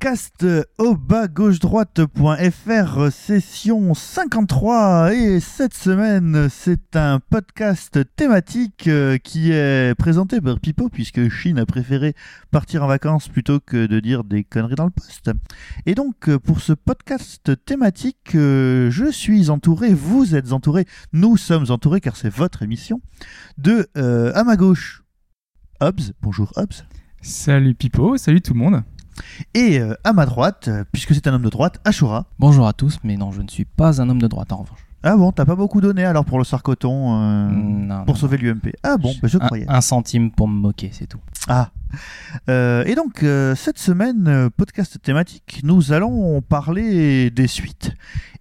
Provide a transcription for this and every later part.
Podcast euh, au bas gauche droite.fr session 53 et cette semaine c'est un podcast thématique euh, qui est présenté par Pipo puisque Chine a préféré partir en vacances plutôt que de dire des conneries dans le poste. Et donc euh, pour ce podcast thématique euh, je suis entouré, vous êtes entouré, nous sommes entourés car c'est votre émission de euh, à ma gauche Hobbs, bonjour Hobbs. Salut Pipo, salut tout le monde. Et euh, à ma droite, euh, puisque c'est un homme de droite, Ashura. Bonjour à tous, mais non, je ne suis pas un homme de droite en revanche. Ah bon, t'as pas beaucoup donné alors pour le sarcoton, euh, Non, pour non, sauver l'UMP. Ah bon, bah, je un, croyais. un centime pour me moquer, c'est tout. Ah. Euh, et donc, euh, cette semaine, podcast thématique, nous allons parler des suites.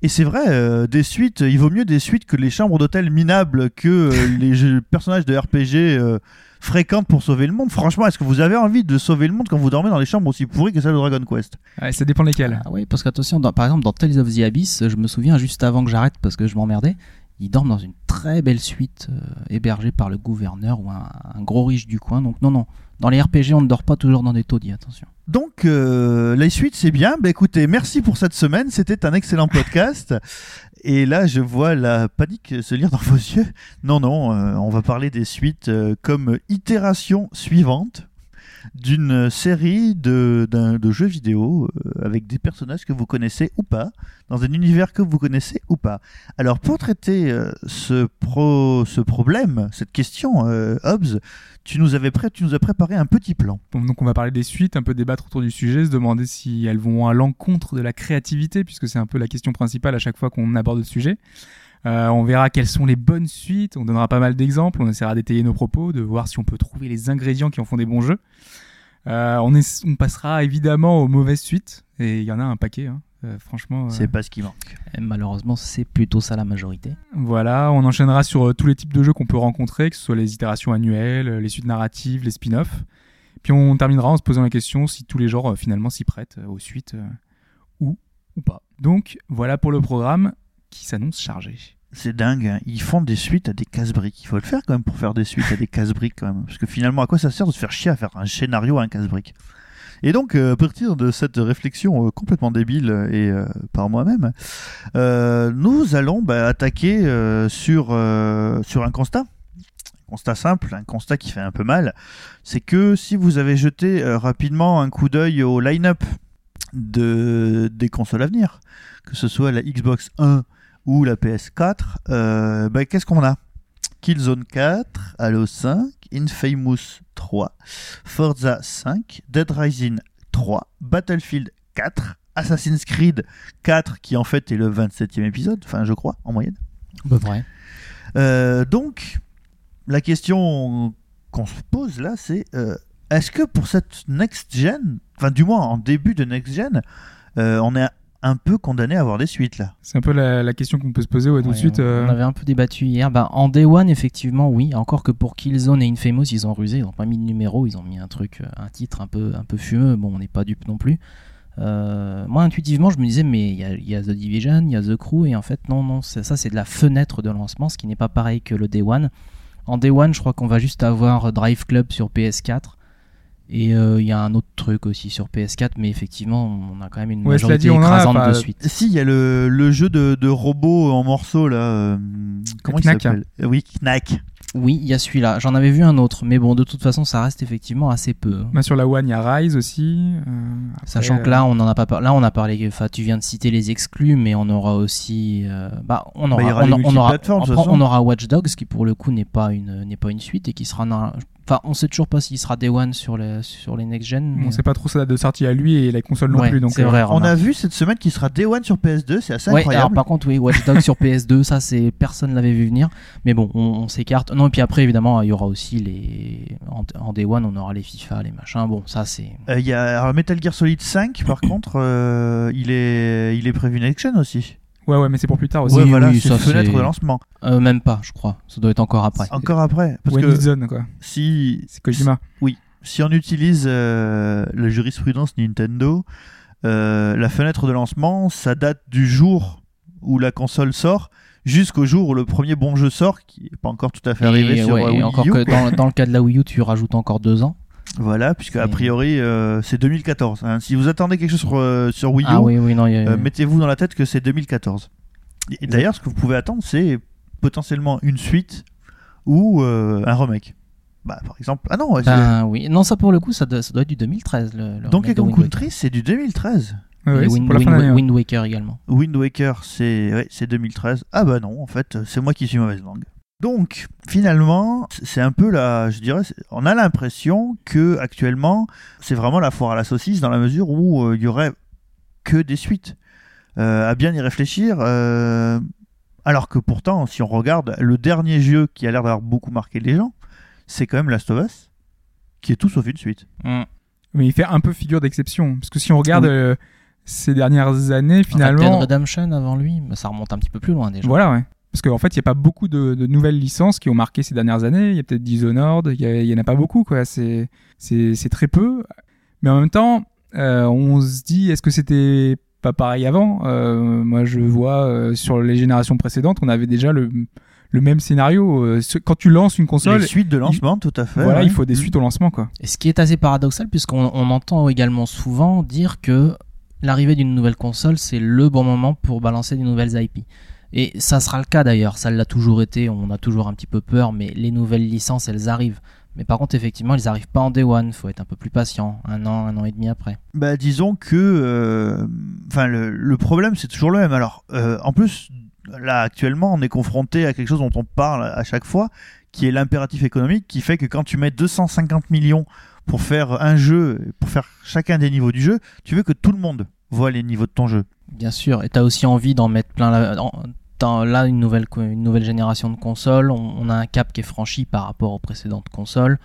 Et c'est vrai, des suites, il vaut mieux des suites que les chambres d'hôtel minables que les jeux- personnages de RPG fréquentent pour sauver le monde. Franchement, est-ce que vous avez envie de sauver le monde quand vous dormez dans des chambres aussi pourries que celles de Dragon Quest? Ouais, ça dépend lesquels. Ah oui, parce qu'attention, dans- par exemple, dans Tales of the Abyss, je me souviens juste avant que j'arrête parce que je m'emmerdais, ils dorment dans une très belle suite euh, hébergée par le gouverneur ou un, un gros riche du coin. Donc non, non, dans les RPG, on ne dort pas toujours dans des taudis, attention. Donc, euh, les suites, c'est bien. Bah, écoutez, merci pour cette semaine. C'était un excellent podcast. Et là, je vois la panique se lire dans vos yeux. Non, non, euh, on va parler des suites euh, comme itération suivante d'une série de, de jeux vidéo euh, avec des personnages que vous connaissez ou pas, dans un univers que vous connaissez ou pas. Alors, pour traiter euh, ce, pro, ce problème, cette question, euh, Hobbs, tu nous, avais prêt, tu nous as préparé un petit plan. Donc on va parler des suites, un peu débattre autour du sujet, se demander si elles vont à l'encontre de la créativité, puisque c'est un peu la question principale à chaque fois qu'on aborde le sujet. Euh, on verra quelles sont les bonnes suites, on donnera pas mal d'exemples, on essaiera d'étayer nos propos, de voir si on peut trouver les ingrédients qui en font des bons jeux. Euh, on, est- on passera évidemment aux mauvaises suites, et il y en a un paquet, hein. Euh, franchement. euh, C'est pas ce qui manque. Et malheureusement, c'est plutôt ça la majorité. Voilà, on enchaînera sur euh, tous les types de jeux qu'on peut rencontrer, que ce soit les itérations annuelles, euh, les suites narratives, les spin-offs. Puis on terminera en se posant la question si tous les genres euh, finalement s'y prêtent euh, aux suites euh, ou ou pas. Donc voilà pour le programme qui s'annonce chargé. C'est dingue, hein. ils font des suites à des casse-briques. Il faut le faire quand même pour faire des suites à des casse-briques quand même. Parce que finalement, à quoi ça sert de se faire chier à faire un scénario à un casse-brique? Et donc, euh, à partir de cette réflexion euh, complètement débile euh, et par moi-même, nous allons bah, attaquer sur, sur un constat. Un constat simple, un constat qui fait un peu mal. C'est que si vous avez jeté rapidement un coup d'œil au line-up de, des consoles à venir, que ce soit la Xbox 1 ou la PS4, euh, bah, qu'est-ce qu'on a? Killzone 4, Halo 5, Infamous 3, Forza 5, Dead Rising 3, Battlefield 4, Assassin's Creed 4, qui en fait est le 27e épisode, enfin je crois, en moyenne. Euh, donc, la question qu'on se pose là, c'est euh, est-ce que pour cette next-gen, enfin du moins en début de next-gen, euh, on est un peu condamné à avoir des suites là C'est un peu la, la question qu'on peut se poser ouais, tout de suite. on, euh, on avait un peu débattu hier. Bah, en Day One, effectivement, oui. Encore que pour Killzone et Infamous, ils ont rusé. Ils n'ont pas mis de numéro. Ils ont mis un truc, euh, un titre un peu, un peu fumeux. Bon, on n'est pas dupe non plus. Euh, moi, intuitivement, je me disais, mais il y a, il y a The Division, il y a The Crew. Et en fait, non, non. Ça, c'est de la fenêtre de lancement, ce qui n'est pas pareil que le Day One. En Day One, je crois qu'on va juste avoir Drive Club sur PS4. Et euh, il y a un autre truc aussi sur PS4, mais effectivement, on a quand même une Ouais, majorité dit, on en a écrasante pas- de suite. Si, il y a le, le jeu de, de robots en morceaux là. euh, comment il Knack. s'appelle? Euh, Oui, Knack. Oui, il y a celui-là. J'en avais vu un autre, mais bon, de toute façon, ça reste effectivement assez peu. bah, sur la One, il y a Rise aussi. euh, après, Sachant que là, on en a pas par- là, on a parlé. Enfin, tu viens de citer les exclus, mais on aura aussi, euh, bah, on aura, il y aura on, les on aura, on- on aura Watch Dogs, qui pour le coup n'est pas une, n'est pas une suite et qui sera, un- enfin, on sait toujours pas s'il sera Day One sur les, sur les next gen. on mais- sait pas trop sa date de sortie à lui et la console non Ouais, plus. Donc, c'est euh, vrai. On a vu cette semaine qu'il sera Day One sur PS2, c'est assez Ouais, alors incroyable. par contre, oui, Watch Dogs sur PS2, ça c'est personne l'avait vu venir. Mais bon, on, on s'écarte. Non, et puis après, évidemment, il y aura aussi les en, en Day One, on aura les FIFA, les machins. Bon, ça c'est. Euh, Il y a alors, Metal Gear Solid 5, par contre, euh, il, est, il est prévu Next Gen aussi. Ouais, ouais, mais c'est pour plus tard aussi. Ouais, Oui, voilà, oui, c'est ça, fenêtre c'est- de lancement. Euh, même pas, je crois. Ça doit être encore après. Encore après. Parce When que done, quoi. si, C'est Kojima. si on utilise euh, la jurisprudence Nintendo, euh, la fenêtre de lancement, ça date du jour où la console sort jusqu'au jour où le premier bon jeu sort, qui n'est pas encore tout à fait arrivé Et, sur ouais, euh, et Wii encore U. que dans, dans le cas de la Wii U, tu rajoutes encore deux ans. Voilà, puisque a C'est- priori euh, c'est 2014. hein. Si vous attendez quelque chose sur, euh, sur Wii U, Ah oui, oui, non, il y a- euh, mettez-vous dans la tête que c'est 2014. Et d'ailleurs, ce que vous pouvez attendre, c'est potentiellement une suite ou euh, un remake. Bah, par exemple. Ah non, Ben oui, non, ça pour le coup, ça doit, ça doit être du 2013. Le, le Donkey Kong. Country, c'est du 2013. Ouais, ouais, Et c'est Wind, Waker également. Wind Waker, c'est ouais, c'est 2013. Ah bah non, en fait, c'est moi qui suis mauvaise langue. Donc, finalement, c'est un peu la, je dirais, on a l'impression que actuellement, c'est vraiment la foire à la saucisse dans la mesure où euh, il y aurait que des suites. Euh, à bien y réfléchir, euh, alors que pourtant, si on regarde le dernier jeu qui a l'air d'avoir beaucoup marqué les gens, c'est quand même Last of Us, qui est tout sauf une suite. Mais il fait un peu figure d'exception. Parce que si on regarde Oui. euh, ces dernières années, Red Dead finalement. Redemption avant lui, mais ça remonte un petit peu plus loin déjà. Voilà, ouais. Parce qu'en fait, il n'y a pas beaucoup de, de nouvelles licences qui ont marqué ces dernières années. Il y a peut-être Dishonored, il y a- il y en a pas beaucoup, quoi. C'est, c'est, c'est très peu. Mais en même temps, euh, on se dit, est-ce que c'était pas pareil avant? Euh, Moi, je vois euh, sur les générations précédentes, on avait déjà le, le même scénario. Ce- quand tu lances une console, Les suites de lancement, tout à fait. voilà, ouais. il faut des suites au lancement, quoi. Et ce qui est assez paradoxal, puisqu'on on entend également souvent dire que l'arrivée d'une nouvelle console, c'est le bon moment pour balancer des nouvelles IP. Et ça sera le cas d'ailleurs, ça l'a toujours été, on a toujours un petit peu peur, mais les nouvelles licences, elles arrivent. Mais par contre, effectivement, elles arrivent pas en day one, faut être un peu plus patient, un an, un an et demi après. Bah, disons que, euh, le problème c'est toujours le même. Alors, euh, en plus, là actuellement, on est confronté à quelque chose dont on parle à chaque fois, qui est l'impératif économique, qui fait que quand tu mets 250 millions pour faire un jeu, pour faire chacun des niveaux du jeu, tu veux que tout le monde voit les niveaux de ton jeu. Bien sûr, et t'as aussi envie d'en mettre plein la... dans- là, une nouvelle, une nouvelle génération de consoles, on, a un cap qui est franchi par rapport aux précédentes consoles.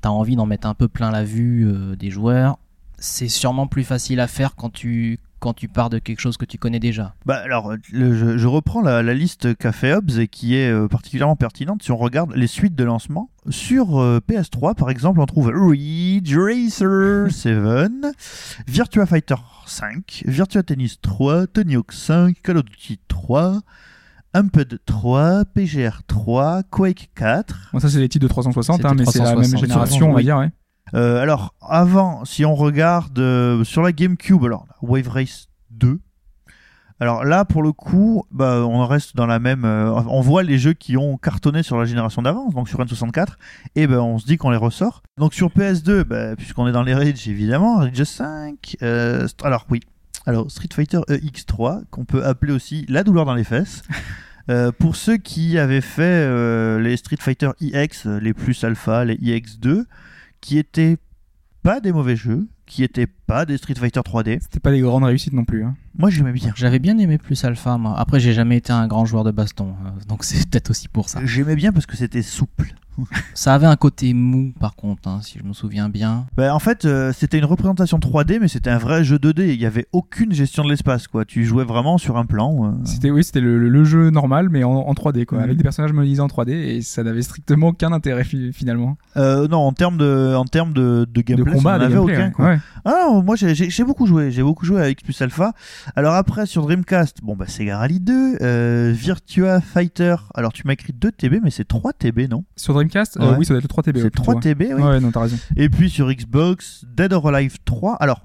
T'as envie d'en mettre un peu plein la vue euh, des joueurs. C'est sûrement plus facile à faire quand tu, quand tu pars de quelque chose que tu connais déjà. Bah alors, le- je, je reprends la, la liste qu'a fait Hobbs et qui est euh, particulièrement pertinente si on regarde les suites de lancement. Sur euh, PS3, par exemple, on trouve Ridge Racer 7, Virtua Fighter 5, Virtua Tennis 3, Tony Hawk 5, Call of Duty 3, Amped 3, PGR 3, Quake 4. Bon, ça, c'est les titres de 360, C'était hein, mais c'est la même 360, génération, on va oui. dire, ouais. Euh, alors, avant, si on regarde euh, sur la GameCube, alors Wave Race 2. Alors là, pour le coup, bah, on reste dans la même. euh, on voit les jeux qui ont cartonné sur la génération d'avance, donc sur N64, et ben on se dit qu'on les ressort. Donc sur PS2, bah, puisqu'on est dans les Rage évidemment, Rage 5. euh, st- alors oui, alors Street Fighter EX3, qu'on peut appeler aussi la douleur dans les fesses. Euh, pour ceux qui avaient fait euh, les Street Fighter EX, les plus alpha, les EX2, qui étaient pas des mauvais jeux, qui étaient pas des Street Fighter 3D. C'était pas des grandes réussites non plus. Hein. Moi j'aimais bien. J'avais bien aimé plus Alpha, moi. Après, j'ai jamais été un grand joueur de baston, euh, donc c'est peut-être aussi pour ça. J'aimais bien parce que c'était souple. Ça avait un côté mou, par contre, hein, si je me souviens bien. Bah, en fait, euh, c'était une représentation 3D, mais c'était un vrai jeu 2D. Il y avait aucune gestion de l'espace, quoi. Tu jouais vraiment sur un plan. euh. C'était oui, c'était le, le- le jeu normal, mais en, en 3D, quoi, avec des personnages modélisés en 3D, et ça n'avait strictement aucun intérêt fi- finalement. Euh, non, en termes de, en termes de, de De gameplay, combat, ça de n'en avait gameplay, aucun. ouais. quoi. Ouais. Ah non, moi j'ai- j'ai j'ai beaucoup joué, j'ai beaucoup joué à X plus Alpha. Alors après sur Dreamcast, bon bah Sega Rally 2, euh, Virtua Fighter. Alors tu m'as écrit 2 TB, mais c'est 3 TB non? Sur Dreamcast, euh, Ouais. oui, ça doit être le 3 TB. C'est ouais, plutôt, 3 ouais. TB, oui. Ouais, non, t'as raison. Et puis sur Xbox, Dead or Alive 3. Alors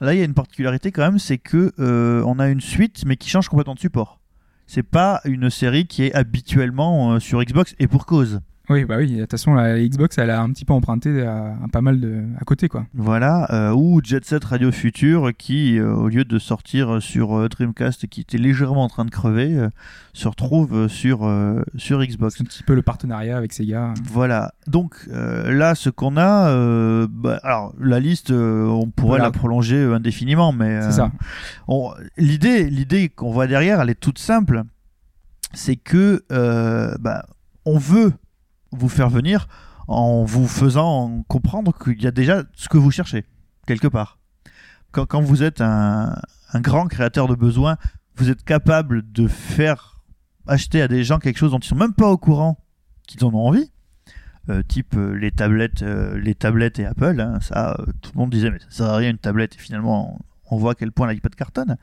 là il y a une particularité quand même, c'est que euh, on a une suite, mais qui change complètement de support. C'est pas une série qui est habituellement euh, sur Xbox et pour cause. Oui, bah oui, de toute façon, la Xbox, elle a un petit peu emprunté à, à pas mal de. à côté, quoi. Voilà, euh, ou Jet Set Radio Future qui, euh, au lieu de sortir sur euh, Dreamcast qui était légèrement en train de crever, euh, se retrouve sur, sur Xbox. C'est un petit peu le partenariat avec Sega. Voilà, donc là ce qu'on a, bah, alors la liste on pourrait Voilà. la prolonger indéfiniment, mais C'est ça. l'idée, l'idée qu'on voit derrière, elle est toute simple, c'est que bah, on veut vous faire venir en vous faisant comprendre qu'il y a déjà ce que vous cherchez quelque part. Quand, vous êtes un, grand créateur de besoins, vous êtes capable de faire acheter à des gens quelque chose dont ils sont même pas au courant qu'ils en ont envie, euh, type euh, les tablettes, euh, les tablettes et Apple, hein, ça, tout le monde disait mais ça sert à rien une tablette et finalement on voit à quel point l'iPad cartonne.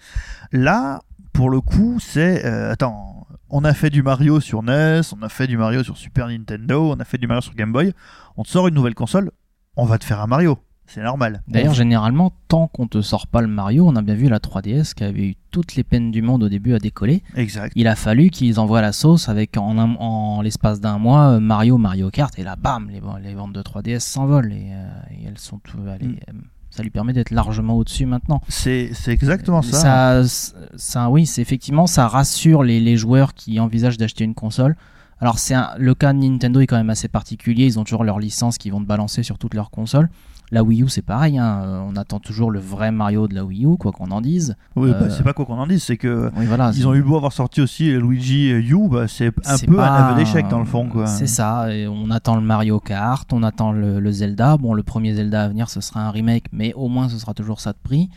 Là, pour le coup, c'est attends, on a fait du Mario sur NES, on a fait du Mario sur Super Nintendo, on a fait du Mario sur Game Boy. On te sort une nouvelle console, on va te faire un Mario. C'est normal. D'ailleurs, généralement, tant qu'on te sort pas le Mario, on a bien vu la 3DS qui avait eu toutes les peines du monde au début à décoller. exact. Il a fallu qu'ils envoient la sauce avec en, l'espace d'un mois euh, Mario, Mario Kart et là, bam, les, les ventes de 3DS s'envolent et, euh, et elles sont tout- allez, Mm. Euh, ça lui permet d'être largement au-dessus maintenant. C'est exactement ça. Ça, ça, oui, c'est effectivement, ça rassure les, les joueurs qui envisagent d'acheter une console. Alors, c'est un- le cas de Nintendo est quand même assez particulier. Ils ont toujours leur licence qu'ils vont te balancer sur toutes leurs consoles. La Wii U, c'est pareil. hein. Euh, On attend toujours le vrai Mario de la Wii U, quoi qu'on en dise. Oui, bah, Euh, c'est pas quoi qu'on en dise, c'est que Oui, voilà. ils ont eu beau avoir sorti aussi Luigi U, bah, c'est un peu pas- un aveu d'échec dans le fond. C'est ça. Et on attend le Mario Kart, on attend le, le Zelda. Bon, le premier Zelda à venir, ce sera un remake, mais au moins ce sera toujours ça de prix.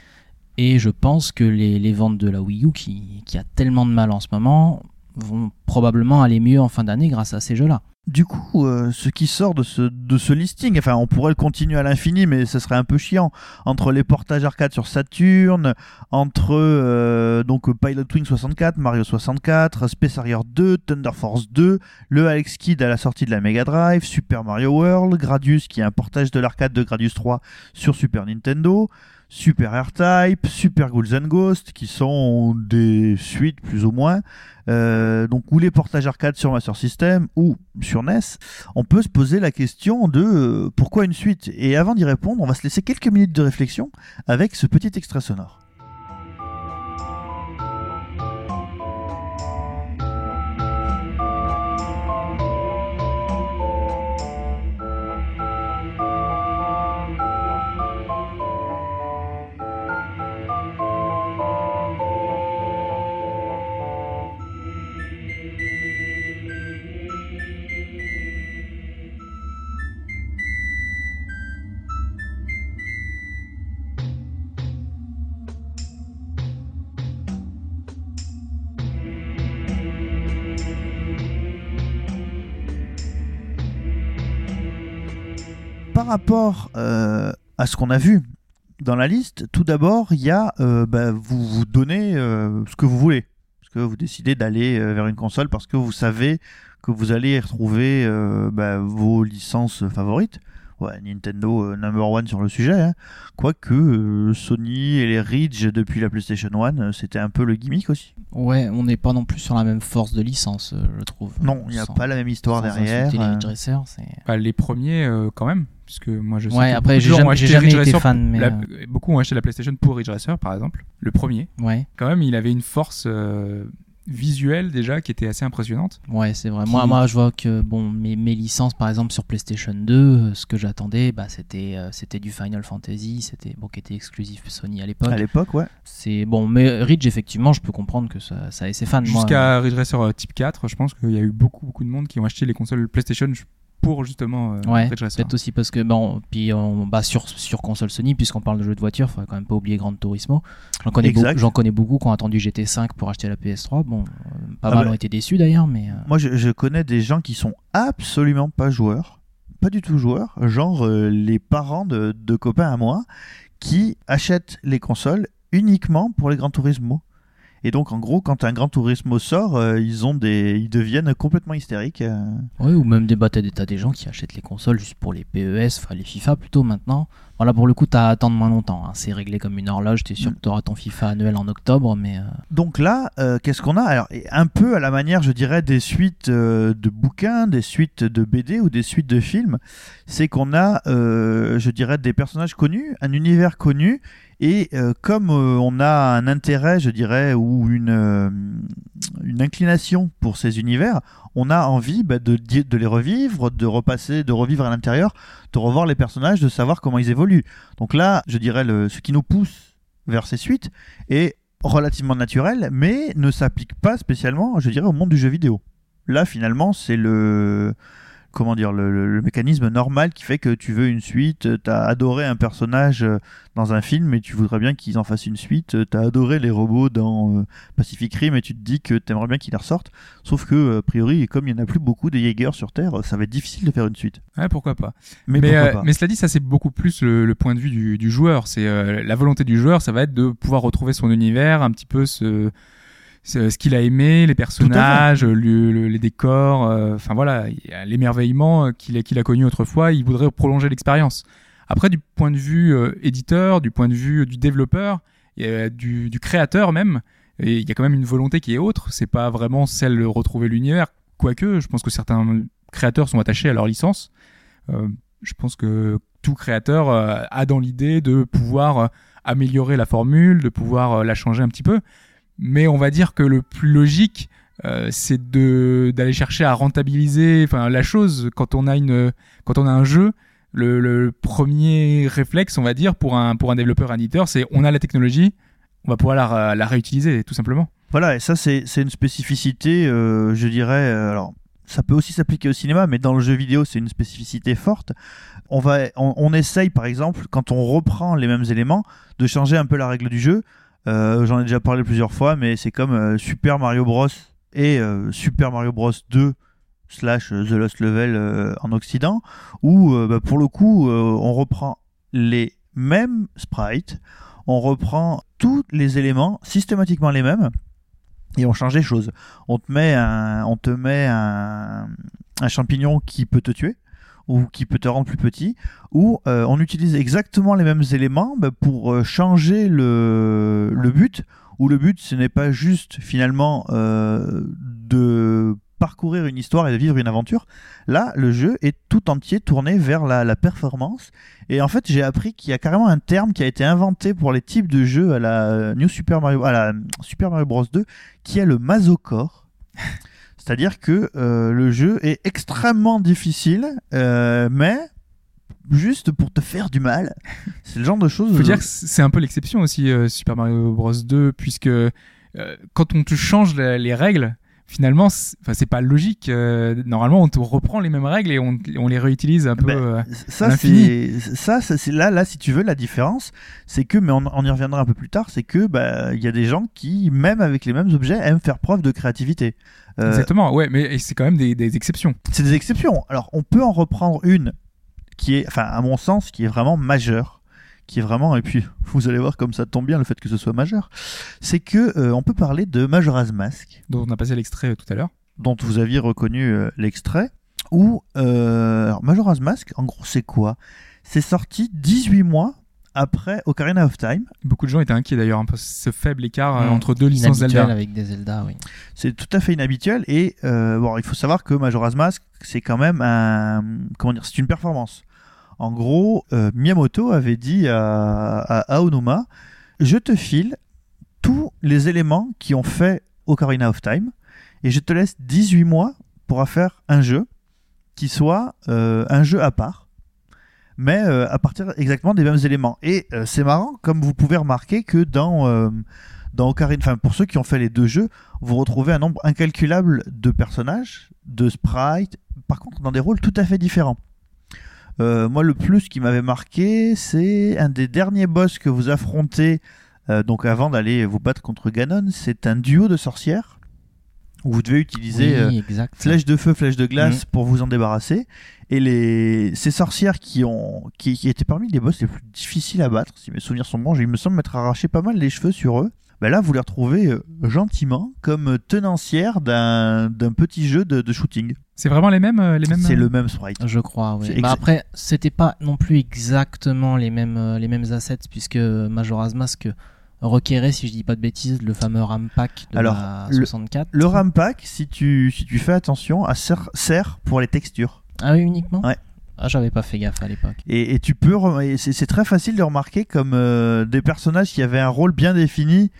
Et je pense que les, les ventes de la Wii U, qui, qui a tellement de mal en ce moment, vont probablement aller mieux en fin d'année grâce à ces jeux-là. Du coup, euh, ce qui sort de ce, de ce listing, enfin, on pourrait le continuer à l'infini, mais ce serait un peu chiant. Entre les portages arcade sur Saturn, entre euh, donc Pilot Wing 64, Mario 64, Space Harrier 2, Thunder Force 2, le Alex Kidd à la sortie de la Mega Drive, Super Mario World, Gradius qui est un portage de l'arcade de Gradius 3 sur Super Nintendo, Super R-Type, Super Ghouls and Ghosts qui sont des suites plus ou moins. Euh, donc ou les portages arcade sur Master System ou sur NES, on peut se poser la question de euh, pourquoi une suite? Et avant d'y répondre, on va se laisser quelques minutes de réflexion avec ce petit extrait sonore. Par rapport euh, à ce qu'on a vu dans la liste, tout d'abord, il y a euh, bah, vous vous donnez euh, ce que vous voulez. Parce que vous décidez d'aller euh, vers une console parce que vous savez que vous allez y retrouver euh, bah, vos licences favorites. Ouais, Nintendo euh, number one sur le sujet. hein. Quoique euh, Sony et les Ridge depuis la PlayStation 1, euh, c'était un peu le gimmick aussi. Ouais, on n'est pas non plus sur la même force de licence, euh, je trouve. Non, il n'y a Sans- pas la même histoire derrière. les euh. Ridge Racers, c'est- Bah, les premiers, euh, quand même. Puisque moi, je sais Ouais, que après, j'ai jamais, acheté j'ai jamais Ridge été Racer fan, mais. La- euh, Beaucoup ont acheté la PlayStation pour Ridge Racer, par exemple, le premier. Ouais, Quand même, il avait une force euh, visuelle déjà qui était assez impressionnante. ouais, c'est vrai. Qui- Moi, moi, je vois que bon, mes, mes licences, par exemple, sur PlayStation 2, euh, ce que j'attendais, bah, c'était, euh, c'était du Final Fantasy, c'était bon, qui était exclusif Sony à l'époque. À l'époque, ouais. C'est bon, mais Ridge, effectivement, je peux comprendre que ça, ça ait ses fans. Jusqu'à Ridge Racer Type 4, je pense qu'il y a eu beaucoup, beaucoup de monde qui ont acheté les consoles PlayStation pour justement euh, Ouais. Peut-être aussi parce que bon, puis on, bah, sur sur console Sony, puisqu'on parle de jeux de voiture, faudrait quand même pas oublier Gran Turismo. J'en connais, beaucoup, j'en connais beaucoup qui ont attendu GT5 pour acheter la PS3. Bon, euh, pas Ah mal bah. ont été déçus d'ailleurs, mais euh, Moi, je, je connais des gens qui sont absolument pas joueurs, pas du tout joueurs, genre euh, les parents de, de copains à moi, qui achètent les consoles uniquement pour les Gran Turismo. Et donc, en gros, quand un Gran Turismo sort, euh, ils ont des, ils deviennent complètement hystériques. euh. oui, ou même des batailles d'état des gens qui achètent les consoles juste pour les PES, enfin les FIFA plutôt maintenant. Voilà, pour le coup, t'as à attendre moins longtemps. hein. C'est réglé comme une horloge. T'es sûr Mm. que t'auras ton FIFA annuel en octobre, mais euh, Donc là, qu'est-ce qu'on a? Alors, un peu à la manière, je dirais, des suites de bouquins, des suites de BD ou des suites de films, c'est qu'on a, je dirais, des personnages connus, un univers connu, et euh, comme euh, on a un intérêt, je dirais, ou une, euh, une inclination pour ces univers, on a envie bah, de, les revivre, de repasser, de revivre à l'intérieur, de revoir les personnages, de savoir comment ils évoluent. Donc là, je dirais, ce qui nous pousse vers ces suites est relativement naturel, mais ne s'applique pas spécialement, je dirais, au monde du jeu vidéo. Là, finalement, c'est le comment dire le, le- le mécanisme normal qui fait que tu veux une suite, tu as adoré un personnage euh, dans un film et tu voudrais bien qu'ils en fassent une suite, tu as adoré les robots dans euh, Pacific Rim et tu te dis que tu aimerais bien qu'ils les ressortent. Sauf que, euh, a priori, comme il n'y en a plus beaucoup des Jaeger sur Terre, ça va être difficile de faire une suite. Ouais, pourquoi pas. Mais, Mais, pourquoi euh, pas mais cela dit, ça c'est beaucoup plus le, le point de vue du, du joueur. C'est euh, la volonté du joueur, ça va être de pouvoir retrouver son univers, un petit peu ce, ce, ce qu'il a aimé, les personnages, le- le- les décors, euh, enfin voilà, l'émerveillement euh, qu'il a, qu'il a connu autrefois. Il voudrait prolonger l'expérience. Après, du point de vue euh, éditeur, du point de vue du développeur, et, euh, du, du créateur même, il y a quand même une volonté qui est autre. C'est pas vraiment celle de retrouver l'univers, quoique je pense que certains créateurs sont attachés à leur licence. Euh, je pense que tout créateur euh, a dans l'idée de pouvoir euh, améliorer la formule, de pouvoir euh, la changer un petit peu. Mais on va dire que le plus logique, euh, c'est de d'aller chercher à rentabiliser, enfin la chose quand on a une quand on a un jeu. Le, premier réflexe, on va dire, pour un pour un développeur, un éditeur, c'est on a la technologie, on va pouvoir la, la réutiliser, tout simplement. Voilà, et ça, c'est une spécificité, euh, je dirais. euh, alors, ça peut aussi s'appliquer au cinéma, mais dans le jeu vidéo, c'est une spécificité forte. On, va, on essaye, par exemple, quand on reprend les mêmes éléments, de changer un peu la règle du jeu. Euh, J'en ai déjà parlé plusieurs fois, mais c'est comme euh, Super Mario Bros. et euh, Super Mario Bros. 2 slash The Lost Level en Occident, où bah, pour le coup, on reprend les mêmes sprites, on reprend tous les éléments, systématiquement les mêmes, et on change les choses. On te met un, on te met un champignon qui peut te tuer ou qui peut te rendre plus petit, ou euh, on utilise exactement les mêmes éléments bah, pour euh, changer le, but, où le but ce n'est pas juste finalement euh, de parcourir une histoire et de vivre une aventure. Là, le jeu est tout entier tourné vers la, la performance. Et en fait, j'ai appris qu'il y a carrément un terme qui a été inventé pour les types de jeux à la New Super Mario, à la Super Mario Bros 2, qui est le masocore. C'est-à-dire que euh, le jeu est extrêmement difficile, euh, mais juste pour te faire du mal. C'est le genre de choses. faut dire que c'est un peu l'exception aussi euh, Super Mario Bros 2 puisque euh, quand on te change la- les règles finalement c'est pas logique Euh, normalement on te reprend les mêmes règles et on, on les réutilise un peu Ben, euh, ça c'est ça, ça, c'est là là si tu veux la différence c'est que mais on, on y reviendra un peu plus tard c'est que bah il y a des gens qui même avec les mêmes objets aiment faire preuve de créativité. Euh, exactement ouais mais c'est quand même des, des exceptions. C'est des exceptions. Alors on peut en reprendre une qui est enfin à mon sens qui est vraiment majeure qui est vraiment et puis vous allez voir comme ça tombe bien le fait que ce soit majeur c'est que euh, on peut parler de Majora's Mask dont on a passé l'extrait euh, tout à l'heure dont vous aviez reconnu euh, l'extrait, euh, alors, Majora's Mask, en gros, c'est quoi? C'est sorti 18 mois après Ocarina of Time. beaucoup de gens étaient inquiets d'ailleurs un peu ce faible écart Mmh. entre deux licences Inhabituel Zelda avec des Zelda, oui. C'est tout à fait inhabituel et euh, bon, il faut savoir que Majora's Mask, c'est quand même un comment dire, c'est une performance. En gros, euh, Miyamoto avait dit à, Aonuma, je te file tous les éléments qui ont fait Ocarina of Time et je te laisse 18 mois pour faire un jeu qui soit euh, un jeu à part, mais euh, à partir exactement des mêmes éléments. Et c'est marrant, comme vous pouvez remarquer que dans, dans Ocarina, enfin pour ceux qui ont fait les deux jeux, vous retrouvez un nombre incalculable de personnages, de sprites, par contre dans des rôles tout à fait différents. Euh, moi, le plus qui m'avait marqué, c'est un des derniers boss que vous affrontez, euh, donc avant d'aller vous battre contre Ganon, c'est un duo de sorcières où vous devez utiliser euh, oui, flèche de feu, flèche de glace Mhm. pour vous en débarrasser. Et les ces sorcières qui ont qui, qui étaient parmi les boss les plus difficiles à battre, si mes souvenirs sont bons, il me semble m'être arraché pas mal les cheveux sur eux. Ben là, vous les retrouvez euh, gentiment comme tenancières d'un d'un petit jeu de, de shooting. c'est vraiment les mêmes euh, les mêmes C'est le même sprite. Je crois, oui. Bah après, c'était pas non plus exactement les mêmes, euh, les mêmes assets, puisque Majora's Mask requérait, si je dis pas de bêtises, le fameux RAM pack de Alors, la le- 64. Le RAM pack, si tu si tu fais attention, sert, sert pour les textures. Ah oui, uniquement? Ouais. Ah, j'avais pas fait gaffe à l'époque. Et, et tu peux, c'est très facile de remarquer comme euh, des personnages qui avaient un rôle bien défini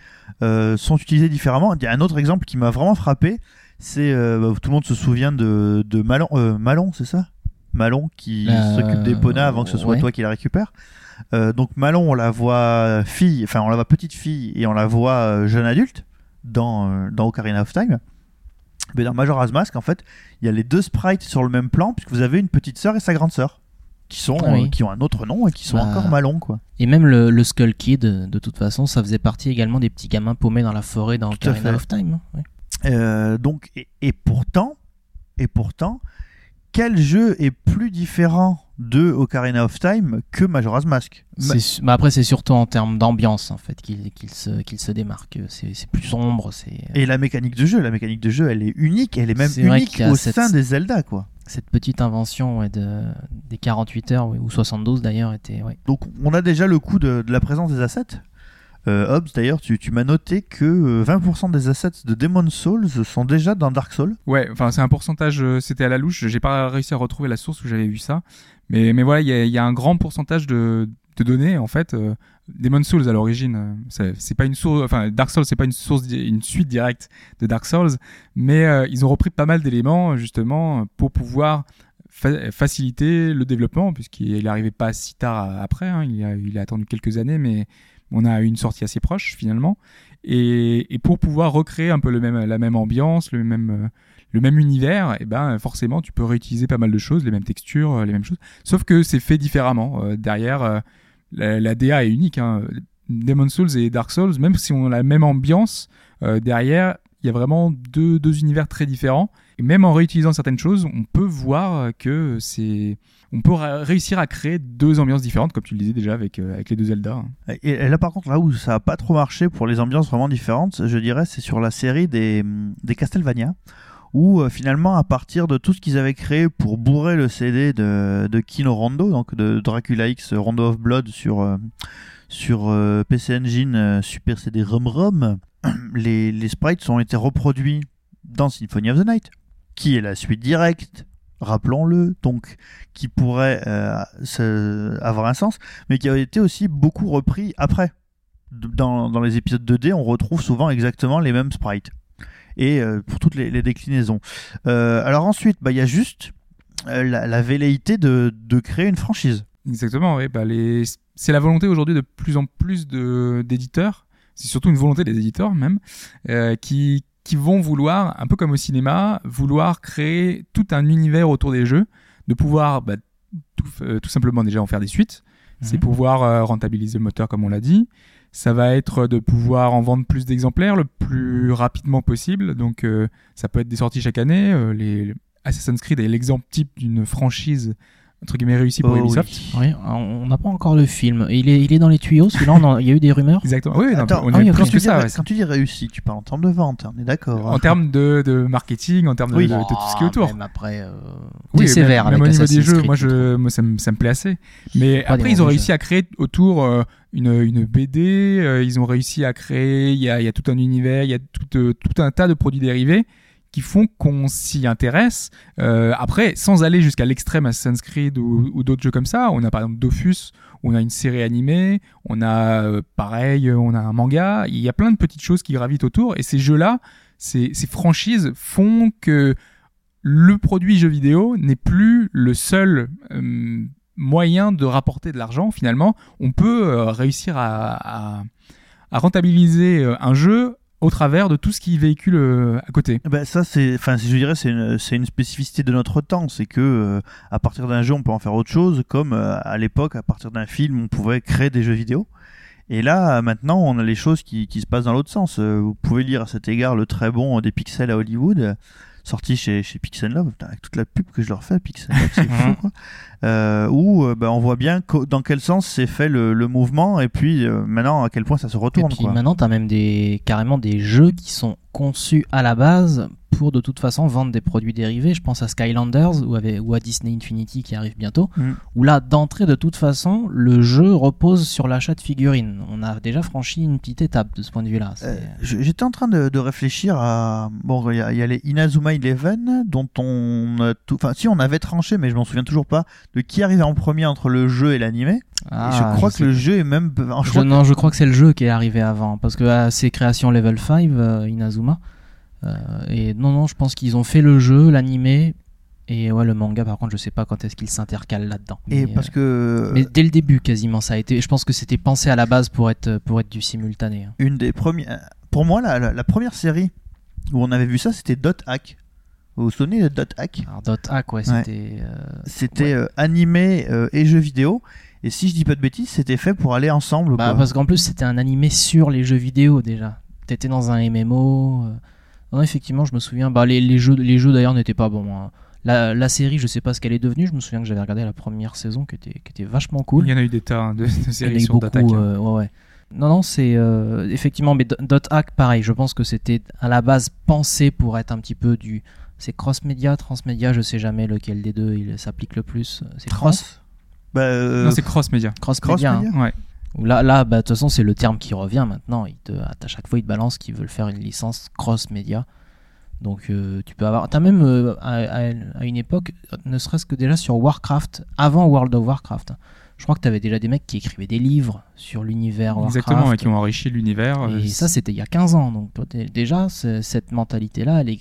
euh, sont utilisés différemment. Il y a un autre exemple qui m'a vraiment frappé, c'est euh, bah, tout le monde se souvient de, de Malon, Malon, c'est ça? Malon qui s'occupe des ponas avant que ce soit ouais. toi qui la récupère. Donc Malon, on la voit fille, enfin on la voit petite fille et on la voit jeune adulte dans dans Ocarina of Time. Mais dans Majora's Mask, en fait, il y a les deux sprites sur le même plan, puisque vous avez une petite sœur et sa grande sœur, qui, sont, Ah oui. euh, qui ont un autre nom et qui sont Bah. encore malons, quoi. Et même le, le Skull Kid, de toute façon, ça faisait partie également des petits gamins paumés dans la forêt dans Tout Ocarina of Time. hein. Ouais. Euh, donc, et, et pourtant, et pourtant, quel jeu est plus différent de Ocarina of Time que Majora's Mask Ma- C'est su- bah après, c'est surtout en termes d'ambiance en fait qu'il se, démarque. C'est plus sombre. C'est Et la mécanique de jeu, la mécanique de jeu, elle est unique, elle est même unique au cette- sein des Zelda, quoi. cette petite invention ouais, de, des 48 heures ouais, ou 72 d'ailleurs était. Ouais. Donc, on a déjà le coup de, de la présence des assets. Euh, Hobbs, d'ailleurs, tu, tu m'as noté que euh, 20% des assets de Demon's Souls sont déjà dans Dark Souls. Ouais, enfin c'est un pourcentage, euh, c'était à la louche, j'ai pas réussi à retrouver la source où j'avais vu ça, mais, mais voilà, il y a, un grand pourcentage de, données en fait. Euh, Demon's Souls à l'origine, euh, c'est- pas une source, enfin Dark Souls c'est pas une source, une suite directe de Dark Souls, mais euh, ils ont repris pas mal d'éléments justement pour pouvoir fa- faciliter le développement puisqu'il n'arrivait pas si tard après, hein, il, a, il a attendu quelques années, mais on a une sortie assez proche finalement. Et, pour pouvoir recréer un peu le même, la même ambiance, le même, euh, univers, et ben forcément tu peux réutiliser pas mal de choses, les mêmes textures, euh, les mêmes choses. Sauf que c'est fait différemment. Euh, derrière, la, DA est unique. Hein. Demon's Souls et Dark Souls, même si on a la même ambiance, derrière il y a vraiment deux, deux univers très différents. Et même en réutilisant certaines choses, on peut voir que c'est, on peut réussir à créer deux ambiances différentes, comme tu le disais déjà avec, euh, avec les deux Zelda. hein. Et, là, par contre, là où ça a pas trop marché pour les ambiances vraiment différentes, je dirais, c'est sur la série des, des Castlevania, où euh, finalement, à partir de tout ce qu'ils avaient créé pour bourrer le CD de, de Kino Rondo, donc de Dracula X Rondo of Blood sur, euh, sur euh, PC Engine euh, Super CD ROM-ROM, les sprites ont été reproduits dans Symphony of the Night, qui est la suite directe, rappelons-le, donc qui pourrait euh, avoir un sens mais qui a été aussi beaucoup repris après. Dans, dans les épisodes 2D, on retrouve souvent exactement les mêmes sprites. Et euh, pour toutes les, déclinaisons. Euh, alors ensuite, bah, il y a juste la, velléité de, de créer une franchise. Exactement, oui. Bah. C'est la volonté aujourd'hui de plus en plus d'éditeurs, c'est surtout une volonté des éditeurs même, qui... qui vont vouloir, un peu comme au cinéma, vouloir créer tout un univers autour des jeux, de pouvoir bah, tout, euh, tout simplement déjà en faire des suites, c'est Mhm. pouvoir euh, rentabiliser le moteur comme on l'a dit. Ça va être de pouvoir en vendre plus d'exemplaires le plus rapidement possible. Donc euh, ça peut être des sorties chaque année. Les Assassin's Creed est l'exemple type d'une franchise entre guillemets réussie pour Oh Ubisoft. oui. On n'a pas encore le film. Il est, il est dans les tuyaux. Celui-là, on en- il y a eu des rumeurs. Exactement. Oui, non, Attends, on ah oui, plus quand, que tu dis, ça. ouais. quand tu dis réussi, tu parles en termes de vente, on est d'accord. hein. En termes de, de marketing, en termes de, Oui. de- de tout ce qui est autour. Même après, euh, Oui, t'es sévère même, même au niveau des jeux, moi, je moi ça, me, ça me plaît assez. Mais Pas après, ils ont réussi jeux. à créer autour euh, une, une BD, euh, ils ont réussi à créer, il y a, il y a tout un univers, il y a tout, euh, tout un tas de produits dérivés qui font qu'on s'y intéresse. Euh, après, sans aller jusqu'à l'extrême Assassin's Creed ou, d'autres jeux comme ça, on a par exemple Dofus, on a une série animée, on a euh, pareil, on a un manga, il y a plein de petites choses qui gravitent autour, et ces jeux-là, ces, franchises font que le produit jeu vidéo n'est plus le seul euh, moyen de rapporter de l'argent finalement. On peut euh, réussir à, rentabiliser euh, un jeu au travers de tout ce qui véhicule euh, à côté. Ben, ça, c'est, enfin, je dirais, c'est une, c'est une spécificité de notre temps. C'est que euh, à partir d'un jeu, on peut en faire autre chose, comme euh, à l'époque, à partir d'un film, on pouvait créer des jeux vidéo. Et là, euh, maintenant, on a les choses qui, qui se passent dans l'autre sens. Vous pouvez lire à cet égard le très bon des Pixels à Hollywood, sorti chez, chez Pixel Love, Putain, avec toute la pub que je leur fais, Pixel Love, c'est fou, quoi. Euh, où euh, ben, on voit bien dans quel sens s'est fait le, le mouvement, et puis euh, maintenant à quel point ça se Et retourne. puis quoi. maintenant, tu as même des, carrément des jeux qui sont conçus à la base pour de toute façon vendre des produits dérivés. Je pense à Skylanders ou, avec- ou à Disney Infinity qui arrive bientôt. Mm. Où là, d'entrée, de toute façon, le jeu repose sur l'achat de figurines. On a déjà franchi une petite étape de ce point de vue-là. Euh, J'étais en train de, de réfléchir à. Bon, il y, a- il y a les Inazuma Eleven, dont on. Enfin, si on avait tranché, mais je m'en souviens toujours pas de qui arrivait en premier entre le jeu et l'animé. Ah, je crois que sais le jeu est même. je non, je crois que c'est le jeu qui est arrivé avant. Parce que ah, c'est création level 5, euh, Inazuma. Euh, et non, non, je pense qu'ils ont fait le jeu, l'animé. Et ouais, le manga, par contre, je sais pas quand est-ce qu'il s'intercale là-dedans. Et Mais, parce que. Mais dès le début, quasiment, ça a été. Je pense que c'était pensé à la base pour être, pour être du simultané. hein. une des premières. Pour moi, la, la- la première série où on avait vu ça, c'était Dot Hack. Vous vous souvenez de Dot Hack Alors, Dot Hack, ouais, Ouais. c'était. euh, C'était euh, animé euh, et jeux vidéo. Et si je dis pas de bêtises, c'était fait pour aller ensemble. Bah, quoi. parce qu'en plus, c'était un animé sur les jeux vidéo déjà. T'étais dans un MMO. Non, effectivement, je me souviens. Bah, les, les jeux, les jeux d'ailleurs n'étaient pas bons. hein. La, la série, je sais pas ce qu'elle est devenue. Je me souviens que j'avais regardé la première saison qui était, qui était vachement cool. Il y en a eu des tas hein, de, de Il y en a séries eu sur beaucoup. Datac. euh, ouais, ouais. Non, non, c'est euh, effectivement, mais Do- Dot Hack, pareil. Je pense que c'était à la base pensé pour être un petit peu du. C'est cross-média, transmédia, je sais jamais lequel des deux il s'applique le plus. C'est cross, Bah, euh, Non, c'est cross média. cross-média. hein. cross-média Ouais. Là, là bah, de toute façon, c'est le terme qui revient maintenant. Il te, à chaque fois, ils te balancent qu'ils veulent faire une licence cross-média. Donc, euh, tu peux avoir. T'as même euh, à, à- à une époque, ne serait-ce que déjà sur Warcraft, avant World of Warcraft, je crois que t'avais déjà des mecs qui écrivaient des livres sur l'univers Warcraft. Exactement, et qui ont enrichi l'univers. Et ça, c'était il y a 15 ans. Donc, toi, déjà, cette mentalité-là, elle est.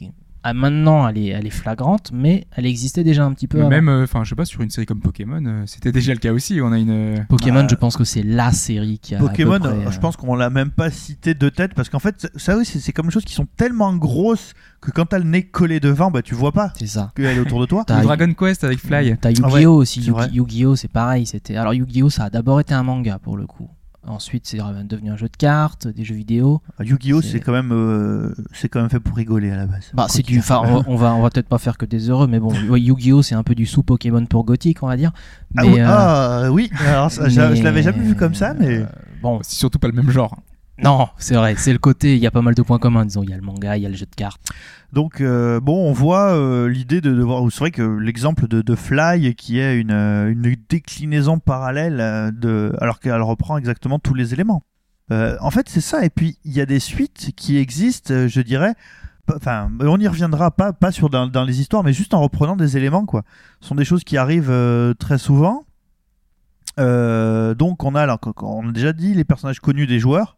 ah, maintenant, elle est, elle est flagrante, mais elle existait déjà un petit peu. Avant. même, euh, enfin, je sais pas, sur une série comme Pokémon, euh, c'était déjà le cas aussi. On a une. euh, Pokémon, Bah, je pense que c'est la série qui a. Pokémon, près, je pense qu'on l'a même pas cité de tête parce qu'en fait, ça oui, c'est comme des choses qui sont tellement grosses que quand t'as le nez collé devant, bah tu vois pas C'est ça. qu'elle est autour de toi. T'as- le Dragon Quest avec Fly. T'as Yu-Gi-Oh Ah ouais, aussi. Yu-Gi-Oh, c'est pareil. C'était alors Yu-Gi-Oh, ça a d'abord été un manga pour le coup. Ensuite, c'est devenu un jeu de cartes, des jeux vidéo. Ah, Yu-Gi-Oh, C'est- quand même, euh, c'est quand même fait pour rigoler à la base. Bah, c'est du. Enfin, on, on va, on va peut-être pas faire que des heureux, mais bon, ouais, Yu-Gi-Oh, c'est un peu du sous Pokémon pour gothique, on va dire. Ah, Mais, oui, euh, ah, oui, alors ça, j'a- mais, je l'avais jamais vu comme ça, mais euh, bon, C'est surtout pas le même genre. Non, c'est vrai. C'est le côté. Il y a pas mal de points communs. Disons, il y a le manga, il y a le jeu de cartes. donc euh, bon, on voit euh, l'idée de, de voir. C'est vrai que l'exemple de, de Fly, qui est une, euh, une déclinaison parallèle de, alors qu'elle reprend exactement tous les éléments. En fait, c'est ça. Et puis il y a des suites qui existent, je dirais. Enfin, on y reviendra pas, pas sur dans, dans les histoires, mais juste en reprenant des éléments, quoi. Ce sont des choses qui arrivent très souvent. Donc on a, alors, on a déjà dit les personnages connus des joueurs.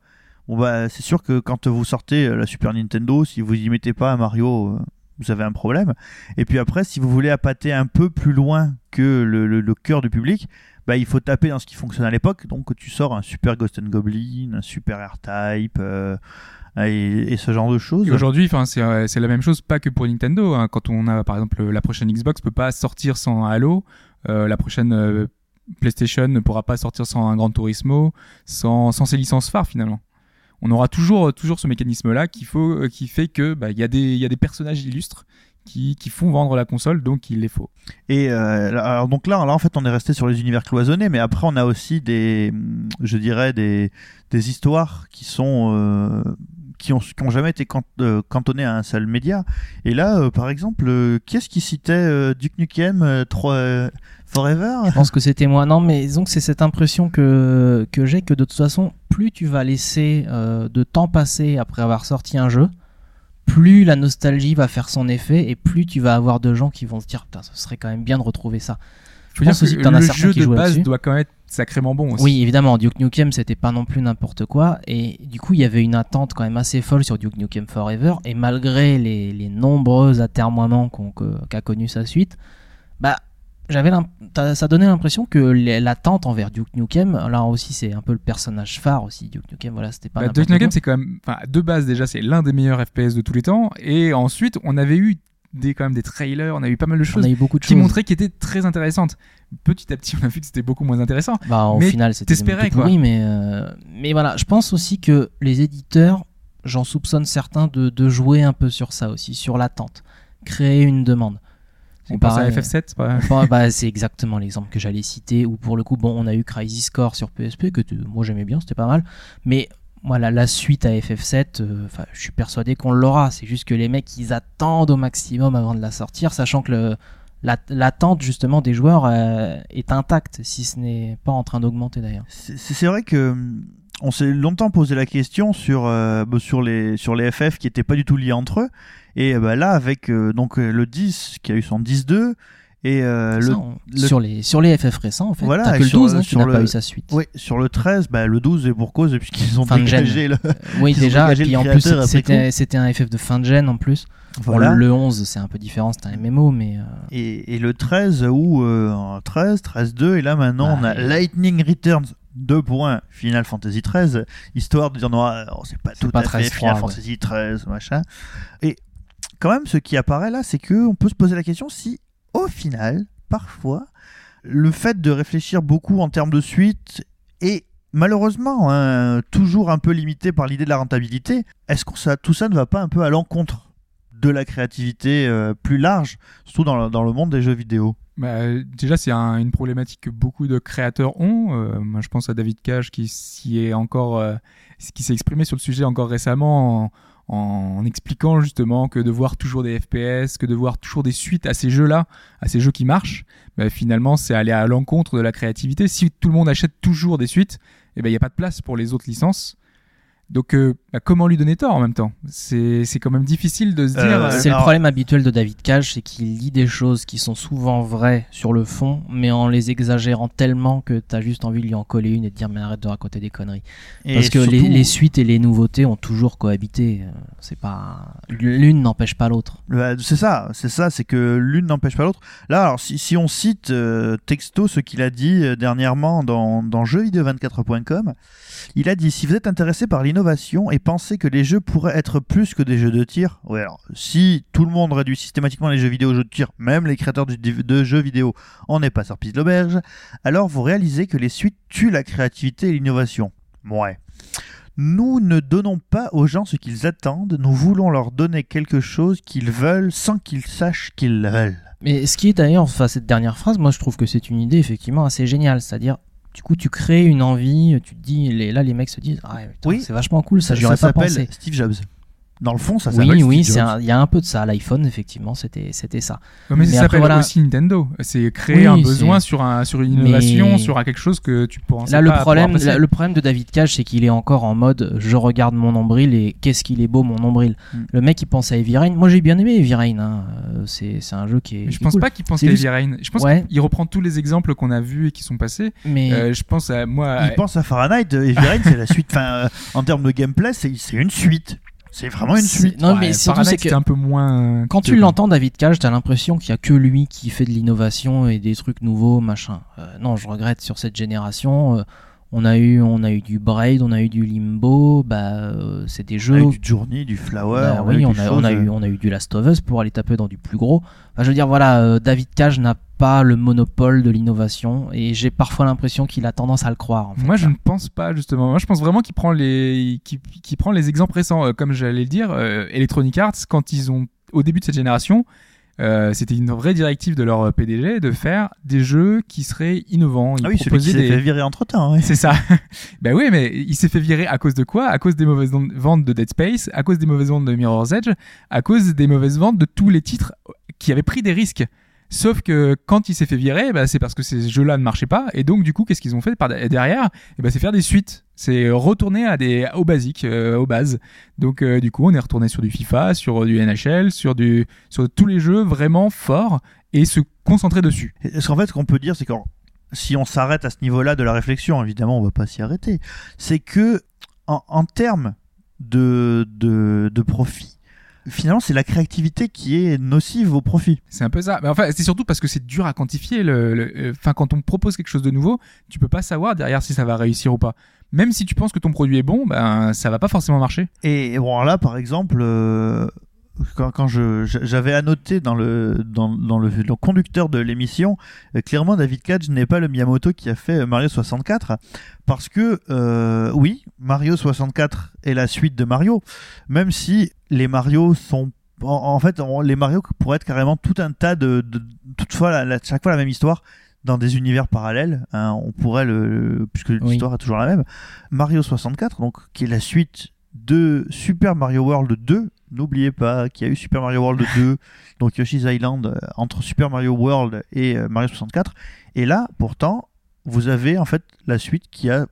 Bon bah c'est sûr que quand vous sortez euh, la Super Nintendo, si vous y mettez pas un Mario, euh, vous avez un problème. Et puis après, si vous voulez appâter un peu plus loin que le, cœur du public, bah il faut taper dans ce qui fonctionne à l'époque. Donc tu sors un Super Ghost and Goblin, un Super R-Type euh, et, ce genre de choses. Aujourd'hui, c'est la même chose, pas que pour Nintendo. hein. Quand on a, par exemple, la prochaine Xbox peut pas sortir sans Halo, la prochaine PlayStation ne pourra pas sortir sans un Gran Turismo, sans, sans ses licences phares finalement. On aura toujours, toujours ce mécanisme-là qui, euh, qui fait que bah, y, a des- personnages illustres qui, font vendre la console, donc il les faut. Et euh, alors donc là, en fait, on est resté sur les univers cloisonnés, mais après, on a aussi des, je dirais, des, histoires qui sont euh, qui ont, jamais été can- euh, cantonnées à un seul média. Et là, euh, par exemple, euh, qui est-ce qui citait euh, Duke Nukem euh, 3, euh, Forever Je pense que c'était moi. Non, mais disons que c'est cette impression que, que j'ai que de toute façon, plus tu vas laisser euh, de temps passer après avoir sorti un jeu, plus la nostalgie va faire son effet et plus tu vas avoir de gens qui vont se dire Putain, ce serait quand même bien de retrouver ça. Faut pense dire aussi que que as le jeu qui de base doit quand même être sacrément bon aussi. Oui, évidemment, Duke Nukem, c'était pas non plus n'importe quoi. Et du coup, il y avait une attente quand même assez folle sur Duke Nukem Forever. Et malgré les, les nombreux atermoiements qu'a connu sa suite, bah, j'avais ça donnait l'impression que l'attente envers Duke Nukem, là aussi, c'est un peu le personnage phare aussi. Duke Nukem, voilà, c'était pas Bah, Duke Nukem, c'est quand même, enfin, de base déjà, c'est l'un des meilleurs FPS de tous les temps. Et ensuite, on avait eu des quand même des trailers, on a eu pas mal de On choses a eu beaucoup de qui choses. montraient qui étaient très intéressantes. Petit à petit, on a vu que c'était beaucoup moins intéressant. Bah, au Mais final, c'était t'espérais, quoi. pourri, mais, euh, mais voilà, je pense aussi que les éditeurs, j'en soupçonne certains de, de jouer un peu sur ça aussi, sur l'attente, créer une demande. C'est On pense à pareil, FF7, pas- Bah, bah, c'est exactement l'exemple que j'allais citer, où pour le coup, bon, on a eu Crisis Core sur PSP, que tu- moi j'aimais bien, c'était pas mal, mais voilà, la suite à FF7, euh, enfin, je suis persuadé qu'on l'aura, c'est juste que les mecs, ils attendent au maximum avant de la sortir, sachant que le- la- l'attente justement des joueurs euh, est intacte, si ce n'est pas en train d'augmenter d'ailleurs. C'est c'est vrai que on s'est longtemps posé la question sur euh, bah, sur les sur les FF qui étaient pas du tout liés entre eux. Et euh, bah, là, avec euh, donc euh, le 10 qui a eu son 10-2 et euh, Ça, le on- le- Sur, les, sur les FF récents, en fait, Voilà, t'as que le sur 12 le- hein, sur le- pas eu sa suite. oui, sur le 13, bah, le 12 et pour cause puisqu'ils ont Fin de gêne. dégagé le oui, déjà, et puis en plus, c'était c'était un FF de fin de gen en plus. Bon, le 11, c'est un peu différent, c'est un MMO, mais. euh, Et, et le 13 où euh, en 13, 13-2 et là maintenant Bah, on a et- Lightning Returns deux points Final Fantasy XIII, histoire de dire non, oh, c'est pas tout pas à fait Final ouais. Fantasy XIII, machin. Et quand même, ce qui apparaît là, c'est que on peut se poser la question si, au final, parfois, le fait de réfléchir beaucoup en termes de suite est malheureusement hein, toujours un peu limité par l'idée de la rentabilité. Est-ce que tout ça ne va pas un peu à l'encontre de la créativité euh, plus large, surtout dans le, monde des jeux vidéo? Bah, déjà, c'est un- une problématique que beaucoup de créateurs ont. Euh, moi, je pense à David Cage qui s'y encore, euh, qui s'est exprimé sur le sujet encore récemment en, en expliquant justement que de voir toujours des FPS, que de voir toujours des suites à ces jeux-là, à ces jeux qui marchent, bah, finalement, c'est aller à l'encontre de la créativité. Si tout le monde achète toujours des suites, eh ben, il n'y a pas de place pour les autres licences. Donc, euh, bah, comment lui donner tort en même temps? C'est c'est quand même difficile de se dire. Euh, euh, C'est le problème habituel de David Cage, c'est qu'il lit des choses qui sont souvent vraies sur le fond, mais en les exagérant tellement que t'as juste envie de lui en coller une et de dire mais arrête de raconter des conneries. Et Parce que les, surtout- les suites et les nouveautés ont toujours cohabité. Euh, C'est pas l'une n'empêche pas l'autre. C'est ça, c'est ça, c'est que l'une n'empêche pas l'autre. Là, alors, si, si on cite euh, texto ce qu'il a dit dernièrement dans, dans jeuxvideo24.com, il a dit si vous êtes intéressé par l'innovation et pensez que les jeux pourraient être plus que des jeux de tir, ouais, alors si tout le monde réduit systématiquement les jeux vidéo aux jeux de tir, même les créateurs de, de jeux vidéo, on n'est pas sur piste l'auberge, alors vous réalisez que les suites tuent la créativité et l'innovation. Ouais. Nous ne donnons pas aux gens ce qu'ils attendent, nous voulons leur donner quelque chose qu'ils veulent sans qu'ils sachent qu'ils le veulent. Mais ce qui est d'ailleurs, enfin cette dernière phrase, moi je trouve que c'est une idée effectivement assez géniale. C'est-à-dire, du coup, tu crées une envie, tu te dis, les- là les mecs se disent, ah putain, Oui. c'est vachement cool, ça, j'y aurais pas pensé. Steve Jobs. Dans le fond, ça s'appelle Oui, oui, il y a un peu de ça. L'iPhone, effectivement, c'était c'était ça. Ouais, mais, Mais ça s'appelle voilà. aussi Nintendo. C'est créer Oui, un besoin sur, un, sur une innovation, Mais- sur un quelque chose que tu pensais Là, le pas problème, le problème de David Cage, c'est qu'il est encore en mode je regarde mon nombril et qu'est-ce qu'il est beau mon nombril. Mm. Le mec, il pense à Heavy Rain. Moi, j'ai bien aimé Heavy Rain. hein. Euh, C'est c'est un jeu qui est. Mais je qui pense cool. pas qu'il pense juste- Heavy Rain. Je pense Ouais. qu'il reprend tous les exemples qu'on a vus et qui sont passés. Mais Euh, je pense à moi. Il pense à Fahrenheit, euh, Heavy Rain, c'est la suite. Enfin, en termes de gameplay, c'est c'est une suite. C'est vraiment une suite. Non, Ouais, mais surtout, c'est que un peu moins. quand tu l'entends, David Cage, t'as l'impression qu'il y a que lui qui fait de l'innovation et des trucs nouveaux, machin. Euh, non, je regrette sur cette génération. euh, on a eu, on a eu du Braid, on a eu du Limbo. Bah, euh, c'est des jeux. Avec du Journey, du Flower. Bah oui, on des a, on, a eu, euh, on a eu du Last of Us pour aller taper dans du plus gros. Enfin, je veux dire, voilà, euh, David Cage n'a pas le monopole de l'innovation et j'ai parfois l'impression qu'il a tendance à le croire. en fait. Moi, je ne pense pas justement. Moi, je pense vraiment qu'il prend les, qu'il, qu'il prend les exemples récents, Euh, comme j'allais le dire. euh, Electronic Arts, quand ils ont, au début de cette génération, euh, c'était une vraie directive de leur PDG de faire des jeux qui seraient innovants. Ils Ah oui, celui qui s'est des- fait virer entre temps. Ouais. C'est ça. ben oui, mais il s'est fait virer à cause de quoi? À cause des mauvaises ventes de Dead Space, à cause des mauvaises ventes de Mirror's Edge, à cause des mauvaises ventes de tous les titres qui avaient pris des risques. Sauf que quand il s'est fait virer, bah, c'est parce que ces jeux-là ne marchaient pas. Et donc, du coup, qu'est-ce qu'ils ont fait par derrière? Eh ben, C'est faire des suites. C'est retourner à des, aux basiques, euh, aux bases. Donc, euh, du coup, on est retourné sur du FIFA, sur du NHL, sur, du, sur tous les jeux vraiment forts et se concentrer dessus. Parce qu'en fait, ce qu'on peut dire, c'est que si on s'arrête à ce niveau-là de la réflexion, évidemment, on va pas s'y arrêter. C'est que, en, en termes de, de, de profit, finalement, c'est la créativité qui est nocive au profit. C'est un peu ça. Mais enfin, c'est surtout parce que c'est dur à quantifier. Le, le- Enfin, quand on propose quelque chose de nouveau, tu peux pas savoir derrière si ça va réussir ou pas. Même si tu penses que ton produit est bon, ben ça va pas forcément marcher. Et bon, là, par exemple, euh, quand, quand je, j'avais annoté dans le, dans, dans le, le conducteur de l'émission, euh, clairement, David Cage n'est pas le Miyamoto qui a fait Mario 64. Parce que, euh, oui, Mario 64 est la suite de Mario, même si les Mario sont. En, en fait, on- les Mario pourraient être carrément tout un tas de. de toutefois, la- la- chaque fois la même histoire dans des univers parallèles. hein, on pourrait le. le- puisque Oui. l'histoire est toujours la même. Mario 64, donc, qui est la suite de Super Mario World 2. N'oubliez pas qu'il y a eu Super Mario World 2, donc Yoshi's Island, euh, entre Super Mario World et euh, Mario 64. Et là, pourtant, vous avez en fait la suite qui a,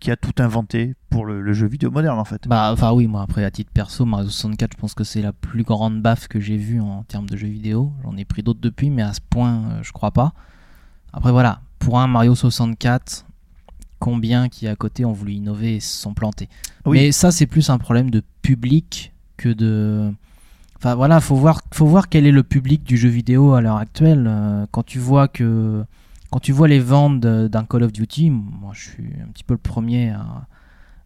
qui a tout inventé pour le, jeu vidéo moderne en fait. Bah, enfin oui, moi après à titre perso, Mario 64, je pense que c'est la plus grande baffe que j'ai vue en termes de jeux vidéo. J'en ai pris d'autres depuis, mais à ce point, euh, je crois pas. Après voilà, pour un Mario 64, combien qui à côté ont voulu innover et se sont plantés. Oui. Mais ça, c'est plus un problème de public que de. Enfin voilà, faut voir, faut voir quel est le public du jeu vidéo à l'heure actuelle. Euh, quand tu vois que quand tu vois les ventes d'un Call of Duty, moi je suis un petit peu le premier à,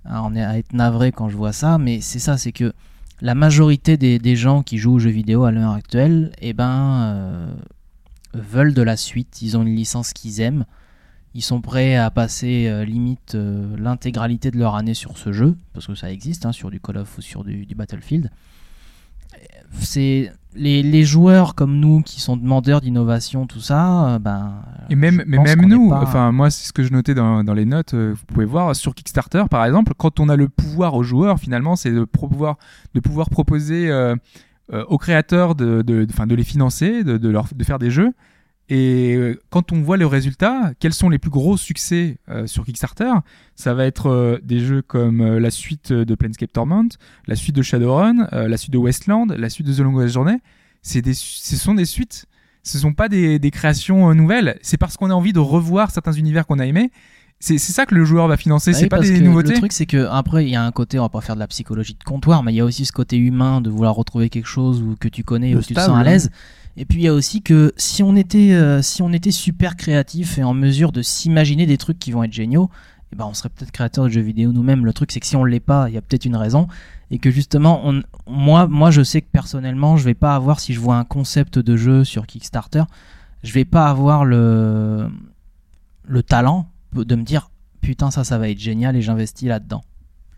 à en- à être navré quand je vois ça, mais c'est ça, c'est que la majorité des, des gens qui jouent aux jeux vidéo à l'heure actuelle, eh ben, euh, veulent de la suite. Ils ont une licence qu'ils aiment. Ils sont prêts à passer euh, limite euh, l'intégralité de leur année sur ce jeu, parce que ça existe, hein, sur du Call of ou sur du, du Battlefield. C'est les, les joueurs comme nous qui sont demandeurs d'innovation, tout ça, euh, ben. Et même, mais même nous, pas- enfin moi c'est ce que je notais dans, dans les notes, euh, vous pouvez voir sur Kickstarter par exemple, quand on a le pouvoir aux joueurs finalement, c'est de pouvoir de pouvoir proposer euh, aux créateurs de de, de, de les financer, de, de leur de faire des jeux. Et euh, quand on voit le résultat, quels sont les plus gros succès euh, sur Kickstarter? Ça va être euh, des jeux comme euh, la suite de Planescape Torment, la suite de Shadowrun, euh, la suite de Westland, la suite de The Longest Journey. C'est des, ce sont des suites. Ce sont pas des, des créations euh, nouvelles. C'est parce qu'on a envie de revoir certains univers qu'on a aimés. C'est ça que le joueur va financer. Bah c'est oui, pas parce des que nouveautés. Le truc, c'est que après, il y a un côté, on va pas faire de la psychologie de comptoir, mais il y a aussi ce côté humain de vouloir retrouver quelque chose ou que tu connais que tu te sens à hein. Et puis il y a aussi que si on était, euh, si on était super créatif et en mesure de s'imaginer des trucs qui vont être géniaux, eh ben on serait peut-être créateur de jeux vidéo nous-mêmes. Le truc, c'est que si on l'est pas, il y a peut-être une raison. Et que justement, on, moi, moi, je sais que personnellement, je vais pas avoir, si je vois un concept de jeu sur Kickstarter, je vais pas avoir le, le talent de me dire putain ça ça va être génial et j'investis là-dedans.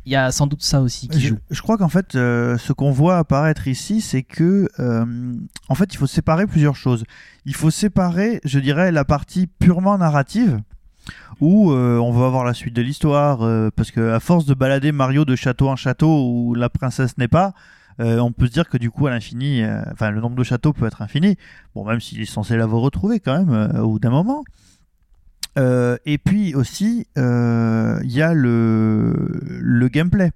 Il y a sans doute ça aussi qui Je, joue. je crois qu'en fait, euh, ce qu'on voit apparaître ici, c'est que, euh, en fait, il faut séparer plusieurs choses. Il faut séparer, je dirais, la partie purement narrative, où euh, on va avoir la suite de l'histoire, parce que à force de balader Mario de château en château où la princesse n'est pas, euh, on peut se dire que du coup, à l'infini, euh, enfin, le nombre de châteaux peut être infini. Bon, même s'il est censé l'avoir retrouvé quand même, euh, au bout d'un moment. Euh, et puis aussi, euh, il y a le, gameplay.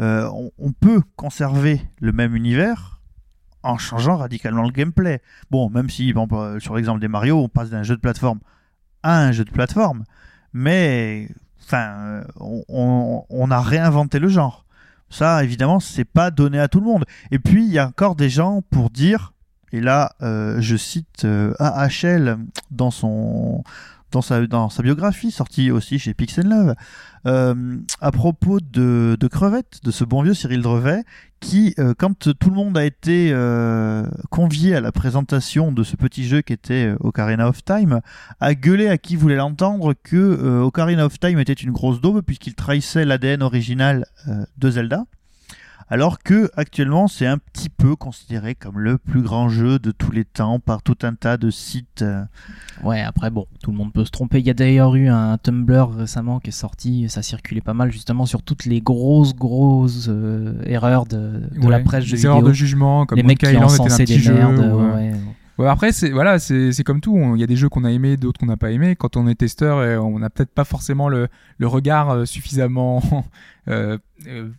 Euh, on, peut conserver le même univers en changeant radicalement le gameplay. Bon, même si, bah, sur l'exemple des Mario, on passe d'un jeu de plateforme à un jeu de plateforme, mais enfin, euh, on, on- a réinventé le genre. Ça, évidemment, c'est pas donné à tout le monde. Et puis, il y a encore des gens pour dire, et là, euh, je cite euh, AHL dans son dans sa, biographie, sortie aussi chez Pixel Love, euh, à propos de, Crevette, de ce bon vieux Cyril Drevet, qui, euh, quand tout le monde a été euh, convié à la présentation de ce petit jeu qui était euh, Ocarina of Time, a gueulé à qui voulait l'entendre que Ocarina of Time était une grosse daube puisqu'il trahissait l'ADN original de Zelda. Alors que actuellement c'est un petit peu considéré comme le plus grand jeu de tous les temps par tout un tas de sites. euh, Ouais, après bon, tout le monde peut se tromper. Il y a d'ailleurs eu un Tumblr récemment qui est sorti, et ça circulait pas mal justement sur toutes les grosses grosses euh, erreurs de, de la presse jeux les erreurs vidéo. de jugement, comme les mecs qui encensaient petit des jeu. merdes. euh, ouais. Ouais, après, c'est voilà, c'est c'est comme tout. Il y a des jeux qu'on a aimés, d'autres qu'on n'a pas aimés. Quand on est testeur, on n'a peut-être pas forcément le, le regard suffisamment euh, euh,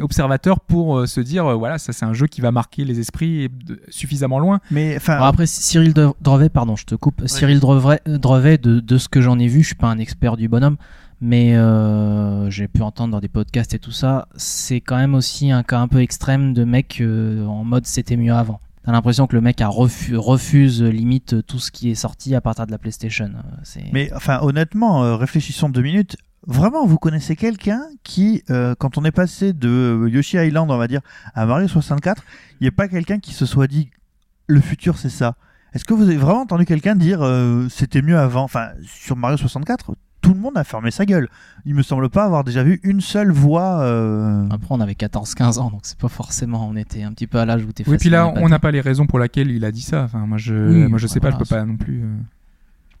observateur pour euh, se dire euh, voilà, ça c'est un jeu qui va marquer les esprits de- suffisamment loin. Mais enfin, après, Cyril De- Drevet, pardon, je te coupe. Cyril Drevet, Drevet de, de ce que j'en ai vu, je suis pas un expert du bonhomme, mais euh, j'ai pu entendre dans des podcasts et tout ça, c'est quand même aussi un cas un peu extrême de mec euh, en mode c'était mieux avant. T'as l'impression que le mec a refu- refuse limite tout ce qui est sorti à partir de la PlayStation. Mais enfin, honnêtement, euh, réfléchissons deux minutes. Vraiment, vous connaissez quelqu'un qui, euh, quand on est passé de Yoshi Island, on va dire, à Mario 64, il n'y a pas quelqu'un qui se soit dit le futur c'est ça. Est-ce que vous avez vraiment entendu quelqu'un dire euh, c'était mieux avant? Enfin, sur Mario 64, tout le monde a fermé sa gueule. Il me semble pas avoir déjà vu une seule voix. euh, Après, on avait 14-15 ans, donc c'est pas forcément. On était un petit peu à l'âge où t'es Oui, puis là, on n'a pas les raisons pour lesquelles il a dit ça. Enfin, moi, je, Oui, moi, je sais pas, je peux pas non plus.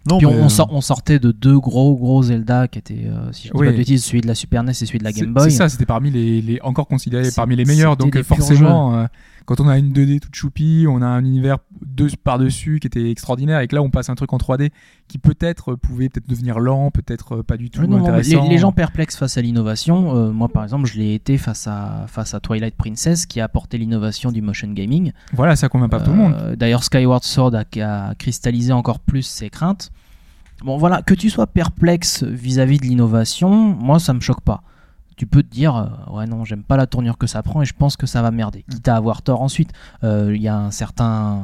Non, Puis mais, on, on euh, sort- on sortait de deux gros gros Zelda qui étaient, euh, si je dis Oui. pas de bêtises, celui de la Super NES et celui de la Game Boy. C'est ça, c'était parmi les, les encore considérés C'est- parmi les meilleurs. Donc euh, forcément, euh, quand on a une 2D toute choupie, on a un univers deux par dessus qui était extraordinaire, et que là on passe un truc en 3D qui peut-être pouvait peut-être devenir lent, peut-être euh, pas du tout non, intéressant. les, les gens perplexes face à l'innovation, euh, moi par exemple, je l'ai été face à, face à Twilight Princess qui a apporté l'innovation du motion gaming. Voilà, ça convainc pas tout le monde. Euh, D'ailleurs, Skyward Sword a, a cristallisé encore plus ses craintes. Bon, voilà, que tu sois perplexe vis-à-vis de l'innovation, moi ça me choque pas. Tu peux te dire, euh, ouais, non, j'aime pas la tournure que ça prend et je pense que ça va merder. Quitte à avoir tort ensuite. Euh, Il y a un certain,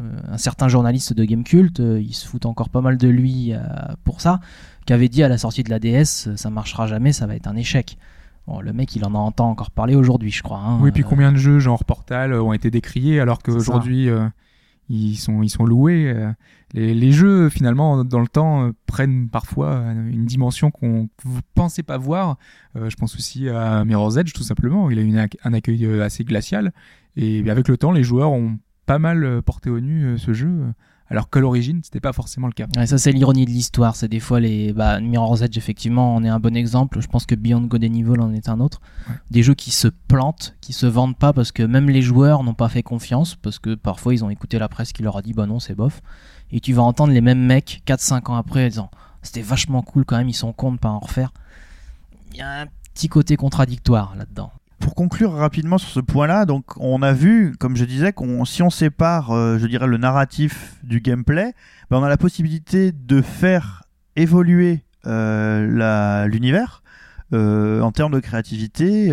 euh, un certain journaliste de Gamecult, euh, il se fout encore pas mal de lui euh, pour ça, qui avait dit à la sortie de la DS, euh, ça marchera jamais, ça va être un échec. Bon, le mec, il en entend encore parler aujourd'hui, je crois. hein. Oui, puis Euh, combien de jeux genre Portal euh, ont été décriés alors qu'aujourd'hui euh, ils sont ils sont loués. euh. Les, les jeux finalement dans le temps euh, prennent parfois euh, une dimension qu'on que vous pas voir. Je pense aussi à Mirror's Edge tout simplement. Il a eu un accueil assez glacial et avec le temps les joueurs ont pas mal porté au nu ce jeu. Alors qu'à l'origine c'était pas forcément le cas. Ouais, ça c'est l'ironie de l'histoire, c'est des fois les bah, Mirror's Edge effectivement en est un bon exemple, je pense que Beyond Good and Evil en est un autre. Ouais. Des jeux qui se plantent, qui se vendent pas parce que même les joueurs n'ont pas fait confiance parce que parfois ils ont écouté la presse qui leur a dit bah non, c'est bof et tu vas entendre les mêmes mecs 4 5 ans après en disant c'était vachement cool quand même, ils sont cons de pas en refaire. Il y a un petit côté contradictoire là-dedans. Pour conclure rapidement sur ce point-là, donc on a vu, comme je disais, qu'on si on sépare, euh, je dirais, le narratif du gameplay, ben, on a la possibilité de faire évoluer euh, l'univers euh, en termes de créativité.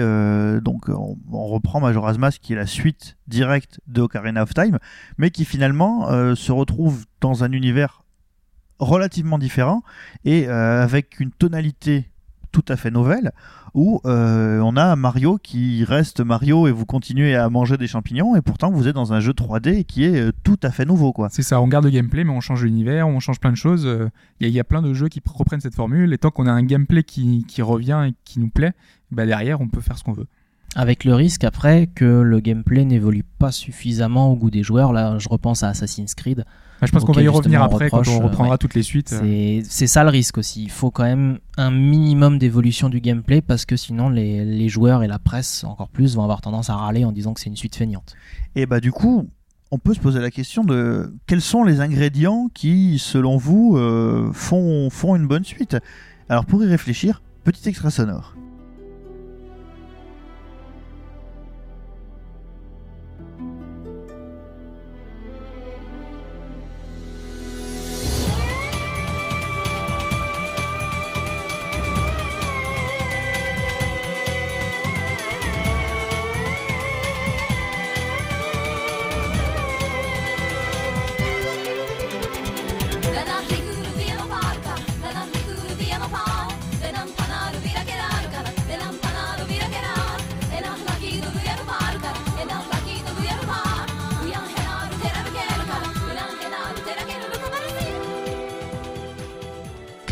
donc on, reprend Majora's Mask qui est la suite directe de Ocarina of Time, mais qui finalement se retrouve dans un univers relativement différent et avec une tonalité tout à fait nouvelle où euh, on a Mario qui reste Mario et vous continuez à manger des champignons et pourtant vous êtes dans un jeu 3D qui est euh, tout à fait nouveau quoi. C'est ça, on garde le gameplay, mais on change l'univers, on change plein de choses. euh, Il y, a- il y a plein de jeux qui reprennent cette formule, et tant qu'on a un gameplay qui, qui revient et qui nous plaît, bah derrière, on peut faire ce qu'on veut. Avec le risque après que le gameplay n'évolue pas suffisamment au goût des joueurs. Là, je repense à Assassin's Creed. Bah, je pense qu'on va y revenir après quand on reprendra ouais. toutes les suites. euh. C'est c'est ça le risque aussi. Il faut quand même un minimum d'évolution du gameplay parce que sinon les, les joueurs et la presse encore plus vont avoir tendance à râler en disant que c'est une suite feignante. Et bah du coup on peut se poser la question de quels sont les ingrédients qui selon vous euh, font, font une bonne suite. Alors pour y réfléchir, petit extrait sonore.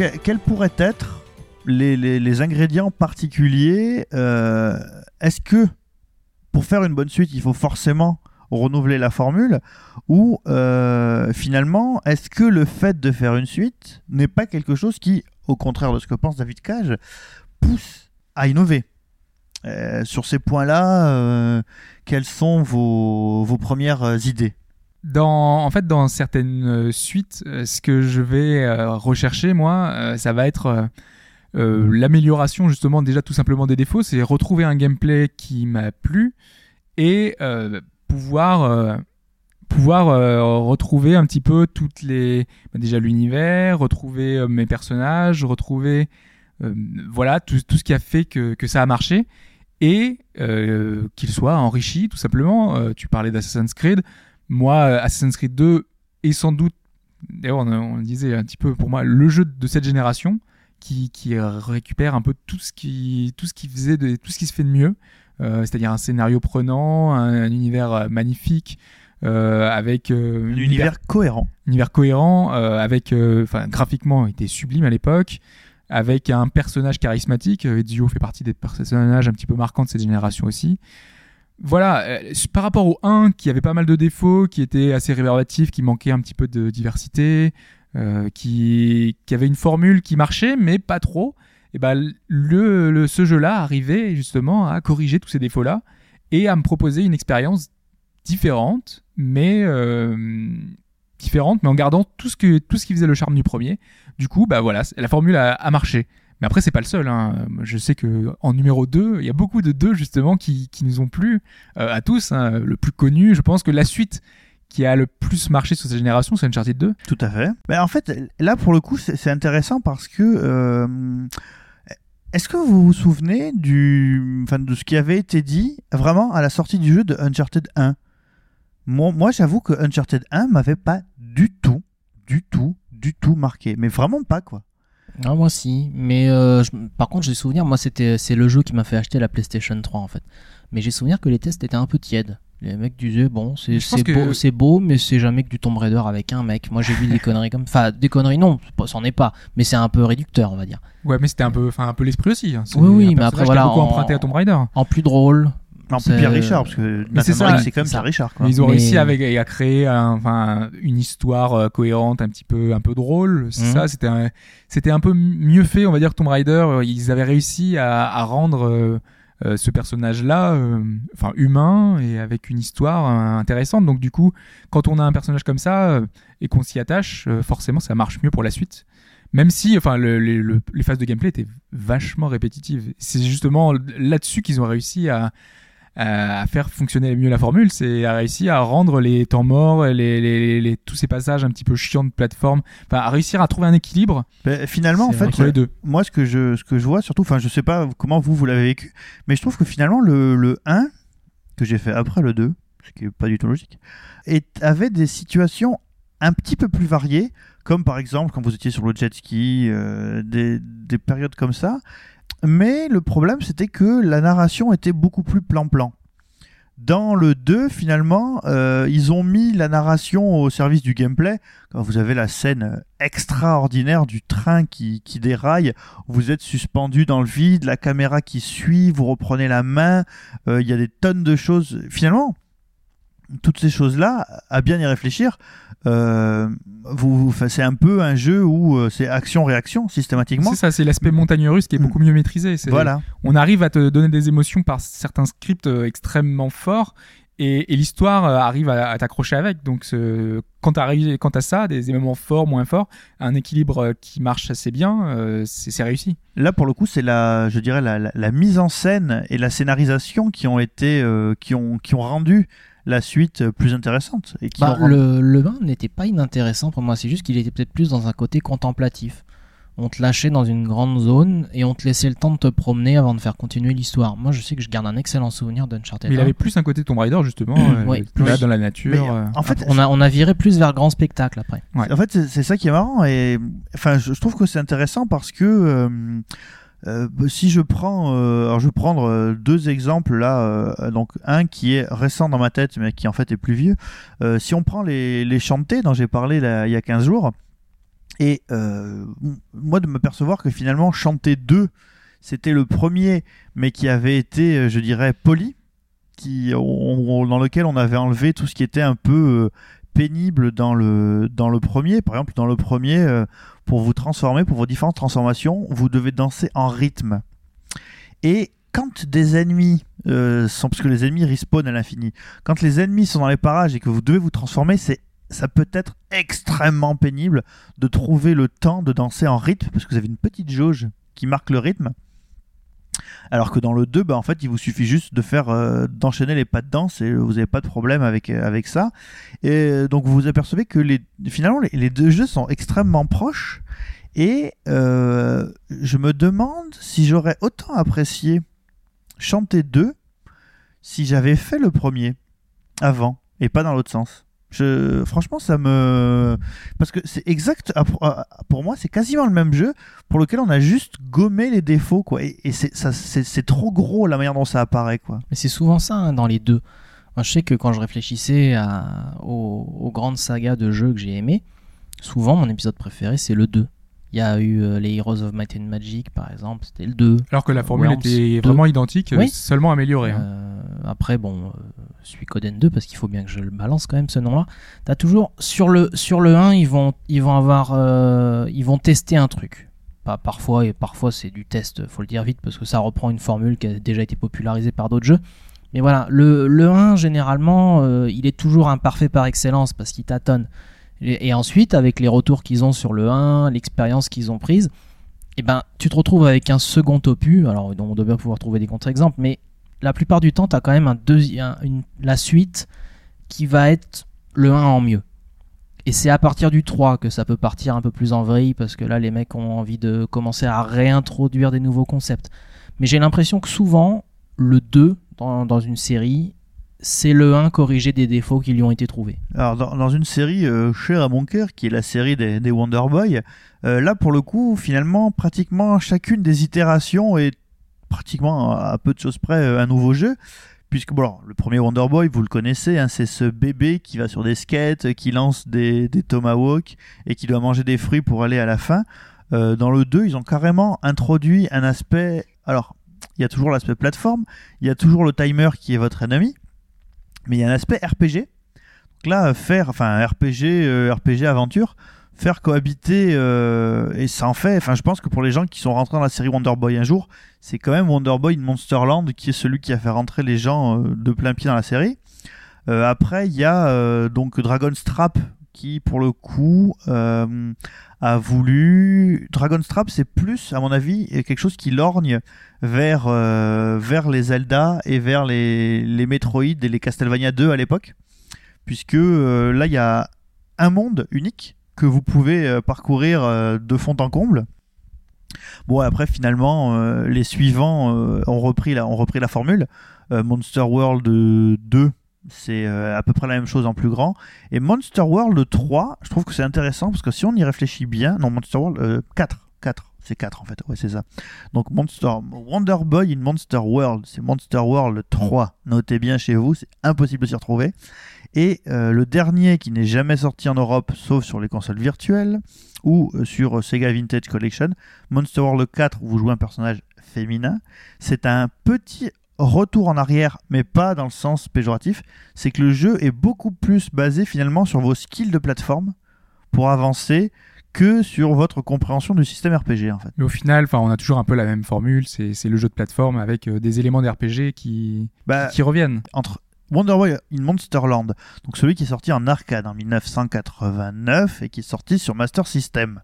Que- quels pourraient être les, ingrédients particuliers euh, Est-ce que pour faire une bonne suite, il faut forcément renouveler la formule Ou euh, finalement, est-ce que le fait de faire une suite n'est pas quelque chose qui, au contraire de ce que pense David Cage, pousse à innover? Euh, Sur ces points-là, quelles sont vos, premières idées? Dans, en fait, dans certaines euh, suites, euh, ce que je vais euh, rechercher, moi, ça va être l'amélioration, justement, déjà tout simplement des défauts. C'est retrouver un gameplay qui m'a plu et pouvoir, pouvoir retrouver un petit peu toutes les. bah, déjà l'univers, retrouver mes personnages, retrouver. voilà, tout, tout ce qui a fait que, que ça a marché et qu'il soit enrichi, tout simplement. Tu parlais d'Assassin's Creed moi, euh, Assassin's Creed 2 est sans doute, d'ailleurs on, on le disait un petit peu pour moi, le jeu de cette génération qui, qui récupère un peu tout ce qui, tout ce qui faisait de, tout ce qui se fait de mieux, euh, c'est-à-dire un scénario prenant, un, un univers euh, magnifique, euh, avec euh, Un univers cohérent. univers cohérent, avec, enfin, graphiquement, il était sublime à l'époque, avec un personnage charismatique. Ezio fait partie des personnages un petit peu marquants de cette génération aussi. Voilà, euh, par rapport au 1 qui avait pas mal de défauts, qui était assez réverbatif, qui manquait un petit peu de diversité, euh, qui, avait une formule qui marchait, mais pas trop, et ben le, ce jeu-là arrivait justement à corriger tous ces défauts-là et à me proposer une expérience différente, mais euh, différente, mais en gardant tout ce, qui faisait le charme du premier. Du coup, bah voilà, la formule a marché. Mais après, c'est pas le seul. hein. Je sais que en numéro 2, il y a beaucoup de 2 justement qui, qui nous ont plu euh, à tous. hein. Le plus connu, je pense que la suite qui a le plus marché sur cette génération, c'est Uncharted 2. Tout à fait. Mais en fait, là, pour le coup, c'est c'est intéressant parce que. euh, Est-ce que vous vous souvenez du, enfin, de ce qui avait été dit vraiment à la sortie du jeu de Uncharted 1 Moi, moi j'avoue que Uncharted 1 m'avait pas du tout, du tout, du tout marqué. Mais vraiment pas, quoi. Ah, moi aussi, mais euh, je- par contre j'ai souvenir, moi c'était c'est le jeu qui m'a fait acheter la PlayStation 3 en fait. Mais j'ai souvenir que les tests étaient un peu tièdes. Les mecs disaient bon c'est Je pense c'est que- beau, c'est beau, mais c'est jamais que du Tomb Raider avec un mec. Moi j'ai vu des conneries comme, enfin des conneries non, c'est pas- c'en est pas, mais c'est un peu réducteur on va dire. Ouais, mais c'était un peu, enfin un peu l'esprit aussi. hein. C'est Oui, oui, un mais personnage après, qui a voilà, beaucoup en- emprunté à Tomb Raider. En plus drôle. En plus, C'est- Pierre Richard, parce que Mais c'est ça, Drake, c'est quand même. Pierre Richard, quoi. Ils ont Mais- réussi avec, à créer un- enfin, une histoire euh, cohérente, un petit peu, un peu drôle. C'est Mhm. ça, c'était un, c'était un peu mieux fait, on va dire, que Tomb Raider. Ils avaient réussi à, à rendre euh, euh, ce personnage-là, euh, enfin, humain et avec une histoire euh, intéressante. Donc, du coup, quand on a un personnage comme ça euh, et qu'on s'y attache, euh, forcément, ça marche mieux pour la suite. Même si, enfin, le- le- le- les phases de gameplay étaient vachement répétitives. C'est justement là-dessus qu'ils ont réussi à, à faire fonctionner mieux la formule, c'est à réussir à rendre les temps morts, les, les, les- tous ces passages un petit peu chiants de plateforme, enfin à réussir à trouver un équilibre Ben, finalement, en fait, entre les deux. moi, ce que je, ce que je vois, surtout, enfin, je sais pas comment vous, vous l'avez vécu, mais je trouve que finalement, le, le 1, que j'ai fait après le 2, ce qui est pas du tout logique, et avait des situations un petit peu plus variées, comme par exemple quand vous étiez sur le jet ski, euh, des, des périodes comme ça. Mais le problème, c'était que la narration était beaucoup plus plan-plan. Dans le 2, finalement, euh, ils ont mis la narration au service du gameplay. Quand vous avez la scène extraordinaire du train qui, qui déraille, vous êtes suspendu dans le vide, la caméra qui suit, vous reprenez la main, euh, il y a des tonnes de choses. Finalement, toutes ces choses-là, à bien y réfléchir, euh, vous, c'est un peu un jeu où euh, c'est action-réaction systématiquement. C'est ça, c'est l'aspect montagne russe qui est Mm. beaucoup mieux maîtrisé. Voilà. On arrive à te donner des émotions par certains scripts euh, extrêmement forts. Et, et l'histoire euh, arrive à, à t'accrocher avec. Donc, ce- quand t'arrives, quand t'as ça, des éléments forts, moins forts, un équilibre qui marche assez bien, euh, c'est c'est réussi. Là, pour le coup, c'est la, je dirais, la, la- la mise en scène et la scénarisation qui ont été, euh, qui ont, qui ont rendu la suite plus intéressante et qui Bah, le, le 1 n'était pas inintéressant pour moi, c'est juste qu'il était peut-être plus dans un côté contemplatif. On te lâchait dans une grande zone et on te laissait le temps de te promener avant de faire continuer l'histoire. Moi, je sais que je garde un excellent souvenir d'Uncharted. Mais il 1. avait plus un côté Tomb Raider, justement. euh, Ouais. plus là, dans la nature. Mais, euh. en fait, on, a, on a viré plus vers grand spectacle après. Ouais. En fait, c'est c'est ça qui est marrant et enfin, je, je trouve que c'est intéressant parce que euh, euh, si je prends, euh, alors je vais prendre euh, deux exemples là, donc un qui est récent dans ma tête mais qui en fait est plus vieux. Si on prend les, les chantés dont j'ai parlé là, il y a 15 jours et moi de me percevoir que finalement chanter 2 c'était le premier mais qui avait été, je dirais, poli, qui, dans lequel on avait enlevé tout ce qui était un peu pénible dans le, dans le premier. Par exemple, dans le premier, euh, pour vous transformer, pour vos différentes transformations, vous devez danser en rythme. Et quand des ennemis euh, sont, parce que les ennemis respawnent à l'infini, quand les ennemis sont dans les parages et que vous devez vous transformer, c'est ça peut être extrêmement pénible de trouver le temps de danser en rythme parce que vous avez une petite jauge qui marque le rythme. Alors que dans le 2, bah, en fait, il vous suffit juste de faire euh, d'enchaîner les pas de danse et vous n'avez pas de problème avec, euh, avec ça. Et donc vous vous apercevez que les, finalement les, les deux jeux sont extrêmement proches. Et euh, je me demande si j'aurais autant apprécié chanter 2 si j'avais fait le premier avant et pas dans l'autre sens. Franchement, ça me. Parce que c'est exact. Pour moi, c'est quasiment le même jeu pour lequel on a juste gommé les défauts, quoi. Et, et c'est trop gros la manière dont ça apparaît, quoi. Mais c'est souvent ça hein, dans les deux. Moi, je sais que quand je réfléchissais aux, grandes sagas de jeux que j'ai aimés, souvent mon épisode préféré c'est le 2. Il y a eu euh, les Heroes of Might and Magic par exemple, c'était le 2. Alors que la formule Worms était 2. vraiment identique, Oui. seulement améliorée. hein. Euh, après, bon, euh, Suikoden 2, parce qu'il faut bien que je le balance quand même ce nom-là. T'as toujours sur le sur le 1, ils vont ils vont avoir euh, ils vont tester un truc. Pas parfois et parfois c'est du test, faut le dire vite parce que ça reprend une formule qui a déjà été popularisée par d'autres jeux. Mais voilà, le, le 1 généralement, euh, il est toujours imparfait par excellence parce qu'il tâtonne. Et, ensuite, avec les retours qu'ils ont sur le 1, l'expérience qu'ils ont prise, eh ben, tu te retrouves avec un second opus. Alors, on doit bien pouvoir trouver des contre-exemples, mais la plupart du temps, tu as quand même un deuxième, une, la suite qui va être le 1 en mieux. Et c'est à partir du 3 que ça peut partir un peu plus en vrille, parce que là, les mecs ont envie de commencer à réintroduire des nouveaux concepts. Mais j'ai l'impression que souvent, le 2 dans, dans une série, c'est le 1 corrigé des défauts qui lui ont été trouvés. Alors, dans, une série chère à mon cœur, qui est la série des, des Wonder Boy, euh, là, pour le coup, finalement, pratiquement chacune des itérations est pratiquement à peu de choses près euh, un nouveau jeu. Puisque, bon, le premier Wonder Boy, vous le connaissez, hein, c'est ce bébé qui va sur des skates, qui lance des, des tomahawks et qui doit manger des fruits pour aller à la fin. Euh, dans le 2, ils ont carrément introduit un aspect. Alors, il y a toujours l'aspect plateforme, il y a toujours le timer qui est votre ennemi, mais il y a un aspect RPG. Donc là, faire, enfin, RPG, euh, RPG aventure, faire cohabiter, euh, et ça en fait, enfin, je pense que pour les gens qui sont rentrés dans la série Wonder Boy un jour, c'est quand même Wonder Boy Monsterland qui est celui qui a fait rentrer les gens euh, de plein pied dans la série. Euh, après, il y a euh, donc Dragon's Trap qui, pour le coup, euh, a voulu. Dragon's Trap, c'est plus, à mon avis, quelque chose qui lorgne vers, euh, vers les Zelda et vers les, les Metroid et les Castlevania 2 à l'époque. Puisque euh, là, il y a un monde unique que vous pouvez parcourir de fond en comble. Bon, après, finalement, les suivants ont, repris la, ont repris la formule. Monster World 2, c'est euh, à peu près la même chose en plus grand. Et Monster World 3, je trouve que c'est intéressant parce que si on y réfléchit bien, non, Monster World euh, 4, 4, c'est 4 en fait, ouais, c'est ça. Donc Monster Wonder Boy in Monster World, c'est Monster World 3. Notez bien chez vous, c'est impossible de s'y retrouver. Et euh, le dernier qui n'est jamais sorti en Europe, sauf sur les consoles virtuelles ou euh, sur euh, Sega Vintage Collection, Monster World 4, où vous jouez un personnage féminin, c'est un petit retour en arrière, mais pas dans le sens péjoratif. C'est que le jeu est beaucoup plus basé finalement sur vos skills de plateforme pour avancer que sur votre compréhension du système RPG en fait. Mais au final, on a toujours un peu la même formule. C'est le jeu de plateforme avec euh, des éléments d'RPG qui, Bah, qui reviennent. entre Wonder Boy in Monsterland, donc celui qui est sorti en arcade en 1989 et qui est sorti sur Master System.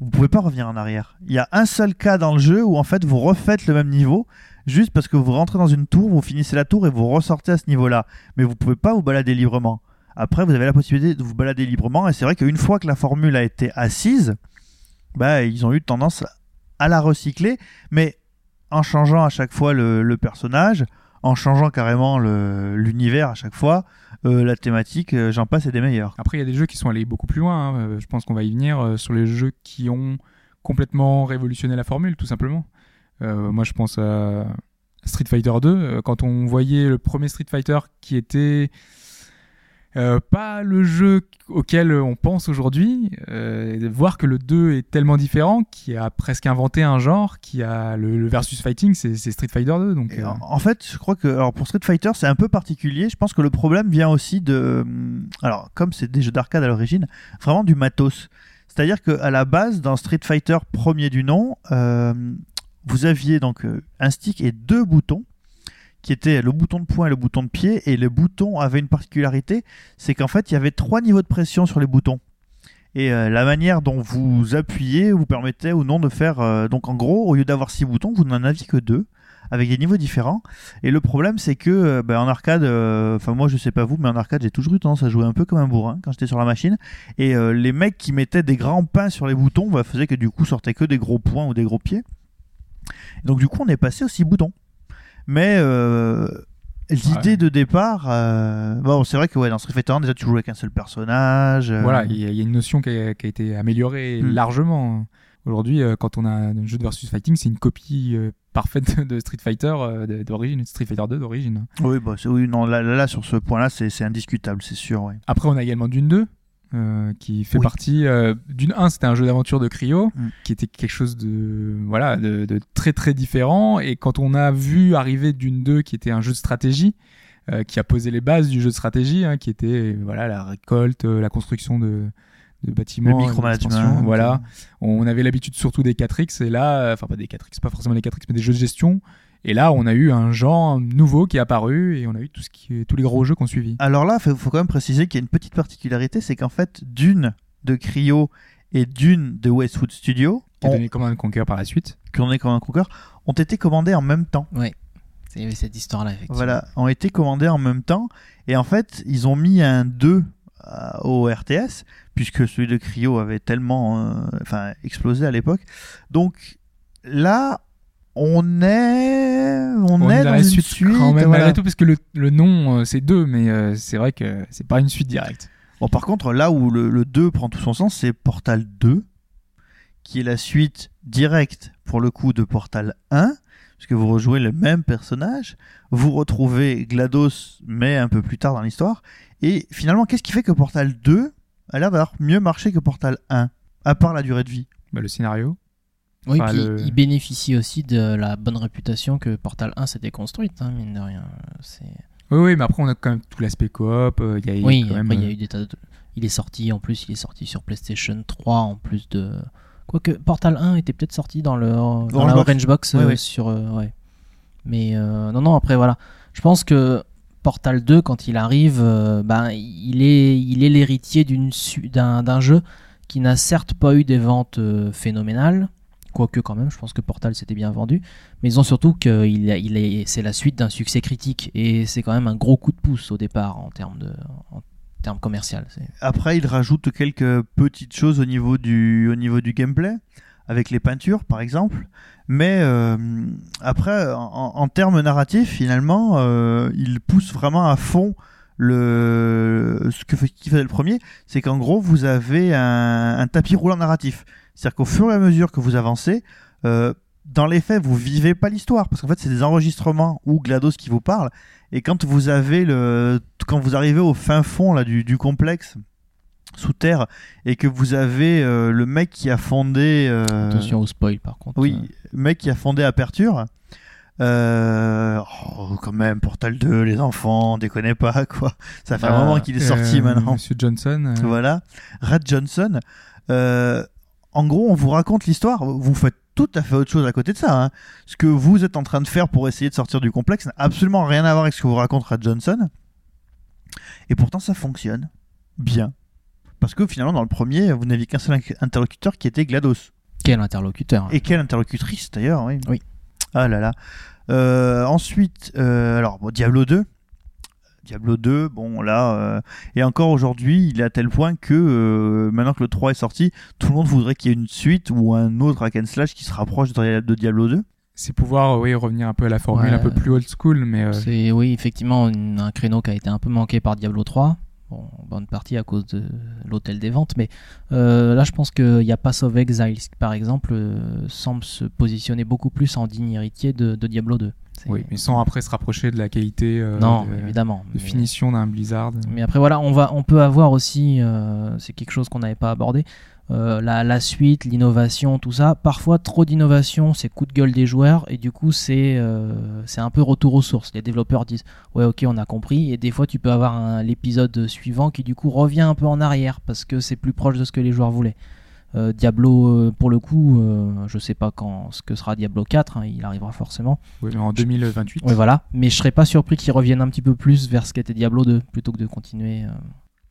Vous pouvez pas revenir en arrière. Il y a un seul cas dans le jeu où en fait vous refaites le même niveau juste parce que vous rentrez dans une tour, vous finissez la tour et vous ressortez à ce niveau-là. Mais vous pouvez pas vous balader librement. Après, vous avez la possibilité de vous balader librement et c'est vrai qu'une fois que la formule a été assise, bah ils ont eu tendance à la recycler, mais en changeant à chaque fois le, personnage, en changeant carrément l'univers à chaque fois, euh, la thématique, euh, j'en passe et des meilleurs. Après, il y a des jeux qui sont allés beaucoup plus loin. hein. Euh, Je pense qu'on va y venir sur les jeux qui ont complètement révolutionné la formule, tout simplement. Euh, moi, je pense à Street Fighter 2. euh, Quand on voyait le premier Street Fighter qui était euh, pas le jeu auquel on pense aujourd'hui, euh, voir que le 2 est tellement différent, qui a presque inventé un genre, qui a le, le versus fighting, c'est Street Fighter 2. Donc, euh, en, fait, je crois que alors pour Street Fighter, c'est un peu particulier. Je pense que le problème vient aussi de, hum, alors comme c'est des jeux d'arcade à l'origine, vraiment du matos. C'est-à-dire que à la base, dans Street Fighter premier du nom, vous aviez donc euh, un stick et deux boutons qui étaient le bouton de poing et le bouton de pied. Et le bouton avait une particularité, c'est qu'en fait, il y avait trois niveaux de pression sur les boutons. Et euh, la manière dont vous appuyez vous permettait ou non de faire. euh, donc en gros, au lieu d'avoir six boutons, vous n'en aviez que deux, avec des niveaux différents. Et le problème, c'est que ben, en arcade, enfin moi je sais pas vous, mais en arcade, j'ai toujours eu tendance à jouer un peu comme un bourrin quand j'étais sur la machine. Et les mecs qui mettaient des grands pains sur les boutons bah, faisaient que du coup sortaient que des gros points ou des gros pieds. Donc du coup, on est passé aux six boutons. Mais euh, l'idée Ouais. de départ, euh, bon, c'est vrai que ouais, dans Street Fighter 1, déjà tu jouais avec un seul personnage. euh, Voilà, il y, a- il y a une notion qui a, qui a été améliorée Hmm. largement. Aujourd'hui, quand on a un jeu de versus fighting, c'est une copie parfaite de Street Fighter d'origine, Street Fighter 2 d'origine. Oui, bah, oui, non, là, là, là, sur ce point-là, c'est c'est indiscutable, c'est sûr. Ouais. Après, on a également Dune 2, euh, qui fait Oui. partie. euh, Dune 1, c'était un jeu d'aventure de Cryo, Mm. qui était quelque chose de voilà de, de très très différent. Et quand on a vu arriver Dune 2, qui était un jeu de stratégie, euh, qui a posé les bases du jeu de stratégie, hein, qui était voilà la récolte, euh, la construction de, de Le bâtiments, micromanagement. d'expansion, voilà. On avait l'habitude surtout des 4X et là, euh, enfin pas des 4X, pas forcément des 4X, mais des jeux de gestion. Et là, on a eu un genre nouveau qui est apparu et on a eu tout ce qui, tous les gros jeux qu'on suivi. Alors là, il faut, faut quand même préciser qu'il y a une petite particularité, c'est qu'en fait, Dune de Cryo et Dune de Westwood Studio, Qui a ont- donné Command Conquer par la suite. qu'on est comme un Conquer, ont été commandés en même temps. Il y avait cette histoire-là, effectivement. Voilà, ont été commandés en même temps. Et en fait, ils ont mis un 2 euh, au RTS, puisque celui de Cryo avait tellement euh, enfin, explosé à l'époque. Donc là, on est, on, On est est dans dans une suite, suite. quand même, voilà. malgré tout, parce que le, le nom euh, c'est 2, mais euh, c'est vrai que c'est pas une suite directe. Bon, par contre, là où le, le 2 prend tout son sens, c'est Portal 2, qui est la suite directe, pour le coup, de Portal 1, puisque vous rejouez le même personnage, vous retrouvez GLaDOS, mais un peu plus tard dans l'histoire, et finalement, qu'est-ce qui fait que Portal 2 a l'air d'avoir mieux marché que Portal 1, à part la durée de vie? Bah, le scénario. Oui, Enfin, puis le- il bénéficie aussi de la bonne réputation que Portal 1 s'était construite, hein, mine de rien. C'est... Oui, oui, mais après on a quand même tout l'aspect coop. euh, Il y a eu Oui, quand même. après, il y a euh, eu des tas de... Il est sorti, en plus, il est sorti sur PlayStation 3, en plus de... Quoique, Portal 1 était peut-être sorti dans, le, dans Orange la Box. Orange Box, Ouais, euh, ouais. sur... euh, ouais. Mais euh, non, non, après, voilà. Je pense que Portal 2, quand il arrive, euh, ben, il est il est l'héritier d'une su- d'un, d'un jeu qui n'a certes pas eu des ventes euh, phénoménales, quoique quand même, je pense que Portal s'était bien vendu, mais ils ont surtout que il, il est, c'est la suite d'un succès critique, et c'est quand même un gros coup de pouce au départ en termes de en termes commercial. Après, il rajoute quelques petites choses au niveau du, au niveau du gameplay, avec les peintures par exemple. Mais euh, après, en, en termes narratifs, finalement, euh, il pousse vraiment à fond le ce que qui faisait le premier, c'est qu'en gros, vous avez un, un tapis roulant narratif. C'est-à-dire qu'au fur et à mesure que vous avancez, euh, dans les faits, vous vivez pas l'histoire, parce qu'en fait, c'est des enregistrements ou GLaDOS qui vous parle. Et quand vous avez le, quand vous arrivez au fin fond là du, du complexe sous terre et que vous avez euh, le mec qui a fondé, euh, Attention au spoil par contre. oui, le mec qui a fondé Aperture. Euh, oh, quand même, Portal 2, les enfants, déconnez pas quoi. Ça fait un Bah, moment qu'il est sorti euh, maintenant. Monsieur Johnson. euh, Voilà, Red Johnson. Euh, en gros, on vous raconte l'histoire. Vous faites tout à fait autre chose à côté de ça. hein. Ce que vous êtes en train de faire pour essayer de sortir du complexe n'a absolument rien à voir avec ce que vous raconte Red Johnson. Et pourtant, ça fonctionne bien. Parce que finalement, dans le premier, vous n'aviez qu'un seul interlocuteur qui était GLaDOS. Quel interlocuteur. Et quelle interlocutrice d'ailleurs, oui. Oui. Ah là là. Euh, ensuite, euh, alors bon, Diablo 2. Diablo 2, bon là, euh, et encore aujourd'hui, il est à tel point que euh, maintenant que le 3 est sorti, tout le monde voudrait qu'il y ait une suite ou un autre hack and slash qui se rapproche de, Diablo 2. C'est pouvoir oui, revenir un peu à la formule Ouais. un peu plus old school, mais euh, C'est oui, effectivement, une- un créneau qui a été un peu manqué par Diablo 3. Bon, en bonne partie à cause de l'hôtel des ventes, mais euh, là je pense qu'il y a Pass of Exiles, qui, par exemple, euh, semble se positionner beaucoup plus en digne héritier de, de Diablo 2. C'est- oui, mais sans après se rapprocher de la qualité euh, non, de, évidemment. de mais- finition d'un Blizzard. Mais après voilà, on va, on peut avoir aussi, c'est quelque chose qu'on n'avait pas abordé, euh, la, la suite, l'innovation, tout ça. Parfois trop d'innovation, c'est coup de gueule des joueurs et du coup c'est, euh, un peu retour aux sources. Les développeurs disent ouais ok on a compris et des fois tu peux avoir l'épisode suivant qui du coup revient un peu en arrière parce que c'est plus proche de ce que les joueurs voulaient. Euh, Diablo, pour le coup, je sais pas quand ce que sera Diablo 4, hein, il arrivera forcément. Oui, mais en 2028. Oui, voilà. Mais je serais pas surpris qu'ils reviennent un petit peu plus vers ce qu'était Diablo 2 plutôt que de continuer.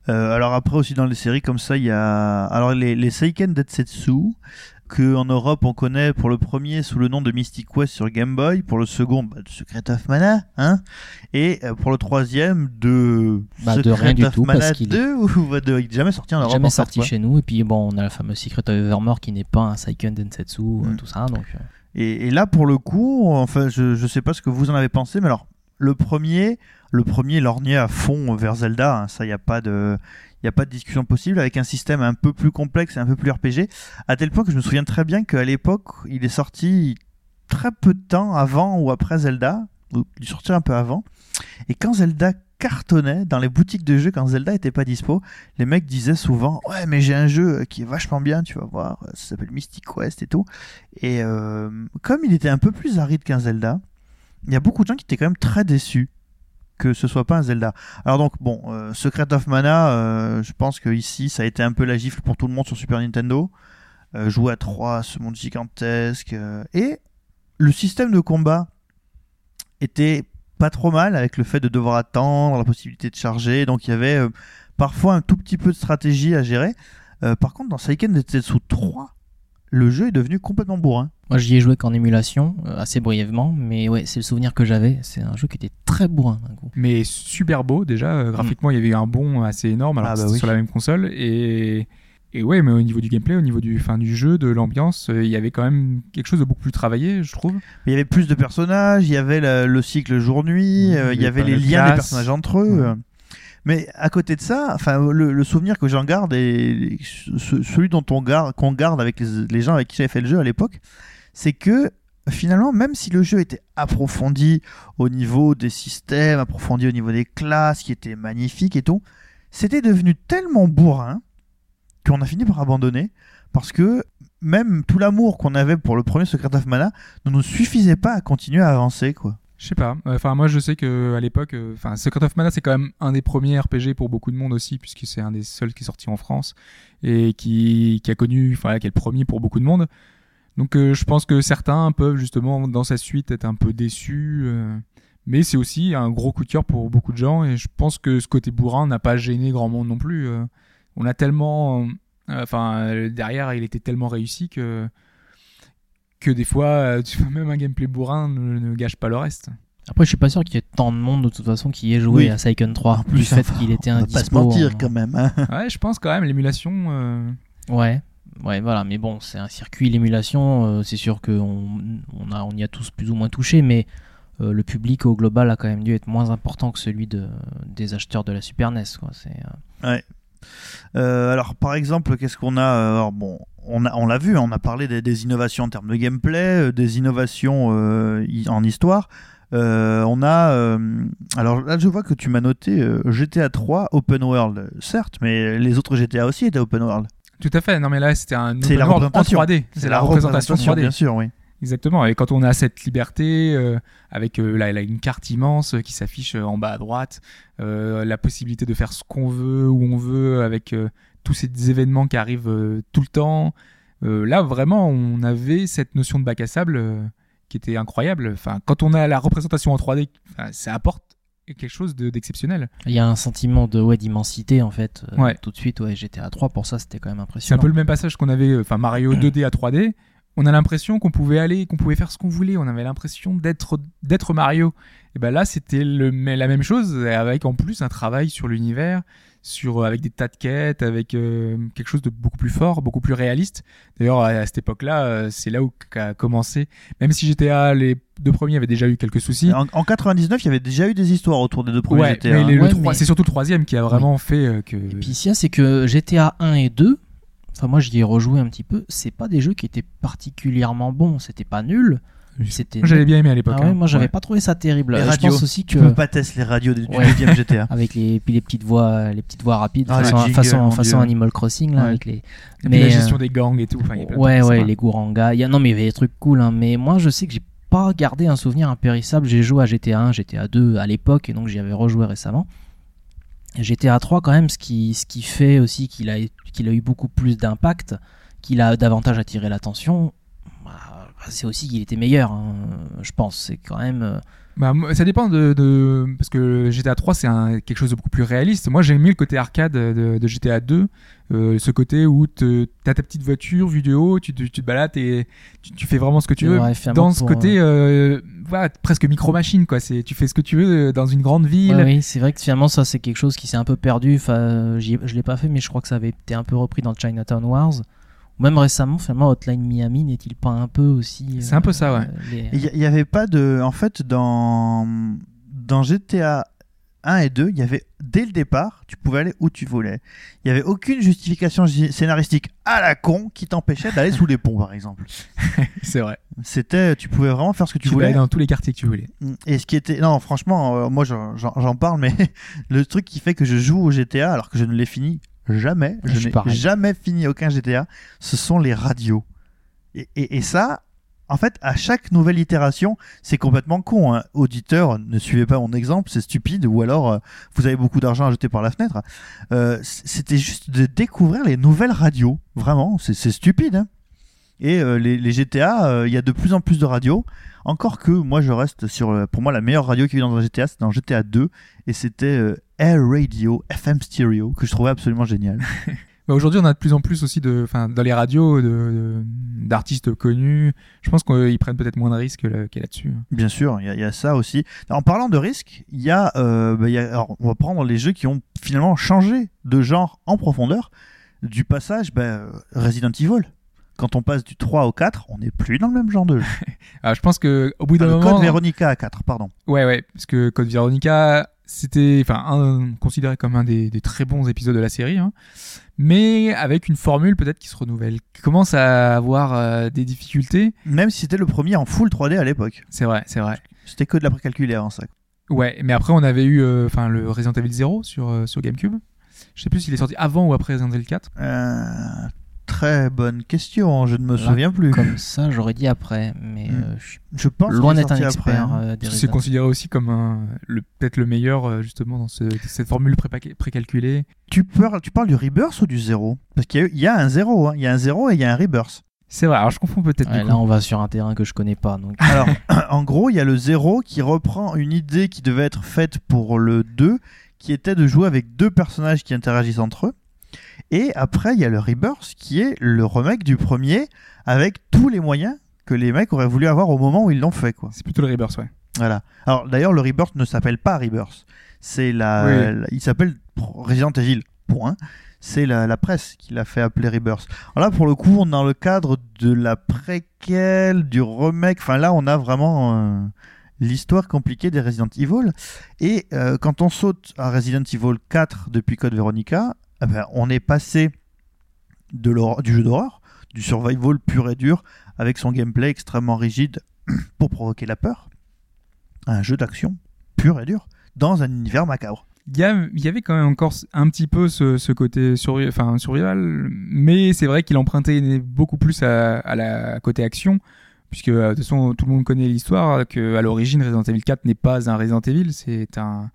Euh, alors après aussi dans les séries comme ça, il y a alors les, les Seiken Detsetsu que en Europe on connaît pour le premier sous le nom de Mystic Quest sur Game Boy, pour le second bah, de Secret of Mana, hein, et euh, pour le troisième de Bah, de Secret rien du of tout, Mana parce qu'il est- 2 ou bah, de- il est jamais sorti en Europe. jamais en sorti quoi. chez nous. Et puis bon, on a la fameuse Secret of Evermore qui n'est pas un Seiken Densetsu, euh, Mm. tout ça. Donc, Et, et là, pour le coup, enfin, je, je sais pas ce que vous en avez pensé, mais alors, le premier, le premier lorgnait à fond vers Zelda, hein, ça, il n'y a pas de. A pas de discussion possible avec un système un peu plus complexe et un peu plus RPG, à tel point que je me souviens très bien qu'à l'époque, il est sorti très peu de temps avant ou après Zelda, ou il est sorti un peu avant. Et quand Zelda cartonnait dans les boutiques de jeux, quand Zelda était pas dispo, les mecs disaient souvent Ouais, mais j'ai un jeu qui est vachement bien, tu vas voir, ça s'appelle Mystic Quest et tout. Et euh, comme il était un peu plus aride qu'un Zelda, il y a beaucoup de gens qui étaient quand même très déçus que ce soit pas un Zelda. Alors donc bon, euh, Secret of Mana, euh, je pense que ici ça a été un peu la gifle pour tout le monde sur Super Nintendo. Euh, jouer à 3, ce monde gigantesque. et le système de combat était pas trop mal avec le fait de devoir attendre, la possibilité de charger. Donc il y avait parfois un tout petit peu de stratégie à gérer. Par contre, dans Seiken Densetsu 3, le jeu est devenu complètement bourrin. moi, j'y ai joué qu'en émulation, euh, assez brièvement. Mais ouais, c'est le souvenir que j'avais. C'est un jeu qui était très bourrin d'un coup. mais super beau déjà. euh, graphiquement, il y avait eu un bond assez énorme alors Ah bah oui. sur la même console et et ouais, mais au niveau du gameplay, au niveau du, fin, du jeu, de l'ambiance, euh, il y avait quand même quelque chose de beaucoup plus travaillé, je trouve. Il y avait plus de personnages, il y avait le cycle jour-nuit, Oui, euh, il y avait les liens des personnages entre eux. Ouais. Mais à côté de ça, le, souvenir que j'en garde et ce- celui dont on garde, qu'on garde avec les, gens avec qui j'avais fait le jeu à l'époque, c'est que finalement, même si le jeu était approfondi au niveau des systèmes, approfondi au niveau des classes, qui étaient magnifiques et tout, c'était devenu tellement bourrin qu'on a fini par abandonner parce que même tout l'amour qu'on avait pour le premier Secret of Mana ne nous suffisait pas à continuer à avancer quoi. Je sais pas. Enfin, moi, je sais que à l'époque, euh, enfin, Secret of Mana, c'est quand même un des premiers RPG pour beaucoup de monde aussi, puisque c'est un des seuls qui est sorti en France et qui, qui a connu, enfin, qui est le premier pour beaucoup de monde. Donc, euh, je pense que certains peuvent justement dans sa suite être un peu déçus. euh, mais c'est aussi un gros coup de cœur pour beaucoup de gens et je pense que ce côté bourrin n'a pas gêné grand monde non plus. on a tellement, enfin, derrière, il était tellement réussi que que des fois, euh, tu vois, même un gameplay bourrin ne, ne gâche pas le reste. Après, je suis pas sûr qu'il y ait tant de monde de toute façon qui ait joué Oui. à Seiken 3. En du fait enfin, qu'il était On un va pas se mentir en- quand même. hein. Ouais, je pense quand même l'émulation. euh, Ouais, ouais, voilà. Mais bon, c'est un circuit, l'émulation. euh, c'est sûr qu'on on a, on y a tous plus ou moins touché, mais euh, le public au global a quand même dû être moins important que celui de, des acheteurs de la Super NES. Quoi. C'est, euh, Euh, alors par exemple, qu'est-ce qu'on a euh, alors, bon, on a, on l'a vu, hein, on a parlé des, des innovations en termes de gameplay, euh, des innovations euh, en histoire. Euh, on a euh, alors là je vois que tu m'as noté euh, GTA 3 open world certes mais les autres GTA aussi étaient open world Tout à fait. Non, mais là, c'était un open la world en représentation. 3D. C'est la, représentation 3D. bien sûr oui Exactement. Et quand on a cette liberté, euh, avec euh, là, là, une carte immense euh, qui s'affiche euh, en bas à droite, euh, la possibilité de faire ce qu'on veut, où on veut, avec tous ces événements qui arrivent tout le temps. là, vraiment, on avait cette notion de bac à sable qui était incroyable. Enfin, quand on a la représentation en 3D, enfin, ça apporte quelque chose de- d'exceptionnel. Il y a un sentiment de ouais, d'immensité en fait. Ouais. Tout de suite, ouais, GTA 3 pour ça, c'était quand même C'est un impressionnant. peu le même passage qu'on avait, enfin Mario 2D à 3D. On a l'impression qu'on pouvait aller, qu'on pouvait faire ce qu'on voulait. On avait l'impression d'être d'être Mario. Et ben là, c'était la même chose avec en plus un travail sur l'univers, sur avec des tas de quêtes, avec euh, quelque chose de beaucoup plus fort, beaucoup plus réaliste. D'ailleurs, à, à cette époque-là, euh, c'est là où a commencé. Même si GTA les deux premiers avaient déjà eu quelques soucis. en, en 99 il y avait déjà eu des histoires autour des deux premiers Ouais, GTA mais hein. les- le Ouais, trois- mais- c'est surtout le troisième qui a vraiment fait euh, que. Et puis, c'est que GTA 1 et 2, enfin, moi j'y ai rejoué un petit peu, c'est pas des jeux qui étaient particulièrement bons. C'était pas nul. C'était j'avais bien aimé à l'époque. Ah ouais, hein. moi j'avais Ouais. pas trouvé ça terrible. Les radios. Je pense aussi que tu peux pas tester les radios du, Ouais. deuxième GTA avec les puis les petites voix les petites voix rapides Ah, façon. Animal Crossing là Ouais. avec les Et puis mais la gestion euh, des gangs et tout. Enfin, y a ouais ouais les Gouranga il y a, non mais il y avait des trucs cool hein, mais moi je sais que j'ai pas gardé un souvenir impérissable j'ai joué à GTA 1 GTA 2 à l'époque et donc j'y avais rejoué récemment GTA 3 quand même ce qui fait aussi qu'il a qu'il a eu beaucoup plus d'impact qu'il a davantage attiré l'attention bah, c'est aussi qu'il était meilleur hein, je pense. C'est quand même euh, Bah, ça dépend de, de- parce que GTA 3 c'est quelque chose de beaucoup plus réaliste. Moi j'ai aimé le côté arcade de, de GTA 2, euh, ce côté où t'as ta petite voiture vue de haut, tu, te- tu te balades et tu, tu fais vraiment ce que tu veux. Ouais, dans ce côté euh, voilà, presque micro machine quoi. C'est tu fais ce que tu veux euh, dans une grande ville. Ouais, oui, c'est vrai que finalement ça c'est quelque chose qui s'est un peu perdu. Enfin, je l'ai pas fait, mais je crois que ça avait été un peu repris dans Chinatown Wars. Même récemment, finalement, Hotline Miami n'est-il pas un peu aussi C'est un peu ça, ouais. les- Il n'y avait pas de. En fait, dans, dans GTA 1 et 2, il y avait, dès le départ, tu pouvais aller où tu voulais. Il n'y avait aucune justification scénaristique à la con qui t'empêchait d'aller sous les ponts, par exemple. C'est vrai. C'était, tu pouvais vraiment faire ce que tu Tu voulais. voulais dans tous les quartiers que tu voulais. Et ce qui était. Non, franchement, euh, moi j'en parle, mais le truc qui fait que je joue au GTA alors que je ne l'ai fini jamais, Je n'ai jamais fini aucun GTA, ce sont les radios. Et, et- et ça, en fait, à chaque nouvelle itération, c'est complètement con. Hein. Auditeur, ne suivez pas mon exemple, c'est stupide, ou alors euh, vous avez beaucoup d'argent à jeter par la fenêtre. Euh, C'était juste de découvrir les nouvelles radios. Vraiment, c'est stupide. hein. Et euh, les, les GTA, il y a de plus en plus de radios. Encore que moi je reste sur, pour moi la meilleure radio a eu dans un GTA, c'est dans GTA 2 et c'était Air Radio, FM Stereo que je trouvais absolument génial. Bah, Aujourd'hui, on a de plus en plus aussi de, enfin, dans les radios d'artistes connus. Je pense qu'ils prennent peut-être moins de risques là- y a là-dessus. Bien sûr, il y, a- il y a ça aussi. En parlant de risques, il y a, euh, bah, il y a- alors, on va prendre les jeux qui ont finalement changé de genre en profondeur. du passage, ben, Resident Evil. Quand on passe du 3 au 4, on n'est plus dans le même genre de jeu. Ah, je pense que au bout d'un Ah, moment, code Veronica à 4, pardon. ouais, ouais, parce que Code Veronica, c'était, enfin, un- considéré comme un des, des très bons épisodes de la série, hein, mais avec une formule peut-être qui se renouvelle, qui commence à avoir euh, des difficultés. Même si c'était le premier en full 3D à l'époque. C'est vrai, c'est vrai. C'était que de la précalculaire, hein, ça. Ouais, mais après on avait eu, euh, enfin, le Resident Evil 0 sur euh, sur GameCube. Je sais plus s'il est sorti avant ou après Resident Evil 4. Très bonne question, je ne me Là, souviens plus. Comme ça, j'aurais dit après, mais Mm. euh, je suis Je pense loin d'être un expert hein. euh, C'est considéré aussi comme un, le, peut-être le meilleur euh, justement dans ce- cette formule pré- précalculée. Tu, parles, tu parles du Rebirth ou du 0 Parce qu'il y, y a un 0, hein. il y a un 0 et il y a un Rebirth. C'est vrai, alors je confonds peut-être. Ouais, là, on va sur un terrain que je connais pas. Donc, Alors, en gros, il y a le 0 qui reprend une idée qui devait être faite pour le 2, qui était de jouer avec deux personnages qui interagissent entre eux. Et après, il y a le Rebirth, qui est le remake du premier, avec tous les moyens que les mecs auraient voulu avoir au moment où ils l'ont fait. Quoi. C'est plutôt le Rebirth, ouais. Voilà. Alors, d'ailleurs, le Rebirth ne s'appelle pas Rebirth. C'est la, Oui. la- il s'appelle Resident Evil. Point. C'est la, la presse qui l'a fait appeler Rebirth. Alors là, pour le coup, on est dans le cadre de la préquelle, du remake. Enfin, là, on a vraiment euh, l'histoire compliquée des Resident Evil. Et euh, quand on saute à Resident Evil 4 depuis Code Veronica, eh ben, on est passé du jeu d'horreur, du survival pur et dur, avec son gameplay extrêmement rigide pour provoquer la peur, à un jeu d'action pur et dur, dans un univers macabre. Il y, avait quand même encore un petit peu ce, côté survival, mais c'est vrai qu'il empruntait beaucoup plus à, la côté action, puisque euh, de toute façon tout le monde connaît l'histoire que à l'origine Resident Evil 4 n'est pas un Resident Evil, c'est un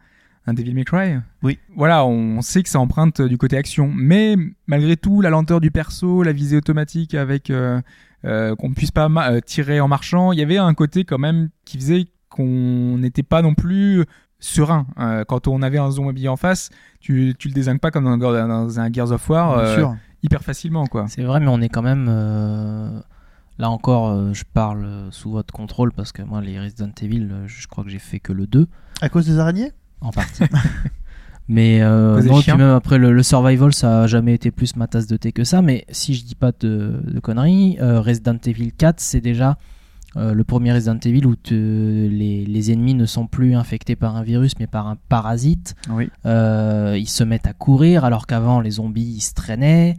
un Devil May Cry. Oui. Voilà, on sait que ça emprunte du côté action, mais malgré tout la lenteur du perso, la visée automatique avec euh, euh, qu'on ne puisse pas euh, tirer en marchant, il y avait un côté quand même qui faisait qu'on n'était pas non plus serein. Euh, quand on avait un zombie en face, tu, tu le désingues pas comme dans, dans un Gears of War Bien euh, sûr. hyper facilement quoi. c'est vrai, mais on est quand même. euh, Là encore, euh, je parle euh, sous votre contrôle parce que moi, les Resident Evil, euh, je crois que j'ai fait que le 2 À cause des araignées? En partie. Mais euh, non, puis même après le, le survival, ça a jamais été plus ma tasse de thé que ça. Mais si je dis pas de, de conneries, euh, Resident Evil 4, c'est déjà euh, le premier Resident Evil où te- les, les ennemis ne sont plus infectés par un virus mais par un parasite. Oui. Euh, ils se mettent à courir alors qu'avant les zombies ils se traînaient.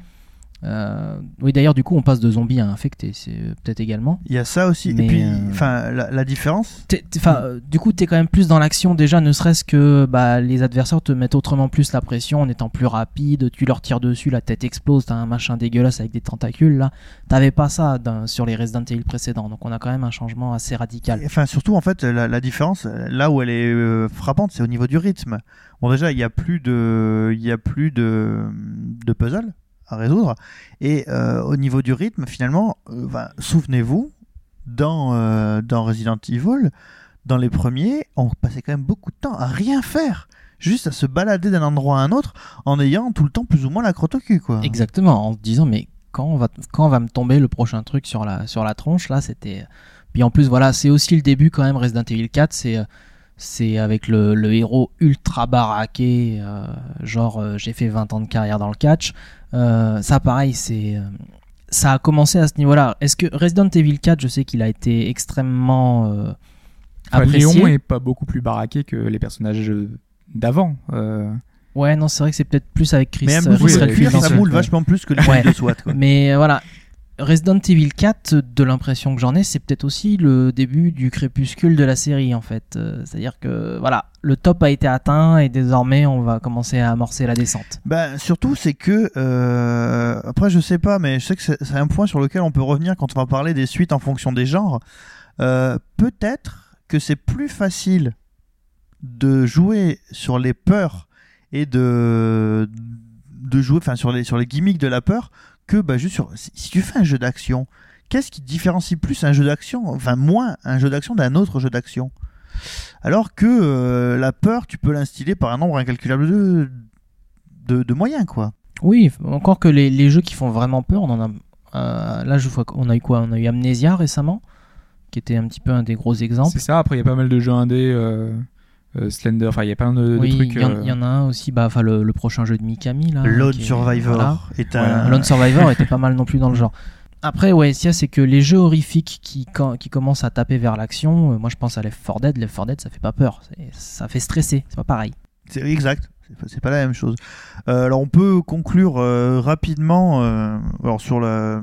Euh, oui, d'ailleurs, du coup, on passe de zombies à infectés, c'est euh, peut-être également. Il y a ça aussi. Mais, Et puis, euh, enfin, la, la différence, T'es- t'es- Enfin, euh, du coup, t'es quand même plus dans l'action déjà, ne serait-ce que bah, les adversaires te mettent autrement plus la pression en étant plus rapide. Tu leur tires dessus, la tête explose, t'as un machin dégueulasse avec des tentacules là. T'avais pas ça sur les Resident Evil précédents, donc on a quand même un changement assez radical. Enfin, surtout, en fait, la, la différence, là où elle est frappante, c'est au niveau du rythme. Bon, déjà, il n'y a plus de, il y a plus de, de puzzle à résoudre. Et euh, au niveau du rythme, finalement, euh, ben, souvenez-vous, dans, euh, dans Resident Evil, dans les premiers, on passait quand même beaucoup de temps à rien faire. Juste à se balader d'un endroit à un autre en ayant tout le temps plus ou moins la crotte au cul, quoi. Exactement, en se disant mais quand va quand va me tomber le prochain truc sur la sur la tronche là, c'était puis en plus voilà, c'est aussi le début quand même Resident Evil 4, c'est euh, c'est avec le, le héros ultra baraqué euh, genre euh, j'ai fait 20 ans de carrière dans le catch. Euh, ça pareil, c'est euh, ça a commencé à ce niveau-là. Est-ce que Resident Evil 4, je sais qu'il a été extrêmement euh, Enfin, apprécié. Léon est pas beaucoup plus baraqué que les personnages d'avant. Euh, Ouais, non, c'est vrai que c'est peut-être plus avec Chris. Mais oui, de Chris cuir, Redfield, ça moule ouais. vachement plus que le Ouais. de SWAT, quoi. Mais voilà, Resident Evil 4, de l'impression que j'en ai, c'est peut-être aussi le début du crépuscule de la série en fait. Euh, C'est-à-dire que voilà, le top a été atteint et désormais on va commencer à amorcer la descente. Ben, surtout, c'est que. euh, après, je sais pas, mais je sais que c'est un point sur lequel on peut revenir quand on va parler des suites en fonction des genres. Euh, Peut-être que c'est plus facile de jouer sur les peurs et de, jouer enfin, sur les gimmicks de la peur que bah, juste sur. Si, si tu fais un jeu d'action, qu'est-ce qui différencie plus un jeu d'action, enfin moins un jeu d'action d'un autre jeu d'action? Alors que euh, la peur, tu peux l'instiller par un nombre incalculable de, de, de moyens, quoi. Oui, encore que les, les jeux qui font vraiment peur, on en a. euh, là, je vois qu'on a eu quoi? On a eu Amnesia récemment, qui était un petit peu un des gros exemples. c'est ça. Après, il y a pas mal de jeux indés. Euh, euh, Slender. Enfin, il y a plein de, de Oui, trucs. il y, en- euh, il y en a un aussi, bah, enfin le, le prochain jeu de Mikami là. Lone Survivor voilà. est un. Lone Survivor était pas mal non plus dans le genre. Après, ouais, c'est que les jeux horrifiques qui, quand- qui commencent à taper vers l'action, euh, moi je pense à Left 4 Dead. Left 4 Dead, ça fait pas peur, ça fait stresser, c'est pas pareil. C'est exact. C'est pas- la même chose. Euh, alors on peut conclure euh, rapidement euh, alors sur la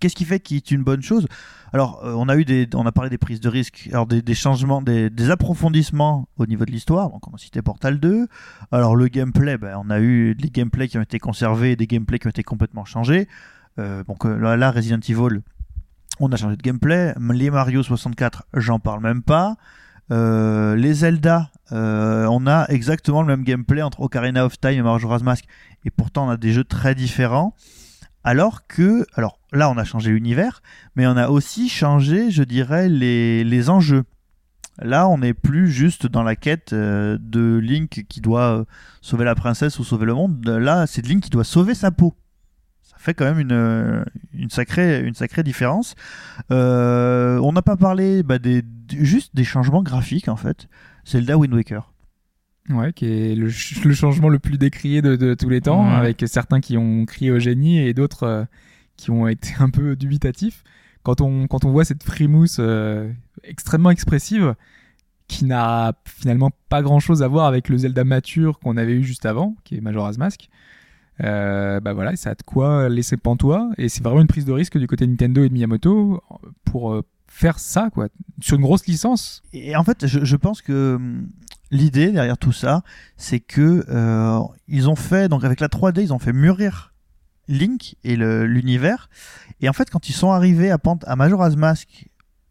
qu'est-ce qui fait qu'il est une bonne chose? Alors euh, on a eu des on a parlé des prises de risque, alors des, changements, des, approfondissements au niveau de l'histoire. Donc on a cité Portal 2. Alors le gameplay, ben, on a eu des gameplays qui ont été conservés et des gameplays qui ont été complètement changés. Euh, donc euh, là, Resident Evil, on a changé de gameplay. Les Mario 64, j'en parle même pas. Les Zelda, on a exactement le même gameplay entre Ocarina of Time et Majora's Mask, et pourtant on a des jeux très différents. Alors que, alors là on a changé l'univers, mais on a aussi changé, je dirais, les, enjeux. Là, on n'est plus juste dans la quête euh, de Link qui doit euh, sauver la princesse ou sauver le monde. Là, c'est Link qui doit sauver sa peau. Ça fait quand même une, euh, sacrée, différence. On n'a pas parlé bah, juste des changements graphiques en fait. Zelda Wind Waker. Ouais, qui est le, ch- le changement le plus décrié de, de tous les temps, Ouais. avec certains qui ont crié au génie et d'autres euh, qui ont été un peu dubitatifs. Quand on, quand on voit cette frimousse euh, extrêmement expressive, qui n'a finalement pas grand chose à voir avec le Zelda mature qu'on avait eu juste avant, qui est Majora's Mask, euh, bah voilà, ça a de quoi laisser pantois, et c'est vraiment une prise de risque du côté Nintendo et de Miyamoto pour euh, faire ça, quoi, sur une grosse licence. Et en fait, je, je pense que hum, l'idée derrière tout ça, c'est que euh, ils ont fait donc avec la 3D, ils ont fait mûrir Link et l'univers. Et en fait, quand ils sont arrivés à, Pant- à Majora's Mask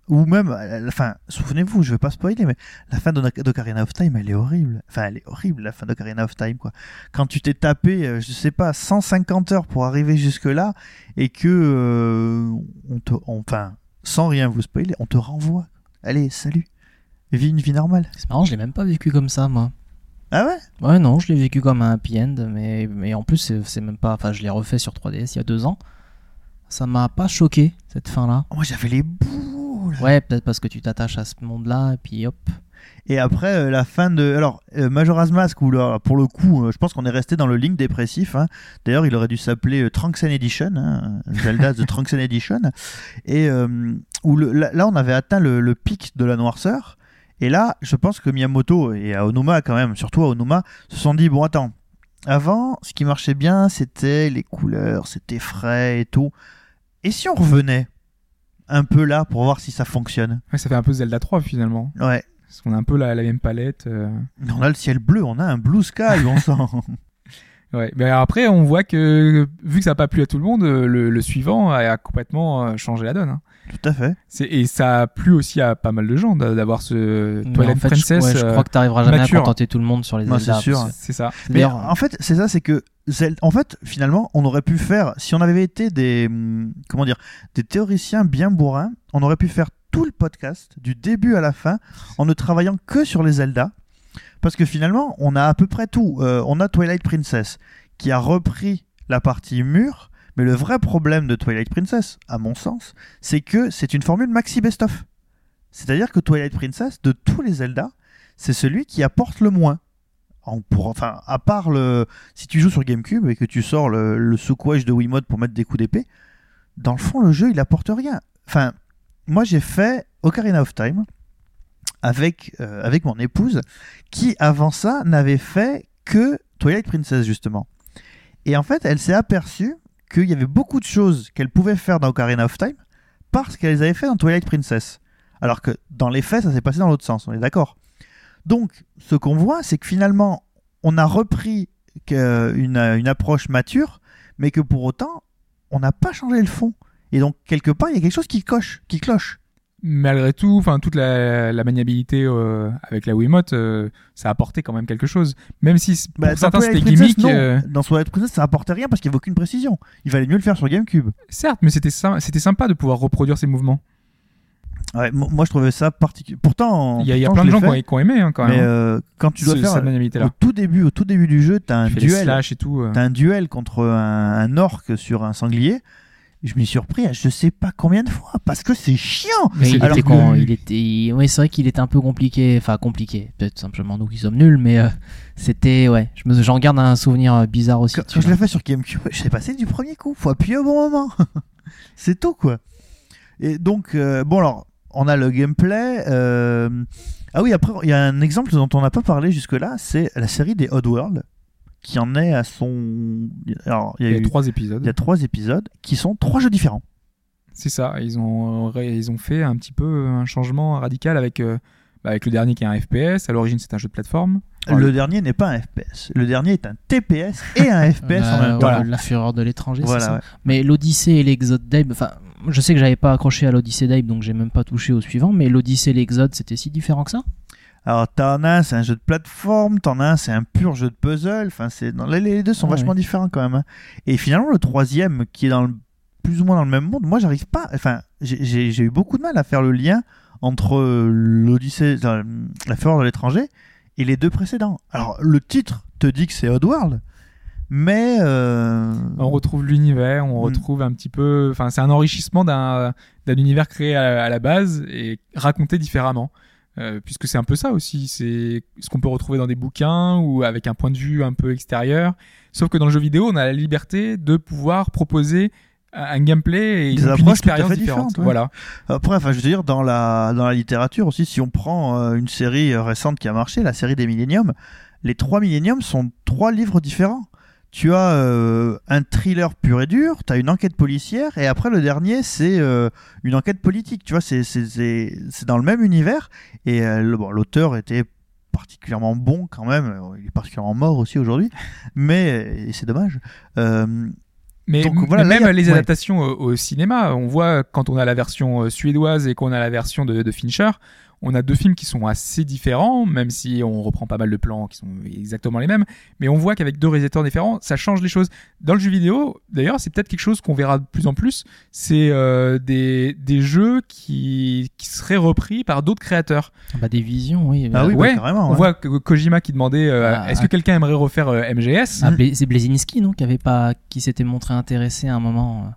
ou même à la fin, souvenez-vous, je vais pas spoiler, mais la fin d'Oc- d'Ocarina of Time, elle est horrible. Enfin, elle est horrible la fin d'Ocarina of Time, quoi. Quand tu t'es tapé, euh, je sais pas, 150 heures pour arriver jusque là, et que euh, on te, enfin, sans rien vous spoiler, on te renvoie. Allez, salut. Vis une vie normale. C'est marrant, je l'ai même pas vécu comme ça, moi. Ah ouais? Ouais, non, je l'ai vécu comme un happy end, mais, mais en plus, c'est même pas. Enfin, je l'ai refait sur 3DS il y a deux ans. Ça m'a pas choqué, cette fin-là. Moi j'avais les boules. Ouais, peut-être parce que tu t'attaches à ce monde-là, et puis hop. Et après euh, la fin de alors euh, Majora's Mask où là, pour le coup euh, je pense qu'on est resté dans le link dépressif. hein. D'ailleurs il aurait dû s'appeler and Edition, hein, Zelda Trunks and Edition. Et où le- là, là, on avait atteint le, le pic de la noirceur. Et là je pense que Miyamoto et Aonuma quand même, surtout Aonuma, se sont dit bon attends. Avant, ce qui marchait bien, c'était les couleurs, c'était frais et tout. Et si on revenait un peu là pour voir si ça fonctionne? Ouais, ça fait un peu Zelda 3 finalement. Ouais. Parce qu'on a un peu la, la même palette. euh. On a le ciel bleu, on a un blue sky, on sent. Ouais. Mais après, on voit que vu que ça n'a pas plu à tout le monde, euh, le, le suivant a, a complètement euh, changé la donne. hein. Tout à fait. C'est- Et ça a plu aussi à pas mal de gens d'a- d'avoir ce Twilight en fait, je, Princess. ouais, je euh, crois que t'arriveras jamais mature. à contenter tout le monde sur les Zelda. c'est sûr. C'est ça. Mais D'ailleurs, en fait, c'est ça, c'est que Zelda- en fait, finalement, on aurait pu faire, si on avait été des, hum, comment dire, des théoriciens bien bourrins, on aurait pu faire tout le podcast du début à la fin en ne travaillant que sur les Zelda, parce que finalement, on a à peu près tout. Euh, on a Twilight Princess qui a repris la partie mûre, mais le vrai problème de Twilight Princess, à mon sens, c'est que c'est une formule maxi best-of. C'est-à-dire que Twilight Princess, de tous les Zelda, c'est celui qui apporte le moins. En- enfin, à part le, si tu joues sur GameCube et que tu sors le, le secouage de Wiimote pour mettre des coups d'épée, dans le fond, le jeu, il apporte rien. Enfin, moi, j'ai fait Ocarina of Time avec, euh, avec mon épouse, qui, avant ça, n'avait fait que Twilight Princess, justement. Et en fait, elle s'est aperçue qu'il y avait beaucoup de choses qu'elle pouvait faire dans Ocarina of Time parce qu'elles avaient fait dans Twilight Princess. Alors que dans les faits, ça s'est passé dans l'autre sens, on est d'accord. Donc, ce qu'on voit, c'est que finalement, on a repris que- une, une approche mature, mais que pour autant, on n'a pas changé le fond. Et donc, quelque part, il y a quelque chose qui coche, qui cloche. Malgré tout, enfin toute la, la maniabilité euh, avec la Wiimote, euh, ça a apporté quand même quelque chose. Même si pour Bah, certains c'était gimmick, non. euh, Dans Twilight Princess, ça apportait rien parce qu'il n'y avait aucune précision. Il valait mieux le faire sur GameCube. certes, mais c'était sy- c'était sympa de pouvoir reproduire ces mouvements. Ouais, mo- moi, je trouvais ça particulier. Pourtant, Il y a, y plein de gens qui ont, aimé hein, quand même. Mais euh, quand tu dois ce- faire au tout début, au tout début du jeu, t'as un Tu duel. et tout. euh. T'as un duel contre un, un orc sur un sanglier. Je m'y suis surpris à je sais pas combien de fois parce que c'est chiant. Mais il, Alors était que- con- il était, oui, c'est vrai qu'il était un peu compliqué, enfin compliqué, peut-être simplement nous qui sommes nuls, mais euh, c'était, ouais, je me, j'en garde un souvenir euh, bizarre aussi. Quand, quand je l'ai fait sur GameCube, je sais passer du premier coup. Faut appuyer au bon moment. c'est tout quoi. Et donc euh, bon alors on a le gameplay. euh, Ah oui après il y a un exemple dont on n'a pas parlé jusque là, c'est la série des Oddworld qui en est à son. Alors il y Il a, y a eu- trois il y épisodes. a trois épisodes qui sont trois jeux différents. C'est ça. Ils ont, ré- ils ont fait un petit peu un changement radical avec, euh, bah, avec le dernier qui est un FPS. À l'origine, c'est un jeu de plateforme. Enfin, le dernier n'est pas un FPS. Le dernier est un TPS et un FPS en Euh, même temps. voilà, La fureur de l'étranger, c'est ça. ouais. Mais l'Odyssée et l'Exode d'Abe, enfin, je sais que j'avais pas accroché à l'Odyssée d'Abe, donc j'ai même pas touché au suivant, mais l'Odyssée et l'Exode, c'était si différent que ça? Alors, t'en as un, c'est un jeu de plateforme, t'en as un, c'est un pur jeu de puzzle. Enfin, c'est les, les deux sont Ah vachement ouais. différents quand même. hein. Et finalement, le troisième, qui est dans le, plus ou moins dans le même monde, moi, j'arrive pas. Enfin, j'ai- eu beaucoup de mal à faire le lien entre euh, l'Odyssée, euh, la Fureur de l'étranger, et les deux précédents. Alors, le titre te dit que c'est Oddworld, mais euh, On retrouve l'univers, on Mm. retrouve un petit peu. Enfin, c'est un enrichissement d'un univers créé à, à la base et raconté différemment. Euh, puisque c'est un peu ça aussi, c'est ce qu'on peut retrouver dans des bouquins ou avec un point de vue un peu extérieur. Sauf que dans le jeu vidéo, on a la liberté de pouvoir proposer un gameplay et Des une, une approches tout à expérience fait différente. différentes, ouais. Voilà. Après, enfin, je veux dire, dans la, dans la littérature aussi, si on prend euh, une série euh, récente qui a marché, la série des Millennium, les trois Millennium sont trois livres différents. Tu as euh, un thriller pur et dur, tu as une enquête policière, et après le dernier, c'est euh, une enquête politique. Tu vois, c'est- dans le même univers, et euh, bon, l'auteur était particulièrement bon quand même, il est particulièrement mort aussi aujourd'hui, mais c'est dommage. Mais, Donc, voilà, là, même a- les ouais. adaptations au, au cinéma, on voit quand on a la version suédoise et qu'on a la version de, de Fincher, on a deux films qui sont assez différents, même si on reprend pas mal de plans qui sont exactement les mêmes, mais on voit qu'avec deux réalisateurs différents, ça change les choses. Dans le jeu vidéo, d'ailleurs, c'est peut-être quelque chose qu'on verra de plus en plus, c'est euh, des, des jeux qui, qui seraient repris par d'autres créateurs. Bah, des visions, oui. ah Euh, oui, bah, ouais, carrément. On ouais. voit que Kojima qui demandait euh, Ah, est-ce que ah. quelqu'un aimerait refaire euh, MGS ah, c'est Blazinski, non, qui avait pas, qui s'était montré intéressé à un moment.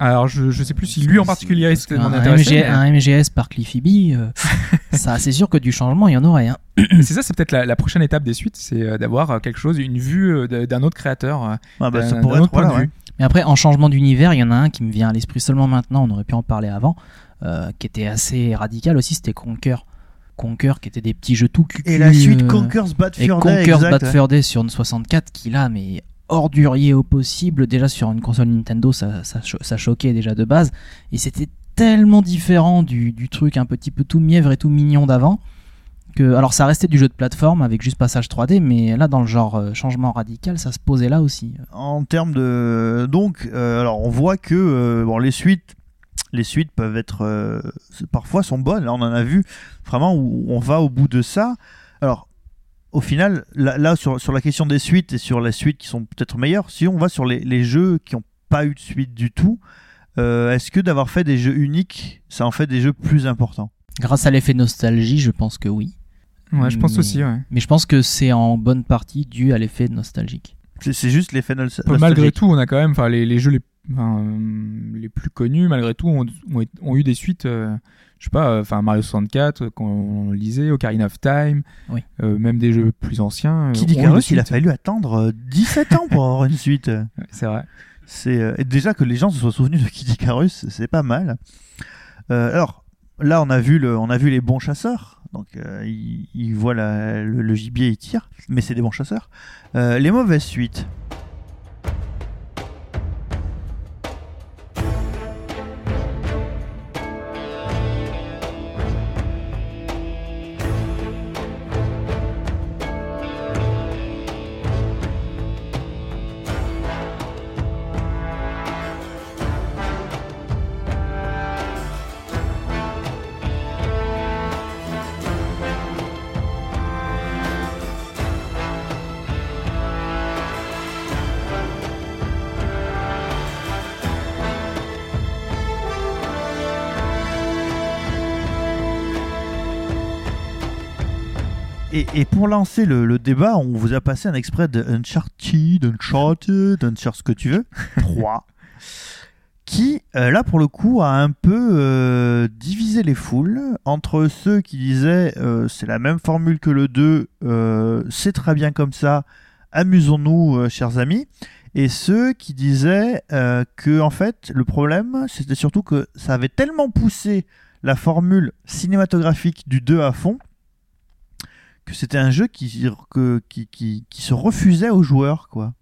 Alors je, je sais plus si lui en particulier demandé un, intéressé. MG mais- un MGS par Cliffy B, euh, ça, c'est sûr que du changement, il y en aurait. Hein. C'est ça, c'est peut-être la, la prochaine étape des suites, c'est euh, d'avoir euh, quelque chose, une vue d'un autre créateur, euh, Ah, bah, ça pourrait être voilà, ouais. Mais après, en changement d'univers, il y en a un qui me vient à l'esprit seulement maintenant, on aurait pu en parler avant, euh, qui était assez radical aussi, c'était Conquer. Conquer, qui était des petits jeux tout cucu. Et la suite euh, Conker's Bad Fur Day, Conquer exact, Bad ouais. Fur Day sur une 64, qui là, mais ordurier au possible. Déjà sur une console Nintendo, ça, ça, cho- ça choquait déjà de base. Et c'était tellement différent du, du truc un petit peu tout mièvre et tout mignon d'avant. Que, alors ça restait du jeu de plateforme avec juste passage 3D, mais là dans le genre euh, changement radical, ça se posait là aussi. en termes de donc euh, alors on voit que euh, bon les suites les suites peuvent être parfois sont bonnes là on en a vu vraiment où on va au bout de ça alors au final là, là, sur, sur la question des suites et sur les suites qui sont peut-être meilleures si on va sur les, les jeux qui n'ont pas eu de suite du tout euh, est-ce que d'avoir fait des jeux uniques ça en fait des jeux plus importants? Grâce à l'effet nostalgie, je pense que oui. Ouais, je pense Mais- aussi, ouais. Mais je pense que c'est en bonne partie dû à l'effet nostalgique. c'est, juste l'effet Malgré nostalgique. tout, on a quand même, enfin, les, les jeux les, euh, les plus connus, malgré tout, ont, ont, ont eu des suites. euh, je sais pas, euh, enfin Mario 64, euh, quand on le lisait, Ocarina of Time, Oui. euh, même des jeux plus anciens. Kid ont eu Icarus il a fallu attendre euh, 17 ans pour avoir une suite C'est vrai. C'est euh, et déjà que les gens se soient souvenus de Kid Icarus, c'est pas mal. Euh, alors là, on a vu le, on a vu les bons chasseurs. Donc euh, ils, ils voient la- le, le gibier, ils tirent, mais c'est des bons chasseurs. Euh, les mauvaises suites. Pour lancer le, le débat, on vous a passé un extrait de Uncharted, Uncharted, Uncharted, ce que tu veux, 3, qui euh, là pour le coup, a un peu euh, divisé les foules entre ceux qui disaient euh, c'est la même formule que le 2, euh, c'est très bien comme ça, amusons-nous, chers amis, et ceux qui disaient que en fait le problème c'était surtout que ça avait tellement poussé la formule cinématographique du 2 à fond que c'était un jeu qui, se refusait aux joueurs quoi.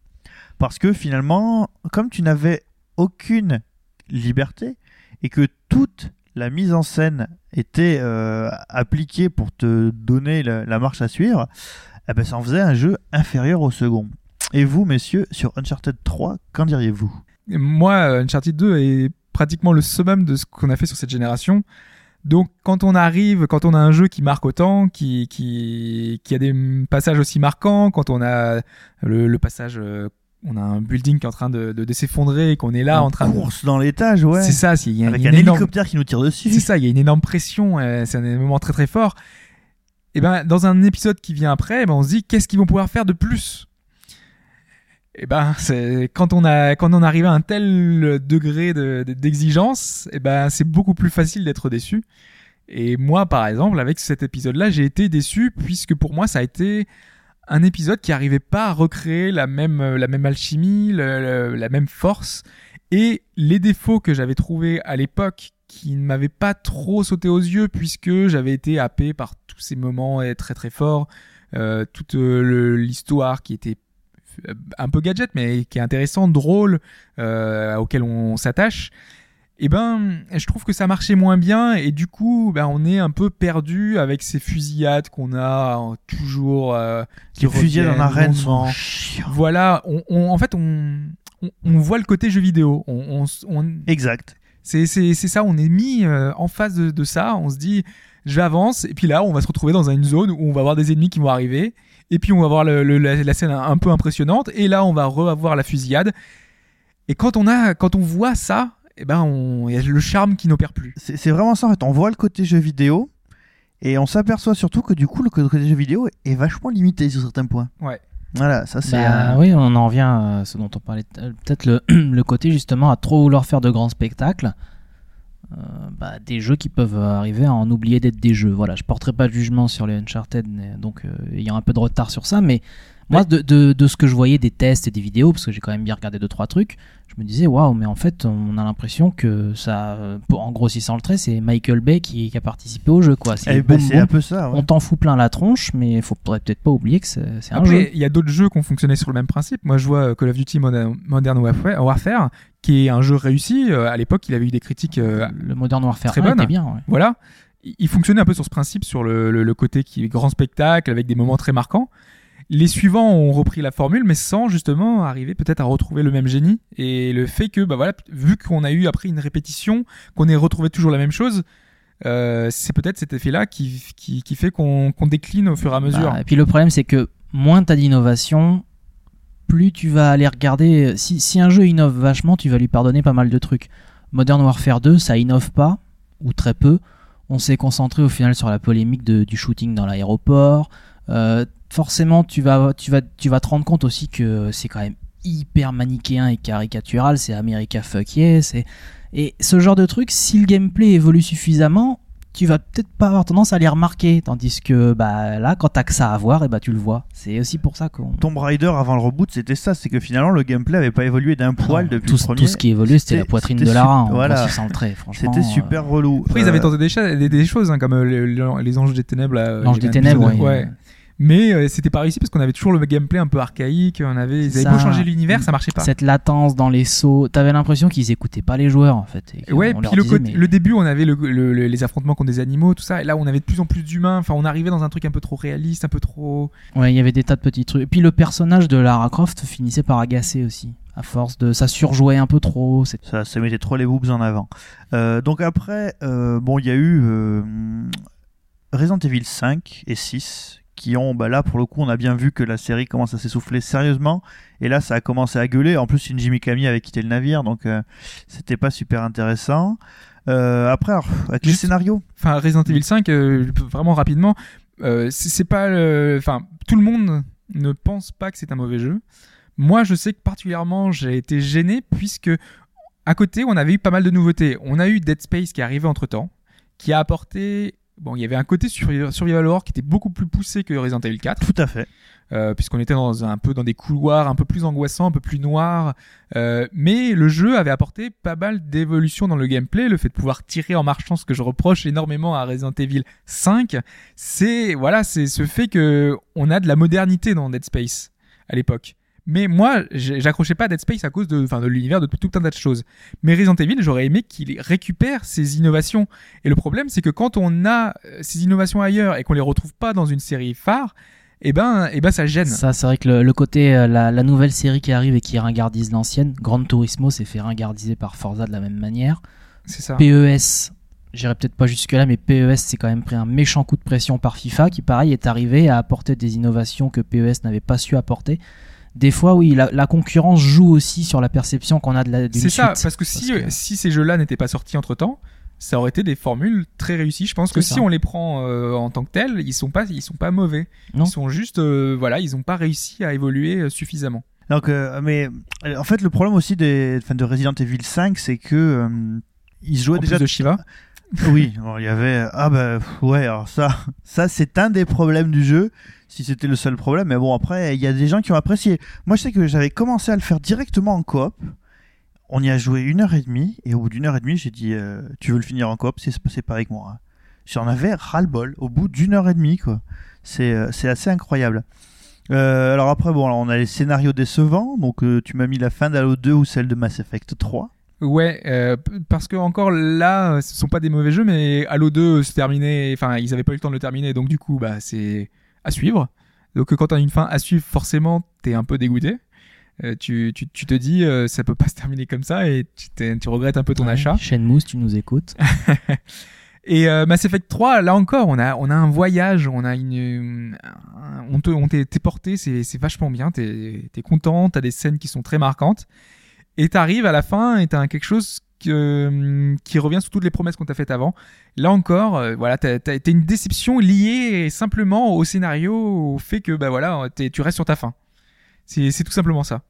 Parce que finalement, comme tu n'avais aucune liberté et que toute la mise en scène était euh, appliquée pour te donner la, marche à suivre, eh ben, ça en faisait un jeu inférieur au second. Et vous, messieurs, sur Uncharted 3, qu'en diriez-vous? Moi, Uncharted 2 est pratiquement le summum de ce qu'on a fait sur cette génération. Donc, quand on arrive, quand on a un jeu qui marque autant, qui, qui, qui a des passages aussi marquants, quand on a le, le passage, euh, on a un building qui est en train de, de, de s'effondrer, et qu'on est là en train de... course dans l'étage, ouais. C'est ça, c'est- il y a Avec une un énorme- hélicoptère qui nous tire dessus. C'est ça, il y a une énorme pression, euh, c'est un moment très très fort. Et ben dans un épisode qui vient après, ben, on se dit qu'est-ce qu'ils vont pouvoir faire de plus? Et ben c'est quand on a quand on arrive à un tel degré de- de- d'exigence, et ben c'est beaucoup plus facile d'être déçu. Et moi par exemple avec cet épisode-là, j'ai été déçu puisque pour moi ça a été un épisode qui arrivait pas à recréer la même la même alchimie, la même force et les défauts que j'avais trouvés à l'époque qui ne m'avaient pas trop sauté aux yeux puisque j'avais été happé par tous ces moments très très forts, euh, toute euh, l'histoire qui était un peu gadget mais qui est intéressante, drôle, euh, auquel on s'attache. Et ben, je trouve que ça marchait moins bien et du coup, ben, on est un peu perdu avec ces fusillades qu'on a euh, toujours. euh, qui fusillades en arène sont. Voilà, on, on- en fait, on, on, on voit le côté jeu vidéo. On, Exact. c'est, ça, on est mis euh, en face de, de ça. On se dit, j'avance, et puis là, on va se retrouver dans une zone où on va avoir des ennemis qui vont arriver, et puis on va voir le- le- la, la scène un peu impressionnante, et là, on va revoir la fusillade. Et quand on a, quand on voit ça, eh ben, on, y a le charme qui n'opère plus. C'est vraiment ça en fait. On voit le côté jeu vidéo et on s'aperçoit surtout que du coup le côté jeu vidéo est vachement limité sur certains points. Ouais. Voilà, ça c'est. Bah, euh, Oui, on en revient à ce dont on parlait. euh, Peut-être le, le côté justement à trop vouloir faire de grands spectacles. Euh, bah, des jeux qui peuvent arriver à en oublier d'être des jeux. Voilà, je porterai pas de jugement sur les Uncharted, donc euh, il y a un peu de retard sur ça, mais moi, de, de, de ce que je voyais des tests et des vidéos, parce que j'ai quand même bien regardé deux trois trucs, je me disais waouh, mais en fait, on a l'impression que ça, en grossissant le trait, c'est Michael Bay qui, qui a participé au jeu, quoi. C'est eh ben, un peu ça. ouais. on t'en fout plein la tronche, mais il faudrait peut-être pas oublier que c'est un jeu. Il y a d'autres jeux qui ont fonctionné sur le même principe. Moi, je vois euh, Call of Duty Modern, Warfare, qui est un jeu réussi. Euh, à l'époque, il avait eu des critiques euh, le Modern Warfare très 1 bonne. était bien. ouais. Voilà. Il il fonctionnait un peu sur ce principe, sur le, le- le côté qui est grand spectacle, avec des moments très marquants. Les suivants ont repris la formule, mais sans justement arriver peut-être à retrouver le même génie. Et le fait que, bah voilà, vu qu'on a eu après une répétition, qu'on ait retrouvé toujours la même chose, euh, c'est peut-être cet effet-là qui, qui, fait qu'on décline au fur et à mesure. Bah, et puis le problème, c'est que moins t'as d'innovation, plus tu vas aller regarder. Si, si un jeu innove vachement, tu vas lui pardonner pas mal de trucs. Modern Warfare 2, ça innove pas, ou très peu. On s'est concentré au final sur la polémique du shooting dans l'aéroport. Euh, forcément, tu vas, tu, vas, tu vas te rendre compte aussi que c'est quand même hyper manichéen et caricatural. C'est America fuck yeah. c'est- Et ce genre de truc, si le gameplay évolue suffisamment, tu vas peut-être pas avoir tendance à les remarquer. Tandis que bah, là, quand t'as que ça à voir, et bah, tu le vois. C'est aussi pour ça qu'on. Tomb Raider avant le reboot, c'était ça, c'est que finalement le gameplay avait pas évolué d'un poil Non, depuis tout, le premier. tout ce qui évoluait, c'était la poitrine de Lara voilà. C'était euh, super relou. Après, ils avaient Euh, tenté des, cha- des, des choses, hein, comme euh, les, anges des ténèbres. L'ange des ténèbres, ouais. Mais euh, c'était pas réussi parce qu'on avait toujours le gameplay un peu archaïque. On avait, ils avaient beau changer l'univers, ça marchait pas. Cette latence dans les sauts, t'avais l'impression qu'ils écoutaient pas les joueurs en fait. et Ouais, puis le, disait, côté- mais- le début, on avait le, le- le- les affrontements contre des animaux, tout ça. Et là, on avait de plus en plus d'humains. Enfin, on arrivait dans un truc un peu trop réaliste, un peu trop. Ouais, il y avait des tas de petits trucs. Et puis le personnage de Lara Croft finissait par agacer aussi. À force de. Ça surjouait un peu trop. Ça, ça mettait trop les boobs en avant. Euh, donc après, euh, bon, il y a eu euh, Resident Evil 5 et 6 qui ont, bah là pour le coup, on a bien vu que la série commence à s'essouffler sérieusement. Et là, ça a commencé à gueuler. En plus, Shinji Mikami avait quitté le navire, donc euh, c'était pas super intéressant. Euh, après, alors, avec les Juste- scénarios, Enfin, Resident Evil 5, euh, vraiment rapidement, c'est pas. Enfin, tout le monde ne pense pas que c'est un mauvais jeu. Moi, je sais que particulièrement, j'ai été gêné puisque à côté, on avait eu pas mal de nouveautés. On a eu Dead Space qui est arrivé entre temps, qui a apporté. Bon, il y avait un côté sur Survival Horror qui était beaucoup plus poussé que Resident Evil 4. Tout à fait. Euh, puisqu'on était dans un peu dans des couloirs un peu plus angoissants, un peu plus noirs. Euh, mais le jeu avait apporté pas mal d'évolution dans le gameplay. Le fait de pouvoir tirer en marchant, ce que je reproche énormément à Resident Evil 5, c'est voilà, c'est ce fait que on a de la modernité dans Dead Space à l'époque. Mais moi, j'accrochais pas à Dead Space à cause de, enfin, de l'univers de tout, tout un tas de choses. Mais Resident Evil, j'aurais aimé qu'il récupère ces innovations. Et le problème, c'est que quand on a euh, ces innovations ailleurs et qu'on les retrouve pas dans une série phare, eh ben, eh ben, ça gêne. Ça, c'est vrai que le, le côté, euh, la, la nouvelle série qui arrive et qui ringardise l'ancienne, Gran Turismo s'est fait ringardiser par Forza de la même manière. C'est ça. PES, j'irai peut-être pas jusque-là, mais PES s'est quand même pris un méchant coup de pression par FIFA qui, pareil, est arrivé à apporter des innovations que PES n'avait pas su apporter. Des fois, oui, la, la concurrence joue aussi sur la perception qu'on a de la C'est ça, parce que si, Parce que- si ces jeux-là n'étaient pas sortis entre temps, ça aurait été des formules très réussies. Je pense que si on les prend euh, en tant que tels, ils sont pas, ils sont pas mauvais. Non. Ils sont juste, euh, voilà, ils ont pas réussi à évoluer euh, suffisamment. Donc, euh, mais en fait, le problème aussi des, de Resident Evil 5, c'est que euh, ils se jouaient En déjà plus de Shiva. Oui, il y avait ah bah pff, ouais, alors ça ça c'est un des problèmes du jeu si c'était le seul problème mais bon après il y a des gens qui ont apprécié. Moi je sais que j'avais commencé à le faire directement en coop. On y a joué une heure et demie et au bout d'une heure et demie j'ai dit euh, tu veux le finir en coop c'est pareil que moi. hein. J'en avais ras le bol au bout d'une heure et demie quoi. C'est euh, c'est assez incroyable. Euh, alors après bon alors, on a les scénarios décevants donc euh, tu m'as mis la fin d'Halo 2 ou celle de Mass Effect 3. Ouais, euh, parce que encore là, euh, ce sont pas des mauvais jeux, mais Halo 2 se terminait, enfin, ils avaient pas eu le temps de le terminer, donc du coup, bah, c'est à suivre. Donc euh, quand t'as une fin à suivre, forcément, t'es un peu dégoûté. Euh, tu, tu, tu te dis, euh, ça peut pas se terminer comme ça, et tu, tu regrettes un peu ton Ouais, achat. Shenmue, si tu nous écoutes. Et euh, Mass Effect 3, là encore, on a, on a un voyage, on a une, un- on te, on t'est t'es porté, c'est, c'est vachement bien, t'es, t'es content, t'as des scènes qui sont très marquantes, et t'arrives à la fin et t'as quelque chose que, qui revient sur toutes les promesses qu'on t'a faites avant. Là encore, euh, voilà, t'as, t'as, t'as une déception liée simplement au scénario, au fait que, bah voilà, t'es- tu restes sur ta fin. C'est, c'est tout simplement ça.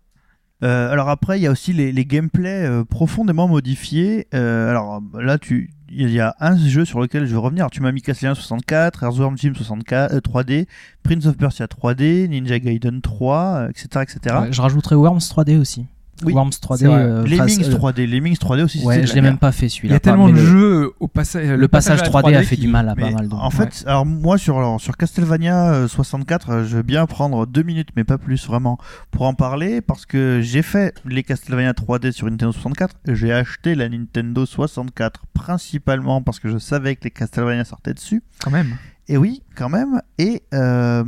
Euh, alors après, il y a aussi les, les gameplays euh, profondément modifiés. Euh, alors là, tu, il y a un jeu sur lequel je veux revenir. Alors, tu m'as mis Castlevania 64, Earthworm Jim 64, euh, 3D, Prince of Persia 3D, Ninja Gaiden 3, euh, etc., etc. Ouais, je rajouterais Worms 3D aussi. Oui, Worms 3D. c'est vrai. euh, Lemmings face- euh, 3D, Lemmings 3D aussi. Ouais, je l'ai la même pas fait Il celui-là. y a tellement de le- jeux au passage. Le passage à la 3D a fait qui- du mal à Mais pas mal de en fait, alors moi sur alors, sur Castlevania euh, 64, euh, je veux bien prendre deux minutes, mais pas plus vraiment, pour en parler, parce que j'ai fait les Castlevania 3D sur Nintendo 64. J'ai acheté la Nintendo 64 principalement parce que je savais que les Castlevania sortaient dessus. Quand même. Et oui, quand même. Et euh,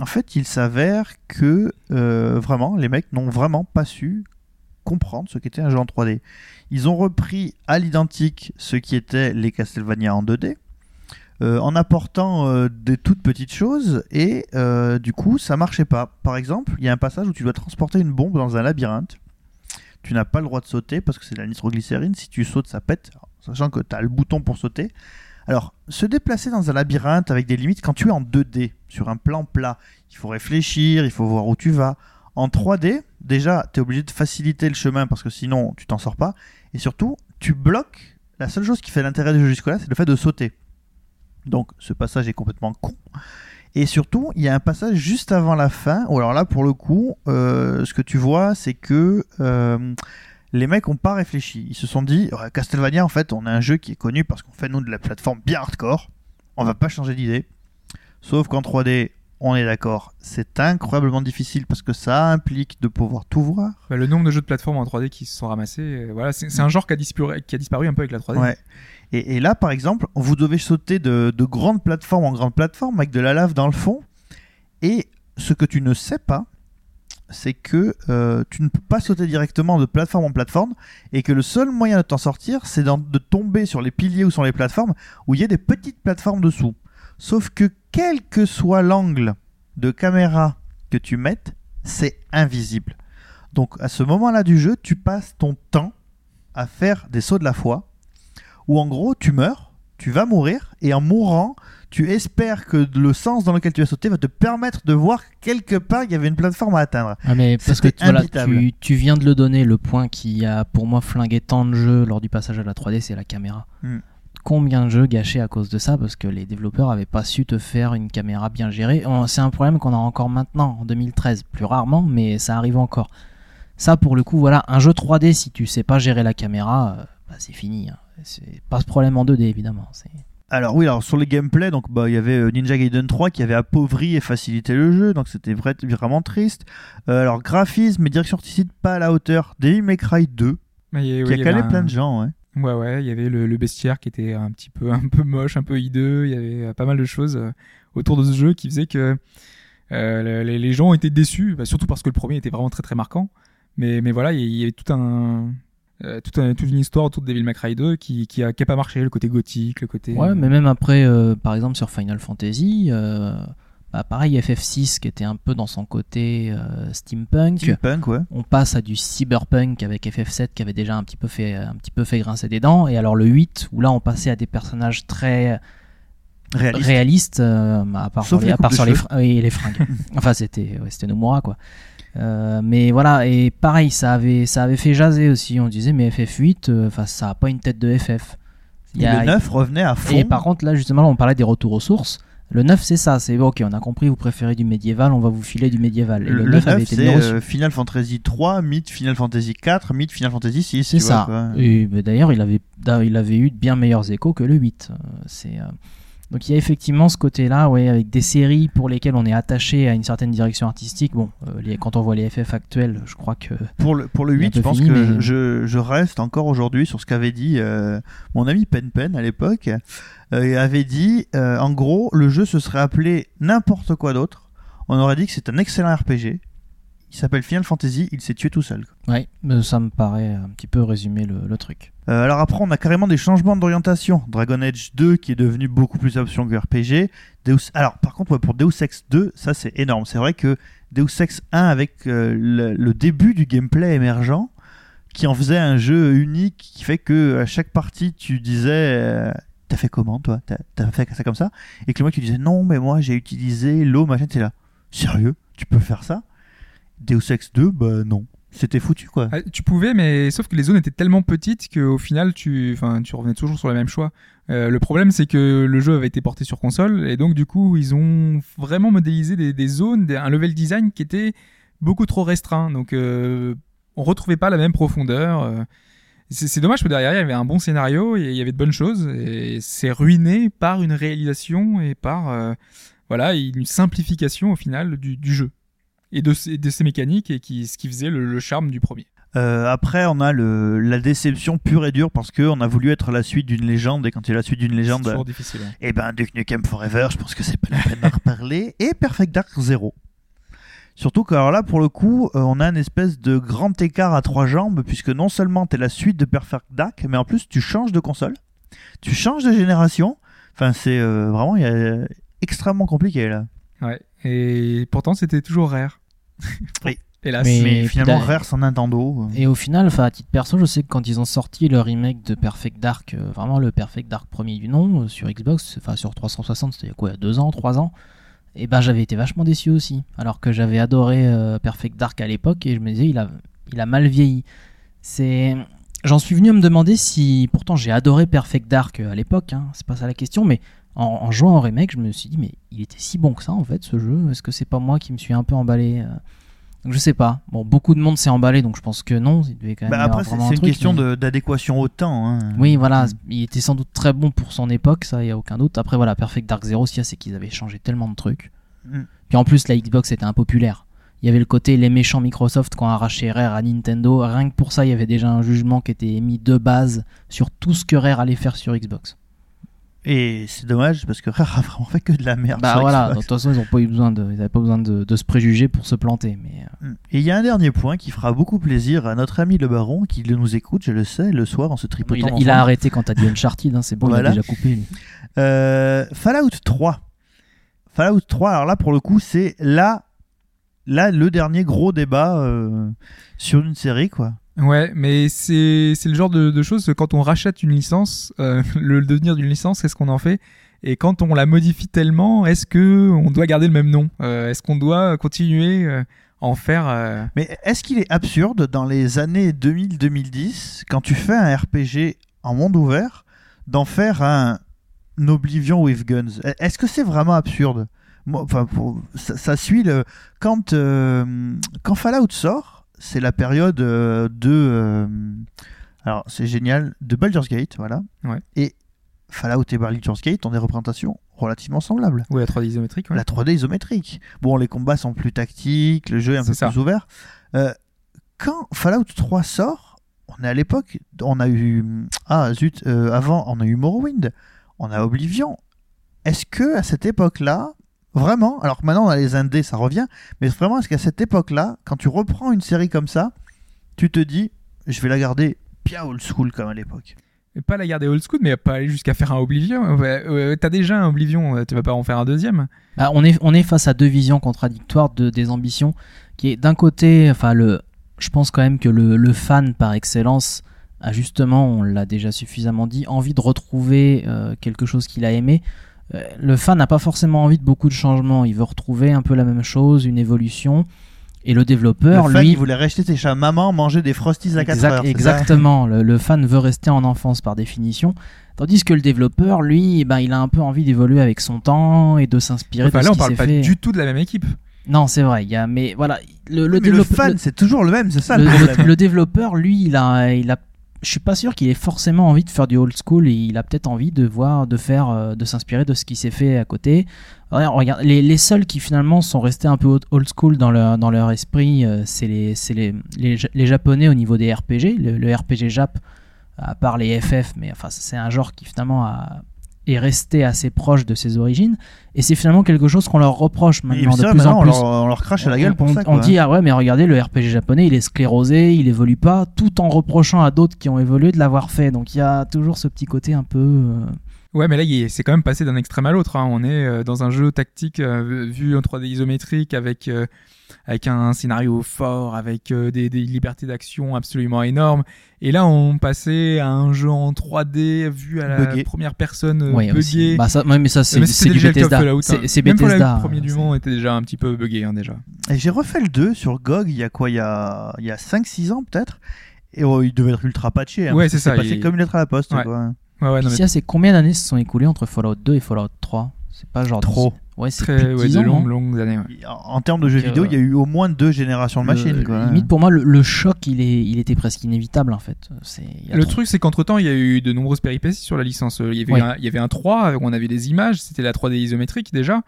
en fait, il s'avère que euh, vraiment, les mecs n'ont vraiment pas su comprendre ce qu'était un jeu en 3D. Ils ont repris à l'identique ce qui était les Castlevania en 2D. euh, en apportant euh, des toutes petites choses et euh, du coup ça marchait pas. Par exemple, il y a un passage où tu dois transporter une bombe dans un labyrinthe. Tu n'as pas le droit de sauter parce que c'est de la nitroglycérine. Si tu sautes, ça pète. Sachant que tu as le bouton pour sauter. Alors, se déplacer dans un labyrinthe avec des limites, quand tu es en 2D, sur un plan plat, il faut réfléchir, il faut voir où tu vas. En 3D, déjà, tu es obligé de faciliter le chemin parce que sinon, tu t'en sors pas. Et surtout, tu bloques. La seule chose qui fait l'intérêt du jeu jusque-là, c'est le fait de sauter. Donc, ce passage est complètement con. Et surtout, il y a un passage juste avant la fin, où alors là, pour le coup, euh, ce que tu vois, c'est que euh, les mecs n'ont pas réfléchi. Ils se sont dit, Ouais, Castlevania, en fait, on a un jeu qui est connu parce qu'on fait, nous, de la plateforme bien hardcore. On va pas changer d'idée. Sauf qu'en 3D, on est d'accord, c'est incroyablement difficile parce que ça implique de pouvoir tout voir. Bah, le nombre de jeux de plateforme en 3D qui se sont ramassés, euh, voilà, c'est un genre qui a, disparu, qui a disparu un peu avec la 3D. Ouais. Et, et là, par exemple, vous devez sauter de, de grande plateforme en grande plateforme avec de la lave dans le fond. Et ce que tu ne sais pas, c'est que euh, tu ne peux pas sauter directement de plateforme en plateforme et que le seul moyen de t'en sortir, c'est de tomber sur les piliers ou sur les plateformes où il y a des petites plateformes dessous. Sauf que quel que soit l'angle de caméra que tu mettes, c'est invisible. Donc à ce moment-là du jeu, tu passes ton temps à faire des sauts de la foi où en gros tu meurs, tu vas mourir et en mourant, tu espères que le sens dans lequel tu vas sauter va te permettre de voir quelque part qu'il y avait une plateforme à atteindre. Ah, mais parce que voilà, tu viens de le donner, le point qui a pour moi flingué tant de jeux lors du passage à la 3D, c'est la caméra. Hmm. Combien de jeux gâchés à cause de ça parce que les développeurs avaient pas su te faire une caméra bien gérée. On- C'est un problème qu'on a encore maintenant en 2013, plus rarement, mais ça arrive encore. Ça pour le coup, voilà, un jeu 3D si tu sais pas gérer la caméra, euh, bah, c'est fini. hein. C'est pas ce problème en 2D évidemment. c'est- Alors oui, alors sur les gameplay, donc bah il y avait euh, Ninja Gaiden 3 qui avait appauvri et facilité le jeu, donc c'était vrai- vraiment triste. Euh, alors graphisme et direction artistique pas à la hauteur. Devil May Cry 2 Mais, qui oui, a calé plein de gens, ouais. Ouais, ouais, il y avait le, le bestiaire qui était un petit peu, un peu moche, un peu hideux. Il y avait euh, pas mal de choses euh, autour de ce jeu qui faisaient que euh, les, les gens étaient déçus, bah, surtout parce que le premier était vraiment très très marquant. Mais, mais voilà, il y- avait tout un, euh, un- toute une histoire autour de Devil May Cry 2 qui, qui, a, qui a pas marché, le côté gothique, le côté. Ouais, mais même après, euh, par exemple sur Final Fantasy, bah, pareil FF6 qui était un peu dans son côté euh, steampunk. Steampunk, ouais. On passe à du cyberpunk avec FF7 qui avait déjà un petit peu fait un petit peu fait grincer des dents. Et alors le 8 où là on passait à des personnages très Réaliste. réalistes, euh, à part Sauf sur les, à part sur fr- oui, les fringues. enfin c'était ouais, c'était Nomura quoi. Euh, mais voilà et pareil ça avait ça avait fait jaser aussi. On disait mais FF8, euh, enfin ça a pas une tête de FF. Il y Et a- le 9 revenait à fond. et par contre, là, justement, on parlait des retours aux sources. Le 9, c'est ça. C'est ok, on a compris, vous préférez du médiéval, on va vous filer du médiéval. Et le, le, le 9 avait 9 été c'est euh, Final Fantasy 3, Myth Final Fantasy 4, Myth Final Fantasy 6. c'est ça. Et bah, d'ailleurs, il avait, il avait eu de bien meilleurs échos que le 8. Euh, C'est. euh, Donc il y a effectivement ce côté-là, ouais, avec des séries pour lesquelles on est attaché à une certaine direction artistique. Bon, euh, les- quand on voit les FF actuels, je crois que Pour le, pour le Il est un 8, peu je pense fini, que mais- je, je reste encore aujourd'hui sur ce qu'avait dit euh, mon ami Pen Pen à l'époque. Euh, il avait dit, euh, en gros, le jeu se serait appelé n'importe quoi d'autre. On aurait dit que c'est un excellent RPG. Il s'appelle Final Fantasy, il s'est tué tout seul. ouais, ça me paraît un petit peu résumer le, le truc. Euh, alors après, on a carrément des changements d'orientation. Dragon Age 2 qui est devenu beaucoup plus option que RPG. Deus... Alors par contre, pour Deus Ex 2, ça c'est énorme. C'est vrai que Deus Ex 1 avec euh, le, le début du gameplay émergent, qui en faisait un jeu unique, qui fait que à chaque partie tu disais... euh, T'as fait comment toi? T'as t'as fait ça comme ça? Et que le mec tu disais non mais moi j'ai utilisé l'eau machin t'es là sérieux? Tu peux faire ça? Deus Ex 2 bah non c'était foutu quoi Ah, Tu pouvais, mais sauf que les zones étaient tellement petites qu'au final, tu, enfin, tu revenais toujours sur le même choix. Euh, le problème, c'est que le jeu avait été porté sur console, et donc du coup, ils ont vraiment modélisé des, zones, un level design qui était beaucoup trop restreint. Donc, euh, on retrouvait pas la même profondeur. euh. C'est dommage que derrière, il y avait un bon scénario, il y avait de bonnes choses, et c'est ruiné par une réalisation et par euh, voilà une simplification au final du jeu et de, ses- de ses mécaniques et qui, ce qui faisait le- le charme du premier. Euh, après, on a le, la déception pure et dure parce qu'on a voulu être la suite d'une légende et quand il y a la suite d'une C'est légende, toujours difficile. hein. eh ben Duke Nukem Forever, je pense que c'est pas la peine d'en reparler. Et Perfect Dark Zero. Surtout que alors là, pour le coup, euh, on a une espèce de grand écart à trois jambes puisque non seulement t'es la suite de Perfect Dark, mais en plus tu changes de console, tu changes de génération. Enfin, c'est euh, vraiment y a- extrêmement compliqué là. Ouais. Et pourtant, c'était toujours rare. Oui. Hélas. Mais- finalement, Rare sans Nintendo. euh, Et au final, enfin à titre perso, je sais que quand ils ont sorti le remake de Perfect Dark, euh, vraiment le Perfect Dark premier du nom euh, sur Xbox, enfin sur 360, c'était il y a quoi, il y a deux ans, trois ans. Et ben j'avais été vachement déçu aussi, alors que j'avais adoré euh, Perfect Dark à l'époque et je me disais il a, il a mal vieilli. C'est, j'en suis venu à me demander si, pourtant j'ai adoré Perfect Dark à l'époque, hein, c'est pas ça la question, mais en, en jouant au remake, je me suis dit mais il était si bon que ça en fait ce jeu. Est-ce que c'est pas moi qui me suis un peu emballé euh donc je sais pas. Bon, beaucoup de monde s'est emballé, donc je pense que non. Il devait quand même bah, après, c'est un une question mais- d'adéquation au temps. hein. Oui, voilà, il était sans doute très bon pour son époque, ça, il y a aucun doute. Après, voilà, Perfect Dark Zero, ce qu'il y a, c'est qu'ils avaient changé tellement de trucs. Mm. Puis en plus, la Xbox était impopulaire. Il y avait le côté les méchants Microsoft qui ont arraché Rare à Nintendo. Rien que pour ça, il y avait déjà un jugement qui était émis de base sur tout ce que Rare allait faire sur Xbox. Et c'est dommage parce que Rare a vraiment fait que de la merde. bah voilà, de toute façon, ils n'avaient pas eu besoin de, ils avaient pas besoin de, de se préjuger pour se planter. Mais euh, Mm. Et il y a un dernier point qui fera beaucoup plaisir à notre ami le baron qui nous écoute, je le sais, le soir en se tripotant. il, il a arrêté quand t'as dit Uncharted, hein, c'est bon, Voilà. il a déjà coupé. Euh, Fallout 3. Fallout 3, alors là pour le coup, c'est là, là le dernier gros débat euh, sur une série quoi. Ouais, mais c'est le genre de, de choses quand on rachète une licence, euh, le devenir d'une licence, qu'est-ce qu'on en fait? Et quand on la modifie tellement, est-ce que on doit garder le même nom? Euh, Est-ce qu'on doit continuer euh, à en faire euh, Mais est-ce qu'il est absurde dans les années 2000-2010, quand tu fais un RPG en monde ouvert, d'en faire un Oblivion with Guns? Est-ce que c'est vraiment absurde? Moi, pour- ça, ça suit le. Quand, euh, quand Fallout sort, c'est la période euh, de. euh, alors, c'est génial, de Baldur's Gate, voilà. Ouais. Et Fallout et Baldur's Gate ont des représentations relativement semblables. ou la 3D isométrique ouais. La 3D isométrique. Bon, les combats sont plus tactiques, le jeu est un C'est peu ça. plus ouvert. Euh, quand Fallout 3 sort, on est à l'époque, on a eu ah zut, euh, avant on a eu Morrowind, on a Oblivion. Est-ce que à cette époque-là, vraiment, alors que maintenant on a les indés, ça revient, mais vraiment est-ce qu'à cette époque-là, quand tu reprends une série comme ça, tu te dis, je vais la garder bien old school comme à l'époque. Et pas la garder old school, mais pas aller jusqu'à faire un Oblivion. Ouais, ouais, T'as déjà un Oblivion, euh, tu vas pas en faire un deuxième Bah, on, est, on est face à deux visions contradictoires de, des ambitions, qui est d'un côté, enfin le, je pense quand même que le, le fan par excellence a justement, on l'a déjà suffisamment dit, envie de retrouver euh, quelque chose qu'il a aimé. Euh, le fan n'a pas forcément envie de beaucoup de changements, il veut retrouver un peu la même chose, une évolution. Et le développeur, le fan, lui, il voulait ses chats à maman, manger des frosties à 4 Exact- heures. exactement. Le, le fan veut rester en enfance par définition. Tandis que le développeur, lui, eh ben, il a un peu envie d'évoluer avec son temps et de s'inspirer Enfin de là, ce on qui parle pas fait. du tout de la même équipe. Non, c'est vrai. Il y a, mais voilà, le, le mais le développeur, fan, le- c'est toujours le même, c'est ça le développeur, lui, il a, il a, je suis pas sûr qu'il ait forcément envie de faire du old school. Il a peut-être envie de voir, de faire, euh, de s'inspirer de ce qui s'est fait à côté. Les, seuls qui finalement sont restés un peu old- school dans leur, esprit, euh, c'est les japonais au niveau des RPG. Le, le RPG Jap, à part les FF, mais enfin c'est un genre qui finalement a- est resté assez proche de ses origines. Et c'est finalement quelque chose qu'on leur reproche maintenant de plus maintenant, en on, plus. leur, on leur crache à la gueule On- pour on, ça. on dit ah ouais mais regardez le RPG japonais il est sclérosé, il évolue pas, tout en reprochant à d'autres qui ont évolué de l'avoir fait. Donc il y a toujours ce petit côté un peu. euh, Ouais, mais là, il est- c'est quand même passé d'un extrême à l'autre. hein. On est euh, dans un jeu tactique euh, vu en 3D isométrique avec euh, avec un scénario fort, avec euh, des, des libertés d'action absolument énormes. Et là, on passait à un jeu en 3D vu à la Buggé. première personne euh, ouais, buggé. Bah ça, ouais, mais ça c'est du Bethesda. Fallout. hein. C'est c'est Même Fallout, Bethesda. le premier du C'est- monde était déjà un petit peu buggé hein, déjà. Et j'ai refait le 2 sur GOG il y a quoi Il y a, il y a 5-6 ans peut-être? Et oh, il devait être ultra patché. Hein, Ouais, c'est ça, passé il- comme une lettre à la poste. Ouais. Quoi. Ouais, ouais, non, Ici, mais c'est combien d'années se sont écoulées entre Fallout 2 et Fallout 3 C'est pas genre Trop. Ouais, c'est très de ouais, 10 de ans, longues, longues années. ouais. En, en termes de jeux Donc, vidéo, euh, il y a eu au moins deux générations de machines. Le- quoi. Limite pour moi le, le choc il est il était presque inévitable en fait. Y a Le trop- truc, c'est qu'entre temps, il y a eu de nombreuses péripéties sur la licence. Il y avait, Ouais. un, il y avait un 3, où on avait des images, c'était la 3D isométrique déjà.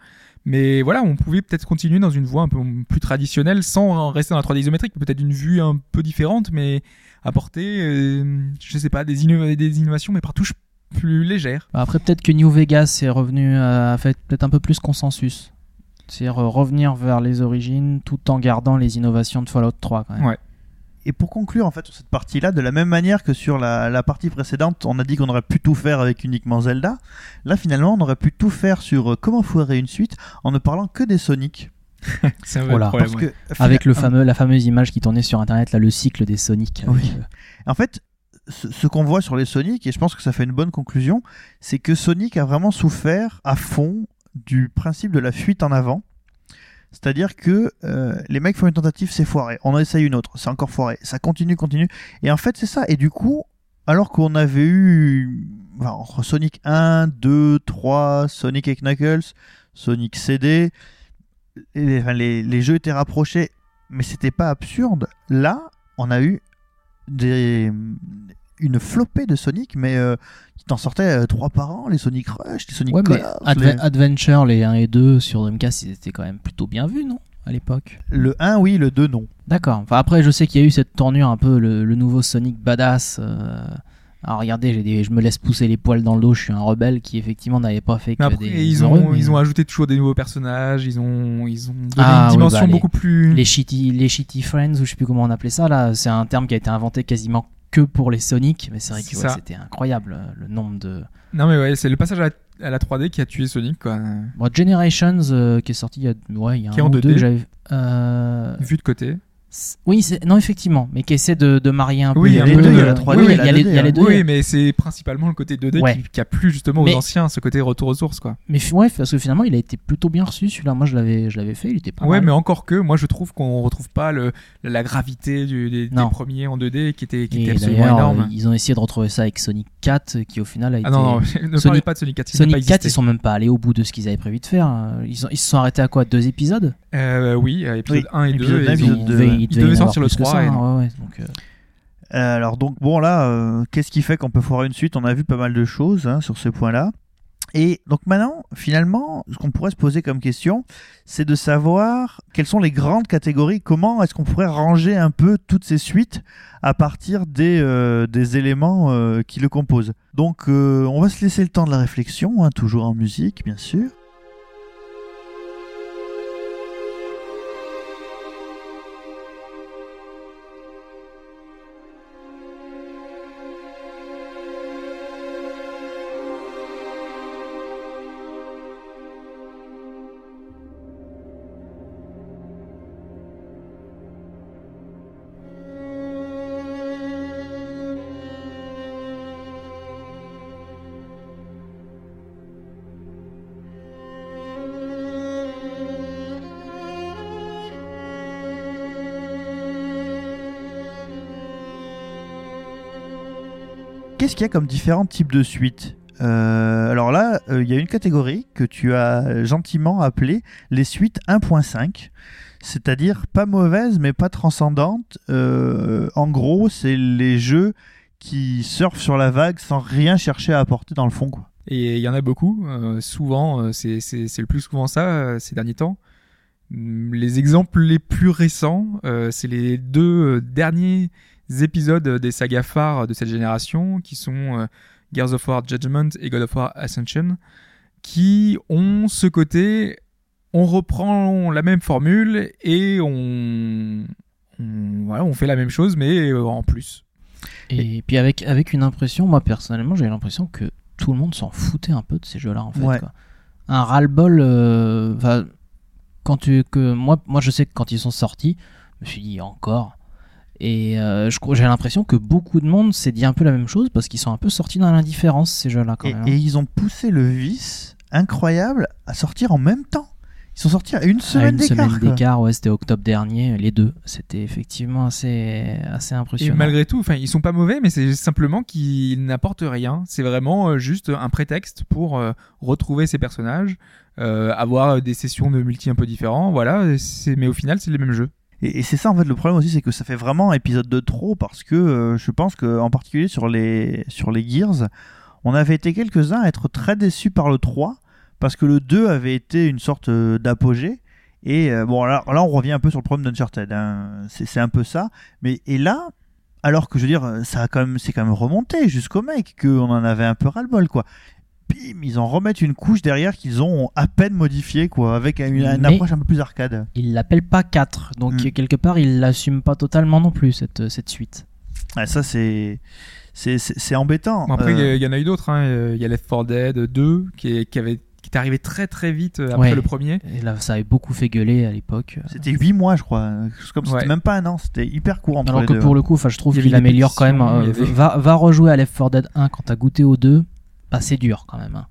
Mais voilà, on pouvait peut-être continuer dans une voie un peu plus traditionnelle sans rester dans la 3D isométrique. Peut-être une vue un peu différente, mais apporter, euh, je sais pas, des, inno- des innovations, mais par touche plus légères. Après, peut-être que New Vegas est revenu euh, a fait peut-être un peu plus consensus. C'est-à-dire euh, revenir vers les origines tout en gardant les innovations de Fallout 3 quand même. Ouais. Et pour conclure en fait sur cette partie-là, de la même manière que sur la, la partie précédente, on a dit qu'on aurait pu tout faire avec uniquement Zelda. Là finalement, on aurait pu tout faire sur euh, comment foirer une suite en ne parlant que des Sonic. C'est un vrai Voilà. problème. Parce que Avec le fina- fameux, la fameuse image qui tournait sur internet, là, le cycle des Sonic. Oui. euh, En fait, ce, ce qu'on voit sur les Sonic, et je pense que ça fait une bonne conclusion, c'est que Sonic a vraiment souffert à fond du principe de la fuite en avant. C'est-à-dire que euh, les mecs font une tentative, c'est foiré. On en essaye une autre, c'est encore foiré. Ça continue, continue. Et en fait, c'est ça. Et du coup, alors qu'on avait eu enfin, entre Sonic 1, 2, 3, Sonic et Knuckles, Sonic CD, les, les, les jeux étaient rapprochés, mais c'était pas absurde. Là, on a eu des, une flopée de Sonic, mais euh, qui t'en sortait euh, trois par an, les Sonic Rush, les Sonic Ouais, Adve- les- Adventure, les 1 et 2 sur Dreamcast, ils étaient quand même plutôt bien vus, non À l'époque? le 1 oui, le 2 non. D'accord. Enfin, après, je sais qu'il y a eu cette tournure un peu, le, le nouveau Sonic badass. euh, Alors regardez, j'ai des- je me laisse pousser les poils dans le dos, je suis un rebelle qui effectivement n'avait pas fait que Mais après, des ils heureux, ont, mais ils ont ajouté toujours des nouveaux personnages, ils ont, ils ont donné Ah, une oui, dimension bah, les- beaucoup plus. les shitty, les shitty friends ou je sais plus comment on appelait ça là, c'est un terme qui a été inventé quasiment que pour les Sonic, mais c'est vrai que ouais, c'était incroyable euh, le nombre de. Non, mais ouais, c'est le passage à la, à la 3D qui a tué Sonic, quoi. Bon, Generations euh, qui est sorti il y a, ouais, il y a Qui un en ou 2D. deux, j'avais. euh, Vu de côté. Oui, c'est- non, effectivement, mais qui essaie de, de marier un peu Oui, les il y a deux. les deux, il y a la euh, 3D, oui, il y a il y a la les- 2D, il y a les deux. Oui, mais c'est principalement le côté 2D Ouais. qui, qui a plu justement aux Mais- anciens, ce côté retour aux sources, quoi. Mais ouais, parce que finalement, il a été plutôt bien reçu celui-là. Moi, je l'avais, je l'avais fait, il était pas Ouais, mal. mais encore que, moi je trouve qu'on retrouve pas le, la gravité du- des, des Non. premiers en 2D qui était, qui était absolument énorme. euh, ils ont essayé de retrouver ça avec Sonic 4, qui au final a été. Ah non, non, ne parlez Sonic- pas de Sonic 4, il n'a pas Sonic 4, existé. ils sont même pas allés au bout de ce qu'ils avaient prévu de faire. Euh, Ils, ont- ils se sont arrêtés à quoi? Deux épisodes? Euh, oui, euh, épisode Oui, 1 et 2. Il devait sortir le plus que 3 ça, et hein, non. ouais, ouais, donc, euh, Euh, alors donc bon là, euh, qu'est-ce qui fait qu'on peut foirer une suite? On a vu pas mal de choses hein, sur ce point-là. Et donc maintenant, finalement, ce qu'on pourrait se poser comme question, c'est de savoir quelles sont les grandes catégories, comment est-ce qu'on pourrait ranger un peu toutes ces suites à partir des, euh, des éléments euh, qui le composent? Donc euh, on va se laisser le temps de la réflexion, hein, toujours en musique bien sûr. Qu'est-ce qu'il y a comme différents types de suites Euh, alors là, euh, il y a une catégorie que tu as gentiment appelée les suites 1.5, c'est-à-dire pas mauvaises mais pas transcendantes. Euh, en gros, c'est les jeux qui surfent sur la vague sans rien chercher à apporter dans le fond. Et il y en a beaucoup. souvent, c'est le plus souvent ça ces derniers temps. Les exemples les plus récents, c'est les deux derniers épisodes des sagas phares de cette génération, qui sont euh, Gears of War Judgment et God of War Ascension, qui ont ce côté, on reprend la même formule et on, on, voilà, on fait la même chose, mais euh, en plus. Et, puis avec, avec une impression, moi personnellement, j'ai l'impression que tout le monde s'en foutait un peu de ces jeux-là en fait. Ouais. quoi. Un ras-le-bol, euh, quand tu, que moi, moi je sais que quand ils sont sortis, je me suis dit encore. Et euh, je crois- j'ai l'impression que beaucoup de monde s'est dit un peu la même chose parce qu'ils sont un peu sortis dans l'indifférence ces jeux-là quand Et, même. et ils ont poussé le vice incroyable à sortir en même temps. Ils sont sortis à une semaine une d'écart. semaine quoi. d'écart, ouais, c'était octobre dernier, les deux. C'était effectivement assez, assez Et impressionnant. malgré tout, enfin, ils sont pas mauvais, mais c'est simplement qu'ils n'apportent rien. C'est vraiment euh, juste un prétexte pour euh, retrouver ces personnages, euh, avoir des sessions de multi un peu différents, voilà. Mais au final, c'est les mêmes jeux. Et, c'est ça en fait le problème aussi, c'est que ça fait vraiment épisode de trop parce que euh, je pense que en particulier sur les sur les Gears, on avait été quelques-uns à être très déçus par le 3 parce que le 2 avait été une sorte euh, d'apogée. Et euh, bon, là, là, on revient un peu sur le problème d'Uncharted. hein. C'est c'est un peu ça. Mais et là, alors que je veux dire, ça a quand même, c'est quand même remonté jusqu'au mec qu'on en avait un peu ras-le-bol, quoi. Bim, ils en remettent une couche derrière qu'ils ont à peine modifiée, quoi, avec une, approche un peu plus arcade. Il l'appelle pas 4, donc Mm. quelque part il l'assume pas totalement non plus cette, cette suite. Ah, ça, c'est c'est embêtant. Bon, après, il y a- Euh, il y, en a eu d'autres. hein. Euh, Il y a Left 4 Dead 2 qui est, qui avait, qui est arrivé très très vite euh, après Ouais. le premier. Et là ça avait beaucoup fait gueuler à l'époque. C'était 8 mois, je crois. Ouais. c'était même pas un an, c'était hyper court entre Alors les que deux. pour le coup, enfin, je trouve qu'il améliore quand même. euh, avait- va, va rejouer à Left 4 Dead 1 quand t'as goûté au 2. Bah, c'est dur quand même. hein.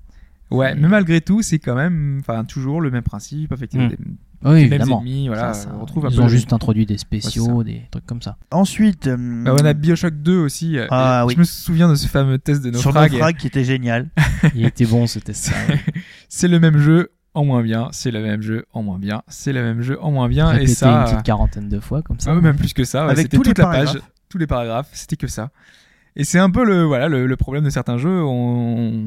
Ouais, mais malgré tout, c'est quand même, enfin, toujours le même principe, effectivement. Mm. des- Oui, évidemment. ennemis, voilà. Ça, ça, on retrouve un ils ont juste introduit des spéciaux, des trucs comme ça. Ensuite, euh, Bah, on a Bioshock 2 aussi. euh, Ah, oui. Je me souviens de ce fameux test de sur naufrag. Qui était génial. Il était bon, c'était ça. ouais. c'est le même jeu en moins bien, c'est le même jeu en moins bien, c'est le même jeu en moins bien, et ça, une petite quarantaine de fois comme ça. ah ouais, même plus que ça, ouais, Avec tous les toute la page, paragraphes. tous les paragraphes, c'était que ça. Et c'est un peu le voilà le, le problème de certains jeux, on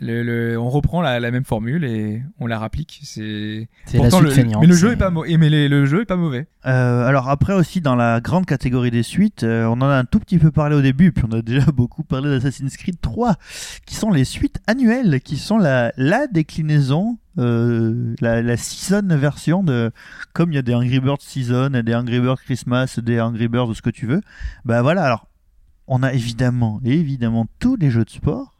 le, le- on reprend la, la même formule et on la rapplique. C'est C'est la suite le, feignante. mais le jeu est pas mauvais, mais les- le jeu est pas mauvais. Euh, alors après aussi dans la grande catégorie des suites, euh, on en a un tout petit peu parlé au début, puis on a déjà beaucoup parlé d'Assassin's Creed 3, qui sont les suites annuelles, qui sont la, la déclinaison, euh, la, la season version de, comme il y a des Angry Birds Season, et des Angry Birds Christmas, des Angry Birds, ce que tu veux. Bah voilà, alors on a évidemment, évidemment tous les jeux de sport,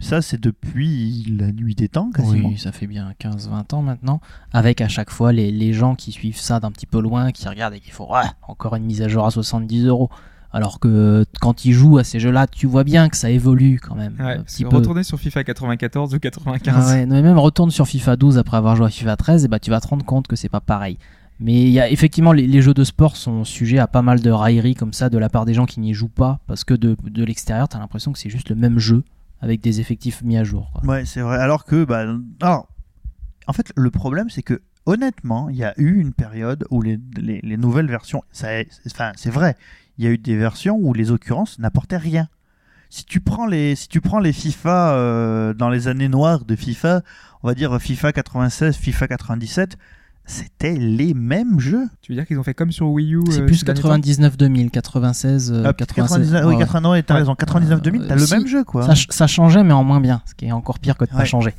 Ça, c'est depuis la nuit des temps, quasiment. Oui, ça fait bien 15-20 ans maintenant. Avec à chaque fois les, les gens qui suivent ça d'un petit peu loin, qui regardent et qui font ouais, encore une mise à jour à 70 euros. Alors que quand ils jouent à ces jeux-là, tu vois bien que ça évolue quand même. Ouais, parce que retourner sur FIFA 94 ou 95. Ah ouais, non, mais même retourne sur FIFA 12 après avoir joué à FIFA 13, et bah, tu vas te rendre compte que c'est pas pareil. Mais il y a effectivement les, jeux de sport sont sujets à pas mal de railleries comme ça de la part des gens qui n'y jouent pas parce que de, de l'extérieur t'as l'impression que c'est juste le même jeu avec des effectifs mis à jour. Ouais, c'est vrai. Alors que, bah, alors, en fait, le problème, c'est que, honnêtement, il y a eu une période où les, les, les nouvelles versions, ça, enfin, c'est vrai, il y a eu des versions où les occurrences n'apportaient rien. Si tu prends les, si tu prends les FIFA euh, dans les années noires de FIFA, on va dire FIFA 96, FIFA 97, c'était les mêmes jeux. Tu veux dire qu'ils ont fait comme sur Wii U C'est euh, plus ces derniers temps 99-2000, 96, euh, Ah, 96. 99, oui, ouais, ouais. 89, t'as Ouais. raison, 99-2000, t'as Euh, le si, même jeu, quoi. Ça, ch- ça changeait mais en moins bien, ce qui est encore pire que de Ouais. pas changer.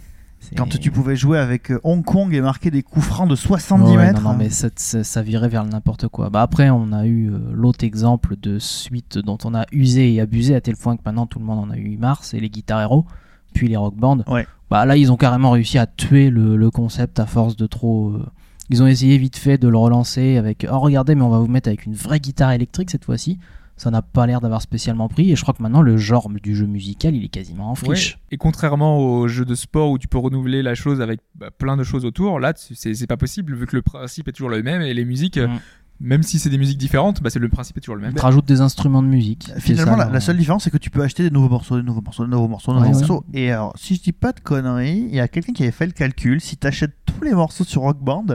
Quand tu pouvais jouer avec euh, Hong Kong et marquer des coups francs de 70 Ouais, mètres. Non, non, mais ça, ça- ça virait vers le n'importe quoi. Bah après, on a eu l'autre exemple de suite dont on a usé et abusé à tel point que maintenant tout le monde en a eu marre, c'est les Guitar Hero, puis les Rock Band. Ouais. Bah là, ils ont carrément réussi à tuer le, le concept à force de trop. euh, Ils ont essayé vite fait de le relancer avec oh regardez, mais on va vous mettre avec une vraie guitare électrique cette fois-ci. Ça n'a pas l'air d'avoir spécialement pris et je crois que maintenant le genre du jeu musical il est quasiment en Ouais. friche. Et contrairement aux jeux de sport où tu peux renouveler la chose avec bah, plein de choses autour, là c'est pas possible vu que le principe est toujours le même et les musiques, euh, Mm. Même si c'est des musiques différentes, bah, c'est le principe est toujours le même. Ils te rajoutent des instruments de musique. C'est Finalement, ça, la, seule différence, c'est que tu peux acheter des nouveaux morceaux, des nouveaux morceaux, des nouveaux morceaux, des nouveaux Ouais, morceaux. Et alors, si je dis pas de conneries, il y a quelqu'un qui avait fait le calcul. Si tu achètes tous les morceaux sur Rock Band,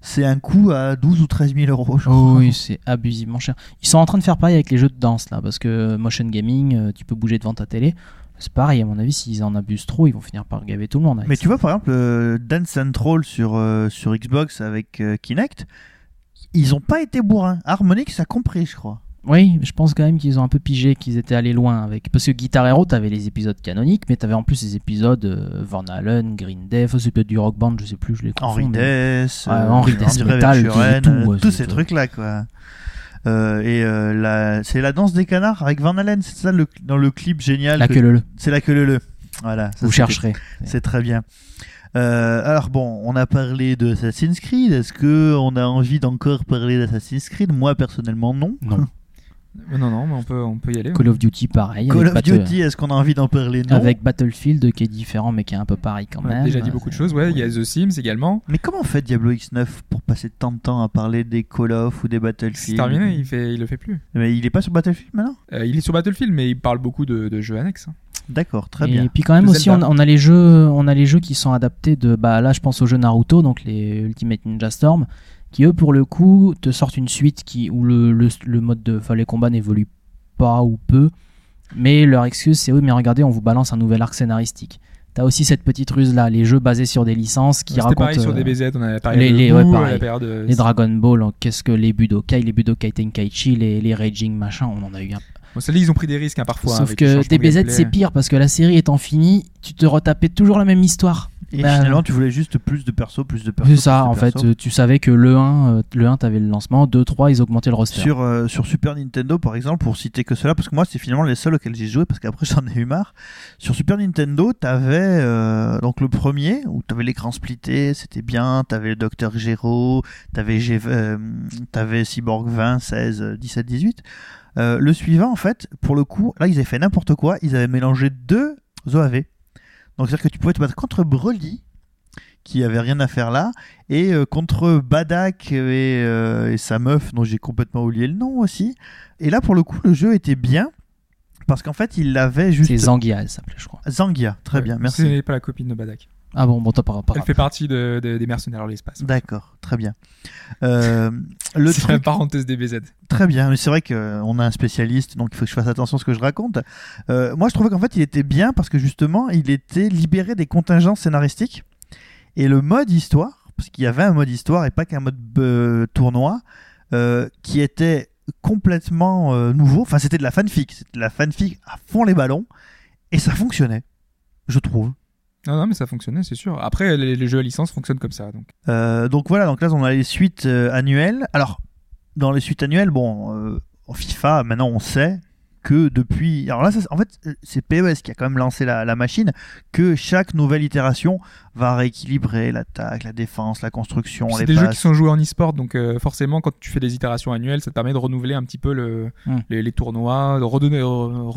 c'est un coût à 12 ou 13 000 euros, je. Oh oui, c'est abusivement cher. Ils sont en train de faire pareil avec les jeux de danse là, parce que motion gaming, euh, tu peux bouger devant ta télé. C'est pareil, à mon avis, s'ils en abusent trop, ils vont finir par gaver tout le monde. avec Mais ça. tu vois, par exemple, euh, Dance Central sur, euh, sur Xbox avec euh, Kinect, ils ont pas été bourrins. Harmonix a compris, je crois. Oui, je pense quand même qu'ils ont un peu pigé, qu'ils étaient allés loin avec. Parce que Guitar Hero, t'avais les épisodes canoniques, mais t'avais en plus les épisodes euh, Van Halen, Green Day, enfin, c'est peut-être du rock band, je sais plus, je les confonds. Henri Dess, Ouais, Henri Dess, Metal, tout, euh, ouais, tous ces trucs-là, quoi. Euh, et euh, la- c'est la danse des canards avec Van Halen, c'est ça le, dans le clip génial. La que- queue le le. C'est la queue le le. Voilà. ça, Vous chercherez. C'est très bien. Euh, alors bon, on a parlé de Assassin's Creed. Est-ce que on a envie d'encore parler d'Assassin's Creed? Moi personnellement non. Non. Non, non, mais on peut, on peut y aller. Call of Duty, pareil. Call of Battle- Duty, est-ce qu'on a envie d'en parler Non? Avec Battlefield qui est différent mais qui est un peu pareil quand On a même. déjà dit beaucoup de choses, ouais. Il y a The Sims également. Mais comment fait Diablo X9 pour passer tant de temps à parler des Call of ou des C'est Battlefield terminé, il, fait, il le fait plus. Mais il est pas sur Battlefield maintenant? Euh, il est sur Battlefield, mais il parle beaucoup de, de jeux annexes. D'accord, très et bien. puis quand même aussi, on, a les jeux, on a les jeux qui sont adaptés de, bah là je pense aux jeux Naruto, donc les Ultimate Ninja Storm, qui eux pour le coup te sortent une suite qui où le, le, le mode de, enfin les combats n'évoluent pas ou peu, mais leur excuse c'est oui mais regardez on vous balance un nouvel arc scénaristique. T'as aussi cette petite ruse là, les jeux basés sur des licences qui C'était racontent pareil sur euh, DBZ, on avait parlé les- de les- ouais, pareil. de- les Dragon Ball, qu'est-ce que les Budokai, les Budokai Tenkaichi, les, les Raging machin, on en a eu un Bon, celle-là, ils ont pris des risques hein, parfois. hein, Sauf que DBZ c'est pire parce que la série étant finie, tu te retapais toujours la même histoire. Et Bah, finalement, tu voulais juste plus de persos, plus de persos. C'est ça, en fait, euh, tu savais que le 1, euh, le 1 t'avais le lancement, 2, 3, ils augmentaient le roster. Sur, euh, sur Super Nintendo, par exemple, pour citer que cela, parce que moi, c'est finalement les seuls auxquels j'ai joué, parce qu'après, j'en ai eu marre. Sur Super Nintendo, t'avais euh, donc le premier, où t'avais l'écran splitté, c'était bien, t'avais le Docteur Gero, t'avais euh, t'avais Cyborg 20, 16, euh, 17, 18. Euh, le suivant, en fait, pour le coup, là, ils avaient fait n'importe quoi, ils avaient mélangé deux OAV. Donc, c'est-à-dire que tu pouvais te battre contre Broly, qui avait rien à faire là, et euh, contre Badak et, euh, et sa meuf, dont j'ai complètement oublié le nom aussi. Et là, pour le coup, le jeu était bien, parce qu'en fait, il avait juste... C'est Zangia, elle s'appelait, je crois. Zangia, très Ouais, bien, Ce merci. n'est pas la copine de Badak. Ah bon, bon, t'as pas, pas Elle fait partie de, de- des mercenaires de l'espace. D'accord, très bien. Euh, le C'est la truc, parenthèse DBZ. très bien, mais c'est vrai qu'on a un spécialiste, donc il faut que je fasse attention à ce que je raconte. Euh, moi, je trouvais qu'en fait, il était bien parce que justement, il était libéré des contingences scénaristiques. Et le mode histoire, parce qu'il y avait un mode histoire et pas qu'un mode euh, tournoi, euh, qui était complètement nouveau. Enfin, c'était de la fanfic. C'était de la fanfic à fond les ballons. Et ça fonctionnait, je trouve. Non, non, mais ça fonctionnait, c'est sûr. Après, les, jeux à licence fonctionnent comme ça. Donc. Euh, donc voilà, donc là on a les suites euh, annuelles. Alors, dans les suites annuelles, bon, euh, en FIFA, maintenant on sait que depuis. Alors là, en fait, c'est PES qui a quand même lancé la, la machine, que chaque nouvelle itération va rééquilibrer l'attaque, la défense, la construction, C'est des jeux qui sont joués en e-sport, donc euh, forcément, quand tu fais des itérations annuelles, ça te permet de renouveler un petit peu le, Hmm. les, les tournois, de redonner, re-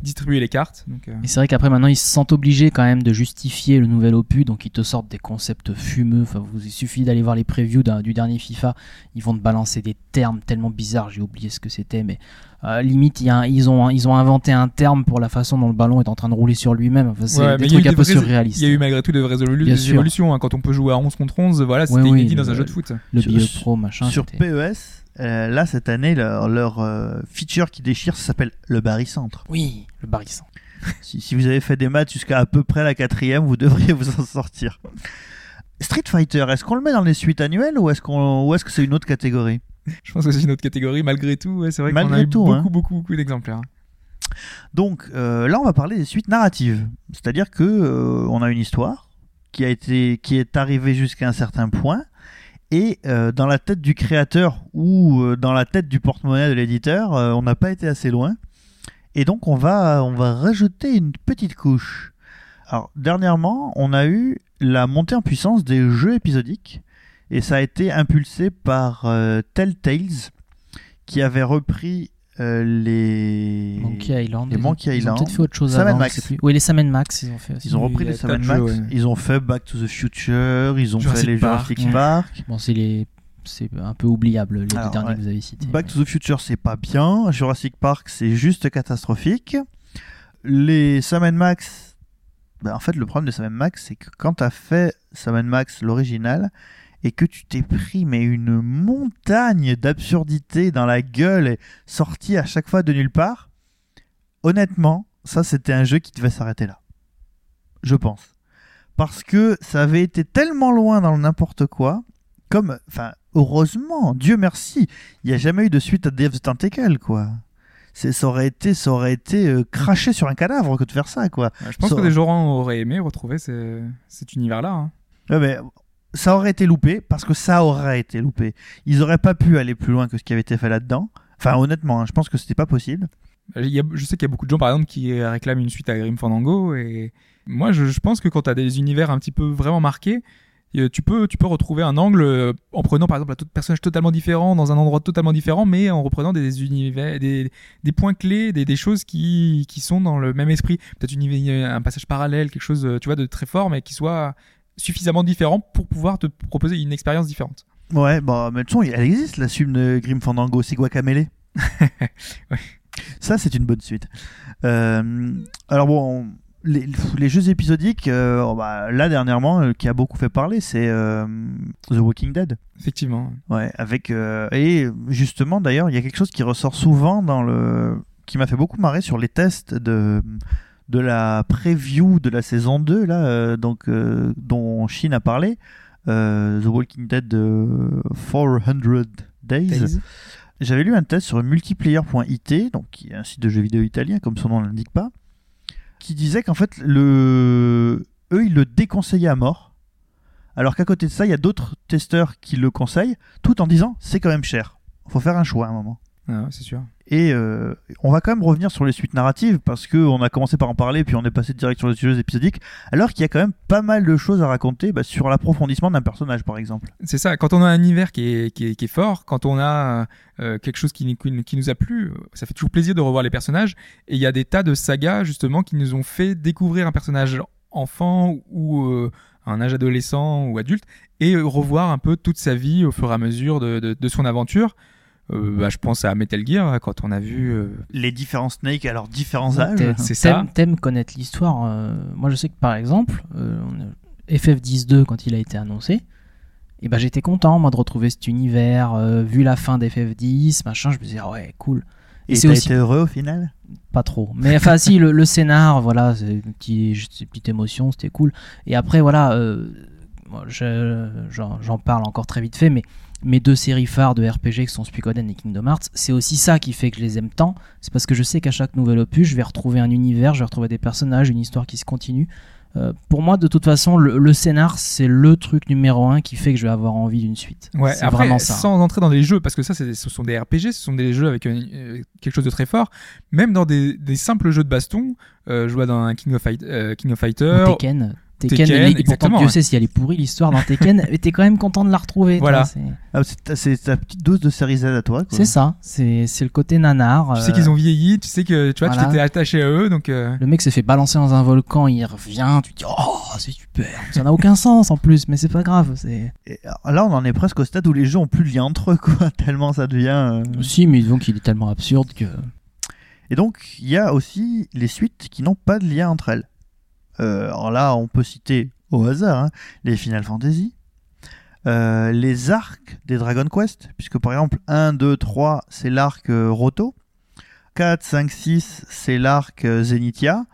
redistribuer les cartes. Donc, euh, Et c'est vrai qu'après maintenant ils se sentent obligés quand même de justifier le nouvel opus, donc ils te sortent des concepts fumeux. Enfin, vous, il suffit d'aller voir les previews du dernier FIFA, ils vont te balancer des termes tellement bizarres, j'ai oublié ce que c'était, mais euh, limite il y a un- ils, ont, ils ont inventé un terme pour la façon dont le ballon est en train de rouler sur lui-même. Enfin, c'est ouais, des trucs un peu surréalistes. Il y a eu malgré tout de évolutions. hein. Quand on peut jouer à 11 contre 11, voilà, c'était Ouais, oui, inédit dans un jeu de foot. Le Sur- BE Pro, machin. Sur PES, euh, là cette année, leur, leur, euh, feature qui déchire, ça s'appelle le barycentre. Oui, le barycentre. Si, si vous avez fait des maths jusqu'à à peu près la quatrième, vous devriez vous en sortir. Street Fighter, est-ce qu'on le met dans les suites annuelles ou est-ce qu'on ou est-ce que c'est une autre catégorie? Je pense que c'est une autre catégorie. Malgré tout, ouais, c'est vrai qu'on a eu tout, beaucoup, hein. beaucoup, beaucoup d'exemplaires. Donc euh, là, on va parler des suites narratives, c'est-à-dire que euh, on a une histoire qui est arrivée jusqu'à un certain point. Et euh, dans la tête du créateur ou euh, dans la tête du porte-monnaie de l'éditeur, euh, on n'a pas été assez loin. Et donc on va on va rajouter une petite couche. Alors dernièrement, on a eu la montée en puissance des jeux épisodiques. Et ça a été impulsé par Telltales qui avait repris euh, les Monkey Island. les ils ont- Monkey Ils ont Island. peut-être fait autre chose Sam avant, Max. plus. Oui, les Sam Max, ils ont fait aussi. Ils ont repris les Sam Max, jeux, ouais. ils ont fait Back to the Future, ils ont Jurassic fait les Park. Jurassic Ouais. Park. Bon, c'est les. C'est un peu oubliable, les deux Alors, derniers ouais. que vous avez cités. Back to the Future, c'est pas bien. Jurassic Park, c'est juste catastrophique. Les Sam Max, ben, en fait, le problème de Sam Max, c'est que quand t'as fait Sam Max l'original et que tu t'es pris mais une montagne d'absurdité dans la gueule et sorti à chaque fois de nulle part, honnêtement, ça c'était un jeu qui devait s'arrêter là. Je pense. Parce que ça avait été tellement loin dans le n'importe quoi, comme, enfin, heureusement, Dieu merci, il n'y a jamais eu de suite à Dave's Tentacle, quoi. Ça aurait été, ça aurait été euh, cracher sur un cadavre que de faire ça, quoi. Ouais, Je pense Ça- que des gens auraient aimé retrouver ces- cet univers-là. hein. Ouais, mais ça aurait été loupé parce que ça aurait été loupé. Ils auraient pas pu aller plus loin que ce qui avait été fait là-dedans. Enfin, honnêtement, hein, je pense que c'était pas possible. Y a- je sais qu'il y a beaucoup de gens, par exemple, qui réclament une suite à Grim Fandango. Et moi, je, pense que quand tu as des univers un petit peu vraiment marqués, euh, tu peux, tu peux retrouver un angle euh, en prenant, par exemple, un personnage totalement différent, dans un endroit totalement différent, mais en reprenant des univers, des, points clés, des, des choses qui, qui sont dans le même esprit. Peut-être un passage parallèle, quelque chose, euh, tu vois, de très fort, mais qui soit suffisamment différent pour pouvoir te proposer une expérience différente. Ouais, bah, mais de toute façon, elle existe, la suite de Grim Fandango, c'est Guacamele. Ouais. Ça, c'est une bonne suite. Euh, alors bon, les, les jeux épisodiques, euh, bah, là dernièrement, euh, qui a beaucoup fait parler, c'est The Walking Dead. Effectivement. Ouais, avec et justement d'ailleurs, il y a quelque chose qui ressort souvent dans le qui m'a fait beaucoup marrer sur les tests de de la preview de la saison 2 là euh, donc euh, dont Shin a parlé euh, The Walking Dead euh, 400 Days. Days. J'avais lu un test sur multiplayer.it donc qui est un site de jeux vidéo italien comme son nom l'indique pas qui disait qu'en fait le eux ils le déconseillaient à mort alors qu'à côté de ça, il y a d'autres testeurs qui le conseillent, tout en disant c'est quand même cher. Faut faire un choix à un moment. Ah c'est sûr. Et euh, on va quand même revenir sur les suites narratives parce que on a commencé par en parler puis on est passé direct sur les sujets épisodiques. Alors qu'il y a quand même pas mal de choses à raconter bah, sur l'approfondissement d'un personnage par exemple. C'est ça, quand on a un univers qui est, qui est, qui est fort, quand on a euh, quelque chose qui, nous a plu, ça fait toujours plaisir de revoir les personnages. Et il y a des tas de sagas justement qui nous ont fait découvrir un personnage enfant ou euh, un âge adolescent ou adulte et revoir un peu toute sa vie au fur et à mesure de, de, de son aventure. Euh, bah, je pense à Metal Gear quand on a vu euh, Les différents Snake à leurs différents âges. T'aimes- c'est ça. T'aimes t'aimes connaître l'histoire. euh, moi, je sais que par exemple, euh, on a- FF10-2, quand il a été annoncé, et ben, j'étais content, moi, de retrouver cet univers. euh, vu la fin d'FF10, machin, je me disais, ouais, cool. Et c'est t'as aussi- été heureux au final? Pas trop. Mais enfin, si, le, le scénar, voilà, c'est une petite, juste une petite émotion, c'était cool. Et après, voilà, euh, je- j'en parle encore très vite fait, mais mes deux séries phares de RPG qui sont Suikoden et Kingdom Hearts, c'est aussi ça qui fait que je les aime tant. C'est parce que je sais qu'à chaque nouvel opus, je vais retrouver un univers, je vais retrouver des personnages, une histoire qui se continue. Euh, pour moi, de toute façon, le, le scénar, c'est le truc numéro un qui fait que je vais avoir envie d'une suite. Ouais, c'est après, vraiment ça. sans entrer dans les jeux, parce que ça, c'est- ce sont des RPG, ce sont des jeux avec un- euh, quelque chose de très fort. Même dans des, des simples jeux de baston, euh, je vois dans un King of, Fight, euh, King of Ou Fighter. Tekken. Tekken, Tekken, et pourtant Dieu ouais. sait si elle est pourrie l'histoire dans Tekken, mais t'es quand même content de la retrouver. Voilà. c'est- Ah, c'est ta- petite dose de série Z à toi. quoi. C'est ça, c'est le côté nanar. Tu sais euh, qu'ils ont vieilli, tu sais que tu vois, tu voilà. t'étais attaché à eux, donc euh, Le mec s'est fait balancer dans un volcan, il revient, tu te dis oh c'est super. Ça n'a aucun sens en plus, mais c'est pas grave. C'est Et alors là, on en est presque au stade où les jeux ont plus de lien entre eux, quoi. Tellement ça devient. euh, si, mais donc il est tellement absurde que Et donc, il y a aussi les suites qui n'ont pas de lien entre elles. Euh, alors là, on peut citer au hasard hein, les Final Fantasy, euh, les arcs des Dragon Quest, puisque par exemple 1, 2, 3, c'est l'arc euh, Roto, 4, 5, 6, c'est l'arc euh, Zenithia,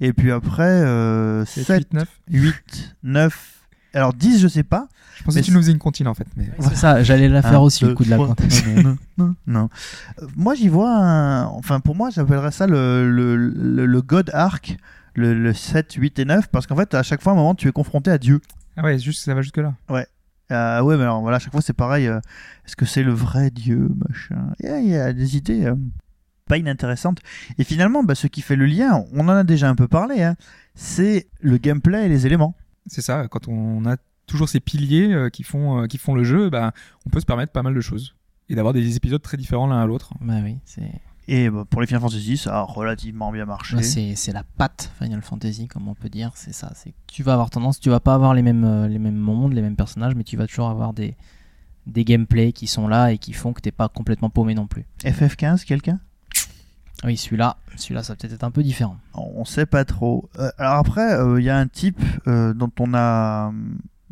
et puis après euh, 7, 7, 8, 9. 8, 9, alors 10, je sais pas. Je pensais Mais que tu nous faisais une comptine en fait. Mais... c'est ça. J'allais la faire Un, aussi le deux, coup de la. Non, non, non, non. Euh, Moi, j'y vois un... Enfin, pour moi, j'appellerais ça le, le, le, le God Arc, le, le 7, 8 et 9, parce qu'en fait, à chaque fois, à un moment, tu es confronté à Dieu. Ah ouais, juste, ça va jusque là. Euh, ouais, mais alors voilà, à chaque fois, c'est pareil. euh, Est-ce que c'est le vrai Dieu, machin? Il y a- il y, a des idées euh, pas inintéressantes. Et finalement, bah, ce qui fait le lien, on en a déjà un peu parlé, hein, c'est le gameplay et les éléments. C'est ça, quand on a toujours ces piliers euh, qui, font, euh, qui font le jeu, bah, on peut se permettre pas mal de choses. Et d'avoir des épisodes très différents l'un à l'autre. Bah oui, c'est Et bah, pour les Final Fantasy, ça a relativement bien marché. c'est la patte Final Fantasy comme on peut dire. C'est ça. C'est tu vas avoir tendance, tu vas pas avoir les mêmes euh, les mêmes mondes, les mêmes personnages, mais tu vas toujours avoir des des gameplays qui sont là et qui font que t'es pas complètement paumé non plus. FF15, quelqu'un? Oui, celui-là, celui-là, ça va peut-être être un peu différent. On sait pas trop. Euh, alors après, euh, il y a un type euh, dont on a.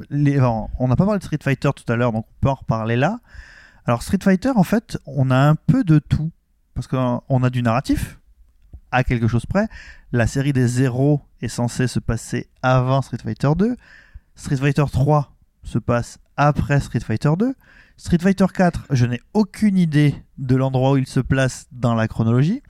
Les... on n'a pas parlé de Street Fighter tout à l'heure, donc on peut en reparler là. Alors Street Fighter, en fait, on a un peu de tout. Parce qu'on a du narratif, à quelque chose près. La série des zéros est censée se passer avant Street Fighter 2. Street Fighter 3 se passe après Street Fighter 2. Street Fighter 4, je n'ai aucune idée de l'endroit où il se place dans la chronologie.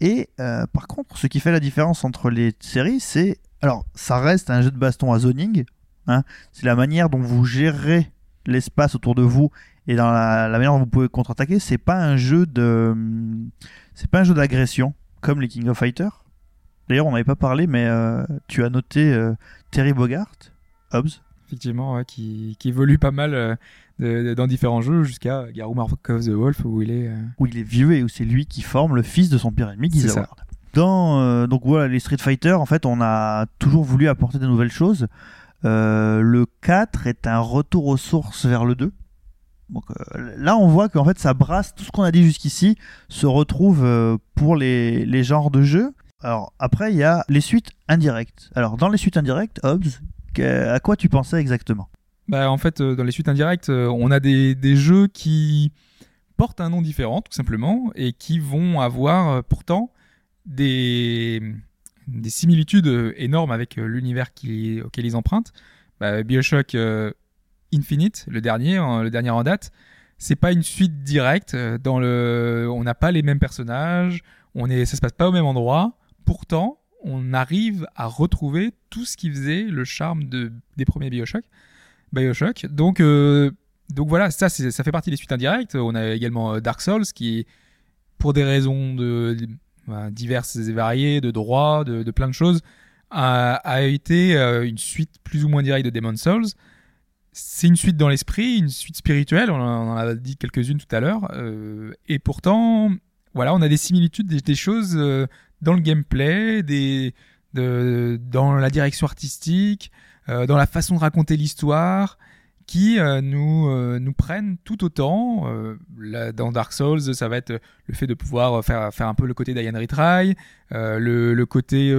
Et euh, par contre, ce qui fait la différence entre les séries, c'est. Alors, ça reste un jeu de baston à zoning. hein. c'est la manière dont vous gérez l'espace autour de vous et dans la, la manière dont vous pouvez contre-attaquer. C'est pas un jeu de. C'est pas un jeu d'agression comme les King of Fighters. D'ailleurs, on n'avait pas parlé, mais euh, tu as noté euh, Terry Bogart, Hobbs. Effectivement, ouais, qui, qui évolue pas mal euh, de- de- dans différents jeux jusqu'à Garou Mark of the Wolf où il est. où il est vieux et où c'est lui qui forme le fils de son pire ennemi, C'est Gizaward. Dans donc voilà les Street Fighter, en fait, on a toujours voulu apporter de nouvelles choses. Le 4 est un retour aux sources vers le 2. Donc euh, là, on voit qu'en fait, ça brasse tout ce qu'on a dit jusqu'ici se retrouve euh, pour les, genres de jeux. Alors après, il y a les suites indirectes. Alors dans les suites indirectes, Hobbs, à quoi tu pensais exactement? Bah, en fait, euh, dans les suites indirectes, on a des, jeux qui portent un nom différent, tout simplement, et qui vont avoir pourtant des, des similitudes énormes avec l'univers auquel ils empruntent. Bah, Bioshock Infinite, le dernier, hein, le dernier en date, c'est pas une suite directe. euh, Dans le, on n'a pas les mêmes personnages, on est, ça se passe pas au même endroit. Pourtant, on arrive à retrouver tout ce qui faisait le charme de, des premiers Bioshock. Bioshock. Donc, euh, donc voilà, ça, ça fait partie des suites indirectes. On a également euh, Dark Souls qui, pour des raisons de, bah, diverses et variées, de droit, de, plein de choses, a, a été une suite plus ou moins directe de Demon's Souls. C'est une suite dans l'esprit, une suite spirituelle, on en a dit quelques-unes tout à l'heure. euh, et pourtant, voilà, on a des similitudes, des, choses euh, dans le gameplay, des, de, dans la direction artistique, euh, dans la façon de raconter l'histoire, qui euh, nous, euh, nous prennent tout autant. Euh, là, dans Dark Souls, ça va être le fait de pouvoir faire, faire un peu le côté d'Ian Retry, le, le côté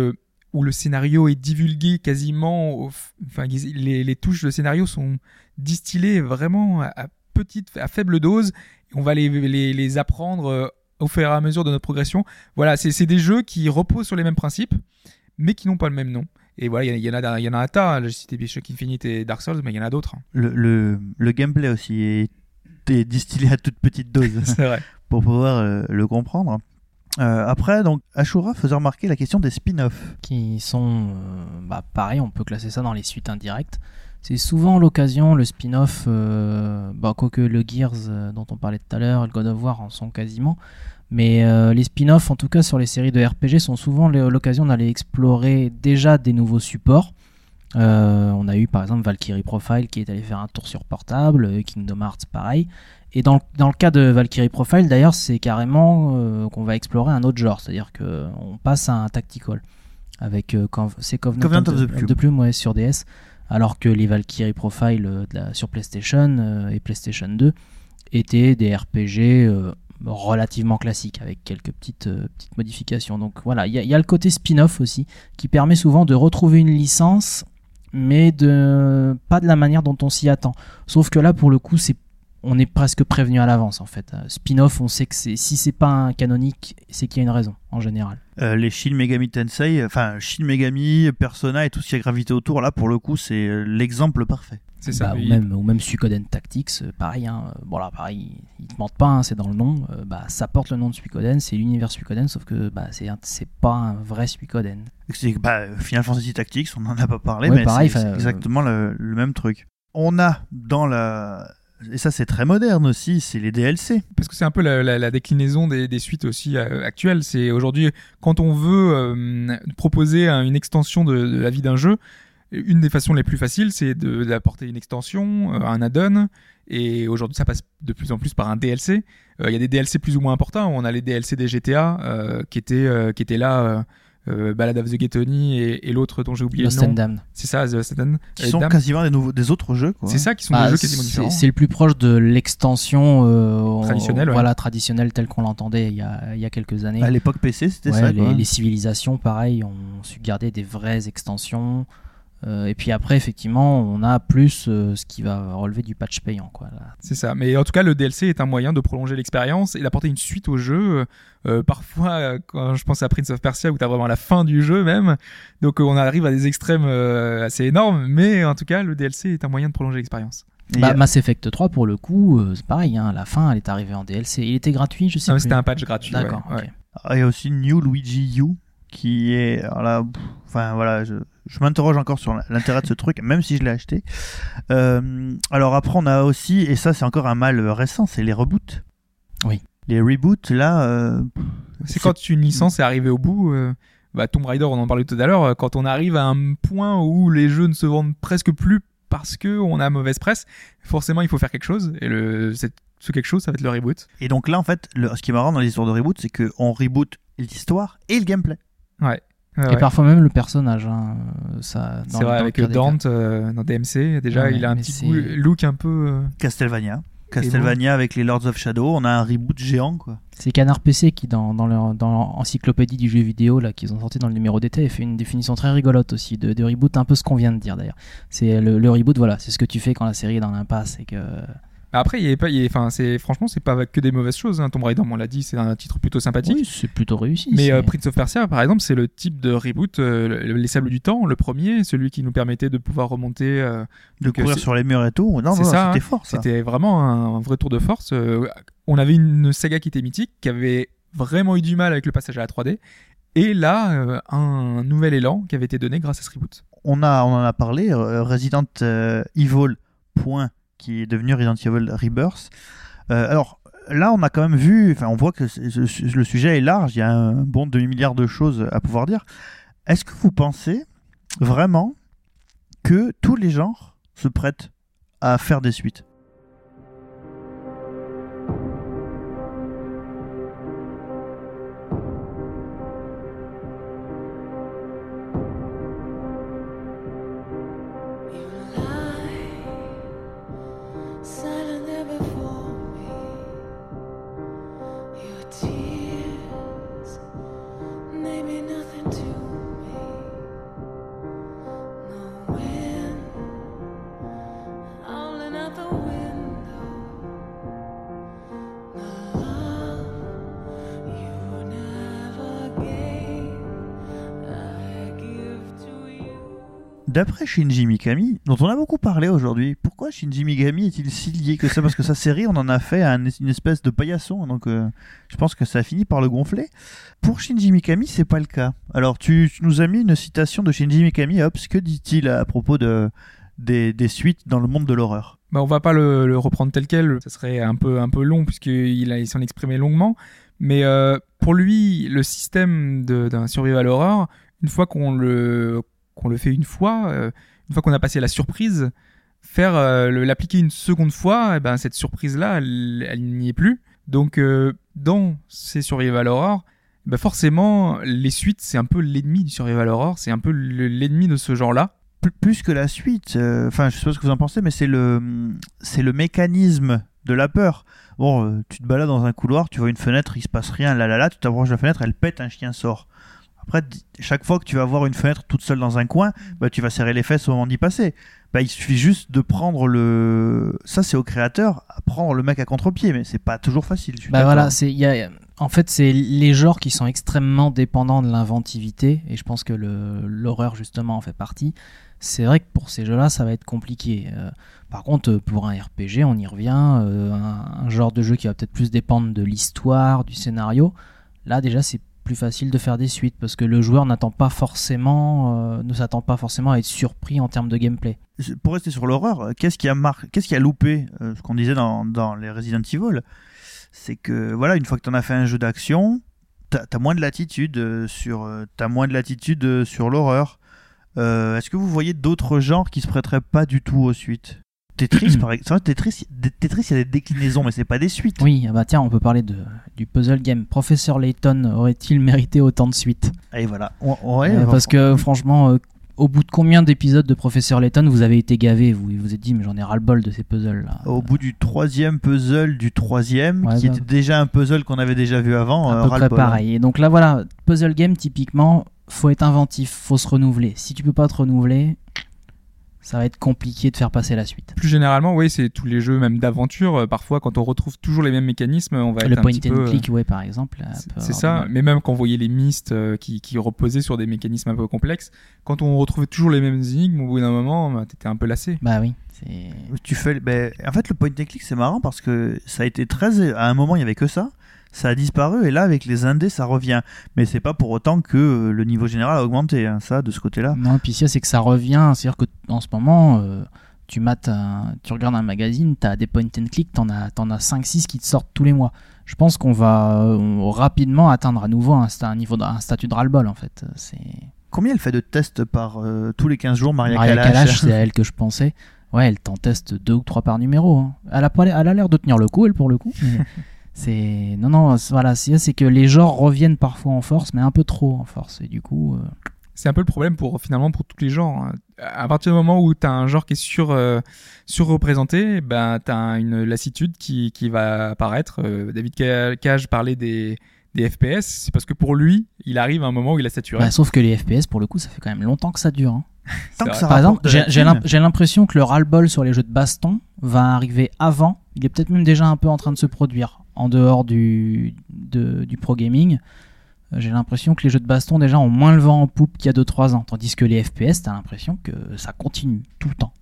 où le scénario est divulgué quasiment, enfin les, les touches de scénario sont distillées vraiment à, à petite, à faible dose, et on va les, les, les apprendre euh, au fur et à mesure de notre progression. Voilà, c'est c'est des jeux qui reposent sur les mêmes principes, mais qui n'ont pas le même nom. Et voilà, il y, en a- il y en a un tas. J'ai cité Bioshock Infinite et Dark Souls, mais il y en a d'autres. le, le, le gameplay aussi est, est distillé à toute petite dose. C'est vrai. pour pouvoir euh, le comprendre. Euh, après, donc, Ashura faisait remarquer la question des spin-offs. qui sont euh, bah, pareil, on peut classer ça dans les suites indirectes. C'est souvent l'occasion, le spin-off, euh, bah, quoique le Gears euh, dont on parlait tout à l'heure, le God of War en sont quasiment, mais les spin-offs, en tout cas sur les séries de RPG, sont souvent l'occasion d'aller explorer déjà des nouveaux supports. On a eu par exemple Valkyrie Profile qui est allé faire un tour sur portable, Kingdom Hearts pareil. Et dans, le- dans le cas de Valkyrie Profile, d'ailleurs, c'est carrément euh, qu'on va explorer un autre genre, c'est-à-dire qu'on passe à un tactical avec euh, Conv- c'est Covenant, Covenant of of the the, Plume. ouais, sur DS, alors que les Valkyrie Profile euh, de la- sur PlayStation euh, et PlayStation 2 étaient des RPG relativement classiques avec quelques petites, petites modifications. Donc voilà, il y, y a le côté spin-off aussi qui permet souvent de retrouver une licence, mais de pas de la manière dont on s'y attend. Sauf que là, pour le coup, c'est on est presque prévenu à l'avance en fait. Euh, Spin-off, on sait que c'est si c'est pas un canonique, c'est qu'il y a une raison en général. Euh, les Shin Megami Tensei, enfin Shin Megami, Persona et tout ce qui a gravité autour, là pour le coup c'est euh, l'exemple parfait. C'est ça. Bah, ou même ou même Suikoden Tactics, pareil. Hein, bon là, pareil, ils te mentent pas, hein, c'est dans le nom. euh, bah, ça porte le nom de Suikoden, c'est l'univers Suikoden, sauf que bah, c'est pas un vrai Suikoden. C'est bah, Final Fantasy Tactics, on n'en a pas parlé, Ouais, mais c'est euh, exactement le, le même truc. On a dans la... Et ça c'est très moderne aussi, c'est les DLC. parce que c'est un peu la, déclinaison des, suites aussi euh, actuelles. C'est aujourd'hui quand on veut euh, proposer un- une extension de, la vie d'un jeu, une des façons les plus faciles, c'est d'apporter une extension, euh, un add-on. Et aujourd'hui, ça passe de plus en plus par un DLC. Il y a des DLC plus ou moins importants. On a les DLC des GTA qui étaient qui étaient là. Euh, Ballad of the Gay Tony et, et l'autre dont j'ai oublié Lost le nom. Damned. C'est ça, The Lost and Damned. Qui sont Damned. quasiment des, nouveaux, des autres jeux. quoi. C'est ça qui sont Bah, des jeux c'est quasiment différents. c'est le plus proche de l'extension euh, Traditionnelle, ouais. voilà, traditionnelle telle qu'on l'entendait il y, a, il y a quelques années. À l'époque PC c'était Ouais, ça. les, quoi. les civilisations, pareil, ont su garder des vraies extensions. Euh, et puis après, effectivement, on a plus euh, ce qui va relever du patch payant. Quoi. C'est ça. Mais en tout cas, le DLC est un moyen de prolonger l'expérience et d'apporter une suite au jeu. Euh, parfois, quand je pense à Prince of Persia, où t'as vraiment la fin du jeu même. Donc, on arrive à des extrêmes euh, assez énormes. Mais en tout cas, le DLC est un moyen de prolonger l'expérience. Bah, a- Mass Effect 3, pour le coup, euh, c'est pareil. Hein, la fin, elle est arrivée en DLC. Il était gratuit, je sais Ah. C'était un patch gratuit. D'accord. ouais. il y a aussi New Luigi U qui est alors là, pff, enfin voilà, je, je m'interroge encore sur l'intérêt de ce truc, même si je l'ai acheté. Euh, alors après on a aussi, et ça c'est encore un mal récent, c'est les reboots. Oui. Les reboots là, euh, C'est quand une licence est arrivée au bout. euh, bah, Tomb Raider, on en parlait tout à l'heure. euh, Quand on arrive à un point où les jeux ne se vendent presque plus parce que on a mauvaise presse, forcément, il faut faire quelque chose. Et le, cette- ce quelque chose, ça va être le reboot. et donc là en fait, le, ce qui est marrant dans les histoires de reboot, c'est que on reboot l'histoire et le gameplay. Ouais. Ouais, Et ouais. parfois même le personnage. hein, ça, C'est vrai, avec Dante euh, dans DMC, déjà, Ouais, il a un petit goût- look un peu. euh, Castlevania. Castlevania avec les Lords of Shadow, on a un reboot géant quoi. C'est Canard PC qui, dans, dans leur dans l'encyclopédie du jeu vidéo là qu'ils ont sorti dans le numéro d'été, fait une définition très rigolote aussi de, de reboot, un peu ce qu'on vient de dire d'ailleurs. C'est le, le reboot, voilà, c'est ce que tu fais quand la série est dans l'impasse et que Après, il est- enfin, c'est franchement, c'est pas que des mauvaises choses. Hein. Tomb Raider, on l'a dit, c'est un titre plutôt sympathique. oui, c'est plutôt réussi. Mais euh, Prince of Persia, par exemple, c'est le type de reboot, euh, le- les Sables du Temps, le premier, celui qui nous permettait de pouvoir remonter. euh, De donc, courir sur les murs et tout. Non, non, ça, hein. c'était fort. C'était vraiment un, un vrai tour de force. Euh, on avait une saga qui était mythique, qui avait vraiment eu du mal avec le passage à la 3D. Et là, euh, un nouvel élan qui avait été donné grâce à ce reboot. on, a, on en a parlé, euh, Resident Evil, point, qui est devenu Resident Rebirth. Euh, alors là, on a quand même vu, on voit que le sujet est large, il y a un bon demi-milliard de choses à pouvoir dire. Est-ce que vous pensez vraiment que tous les genres se prêtent à faire des suites? D'après Shinji Mikami, dont on a beaucoup parlé aujourd'hui, pourquoi Shinji Mikami est-il si lié que ça? Parce que sa série, on en a fait un- une espèce de paillasson, donc euh, je pense que ça a fini par le gonfler. Pour Shinji Mikami, c'est pas le cas. Alors, tu, nous as mis une citation de Shinji Mikami, Hobbs, que dit-il à propos de, des, suites dans le monde de l'horreur? Bah, on va pas le, reprendre tel quel, ça serait un peu, un peu long puisqu'il s'en exprimait longuement. Mais euh, pour lui, le système d'un survival horror, une fois qu'on le, qu'on le fait une fois, euh, une fois qu'on a passé la surprise, faire euh, l'appliquer une seconde fois, eh ben, cette surprise-là, elle, elle n'y est plus. Donc euh, dans ces survival horror, bah forcément, les suites, c'est un peu l'ennemi du survival horror, c'est un peu le- l'ennemi de ce genre-là. Plus- Plus que la suite, enfin, je sais pas ce que vous en pensez, mais c'est le, c'est le mécanisme de la peur. Bon, tu te balades dans un couloir, tu vois une fenêtre, il se passe rien, là là là, tu t'approches de la fenêtre, elle pète, un chien sort. Après, chaque fois que tu vas voir une fenêtre toute seule dans un coin, bah, tu vas serrer les fesses au moment d'y passer. Bah, il suffit juste de prendre le. Ça, c'est au créateur, à prendre le mec à contre-pied, mais c'est pas toujours facile. Bah voilà, c'est il y a en fait c'est les genres qui sont extrêmement dépendants de l'inventivité et je pense que l'horreur justement en fait partie. C'est vrai que pour ces jeux-là, ça va être compliqué. Euh, par contre, euh, pour un RPG, on y revient, euh, un, un genre de jeu qui va peut-être plus dépendre de l'histoire, du scénario. Là, déjà, c'est plus facile de faire des suites parce que le joueur n'attend pas forcément, euh, ne s'attend pas forcément à être surpris en termes de gameplay. pour rester sur l'horreur, euh, qu'est-ce qui a mar... qu'est-ce qui a loupé euh, ce qu'on disait dans, les Resident Evil C'est que voilà, une fois que tu en as fait un jeu d'action, t'as as moins de latitude sur t'as moins de latitude sur l'horreur. Est-ce que vous voyez d'autres genres qui se prêteraient pas du tout aux suites? Tetris par exemple. Tetris, Tetris, il y a des déclinaisons, mais c'est pas des suites. Oui, ah bah tiens, on peut parler de, du puzzle game. Professeur Layton aurait-il mérité autant de suites? Et voilà. Ouais, Euh, on- parce que franchement, euh, au bout de combien d'épisodes de Professeur Layton vous avez été gavé Vous vous êtes dit, mais j'en ai ras-le-bol de ces puzzles là. au bout du troisième puzzle du troisième, Ouais, qui bah. était déjà un puzzle qu'on avait déjà vu avant, à euh, peu près hein. pareil. Et donc là, voilà, puzzle game, typiquement, faut être inventif, faut se renouveler. Si tu peux pas te renouveler, ça va être compliqué de faire passer la suite. Plus généralement, oui, c'est tous les jeux même d'aventure. euh, Parfois, quand on retrouve toujours les mêmes mécanismes, on va Le être un point petit and peu. euh, click, ouais, par exemple. C'est ça, mais même quand on voyait les Myst euh, qui, qui reposaient sur des mécanismes un peu complexes, quand on retrouvait toujours les mêmes énigmes, au bout d'un moment, bah, t'étais un peu lassé. Bah oui, c'est. Tu fais, ben, en fait, le point and click, c'est marrant parce que ça a été très. À un moment, il y avait que ça. Ça a disparu et là, avec les indés, ça revient. Mais c'est pas pour autant que euh, le niveau général a augmenté, hein, ça, de ce côté-là. Non, puis ça, c'est que ça revient. C'est-à-dire que en ce moment, euh, tu mates un- tu regardes un magazine, t'as des point and click, t'en as, t'en as 5-6 qui te sortent tous les mois. Je pense qu'on va euh, rapidement atteindre à nouveau un, niveau de- un statut de ras-le-bol en fait. C'est Combien elle fait de tests par euh, tous les 15 jours, Maria, Maria Kalash Kalash, c'est à elle que je pensais. Ouais, elle t'en teste deux ou trois par numéro. hein. Elle a pas l'air- elle a l'air de tenir le coup, elle pour le coup. mais c'est non non, c'est- voilà, c'est que les genres reviennent parfois en force, mais un peu trop en force. Et du coup, euh, C'est un peu le problème pour finalement pour tous les genres. hein. À partir du moment où t'as un genre qui est sur euh, surreprésenté, ben t'as une lassitude qui, qui va apparaître. Euh, David Ca- Cage parlait des des FPS, c'est parce que pour lui, il arrive à un moment où il a saturé. bah, sauf que les FPS pour le coup, ça fait quand même longtemps que ça dure. hein. Tant que ça Par exemple, j'ai l'impression que le ras-le-bol sur les jeux de baston va arriver avant. Il est peut-être même déjà un peu en train de se produire en dehors du, de- du pro gaming. Euh, J'ai l'impression que les jeux de baston déjà ont moins le vent en poupe qu'il y a 2-3 ans. Tandis que les FPS, t'as l'impression que ça continue tout le temps.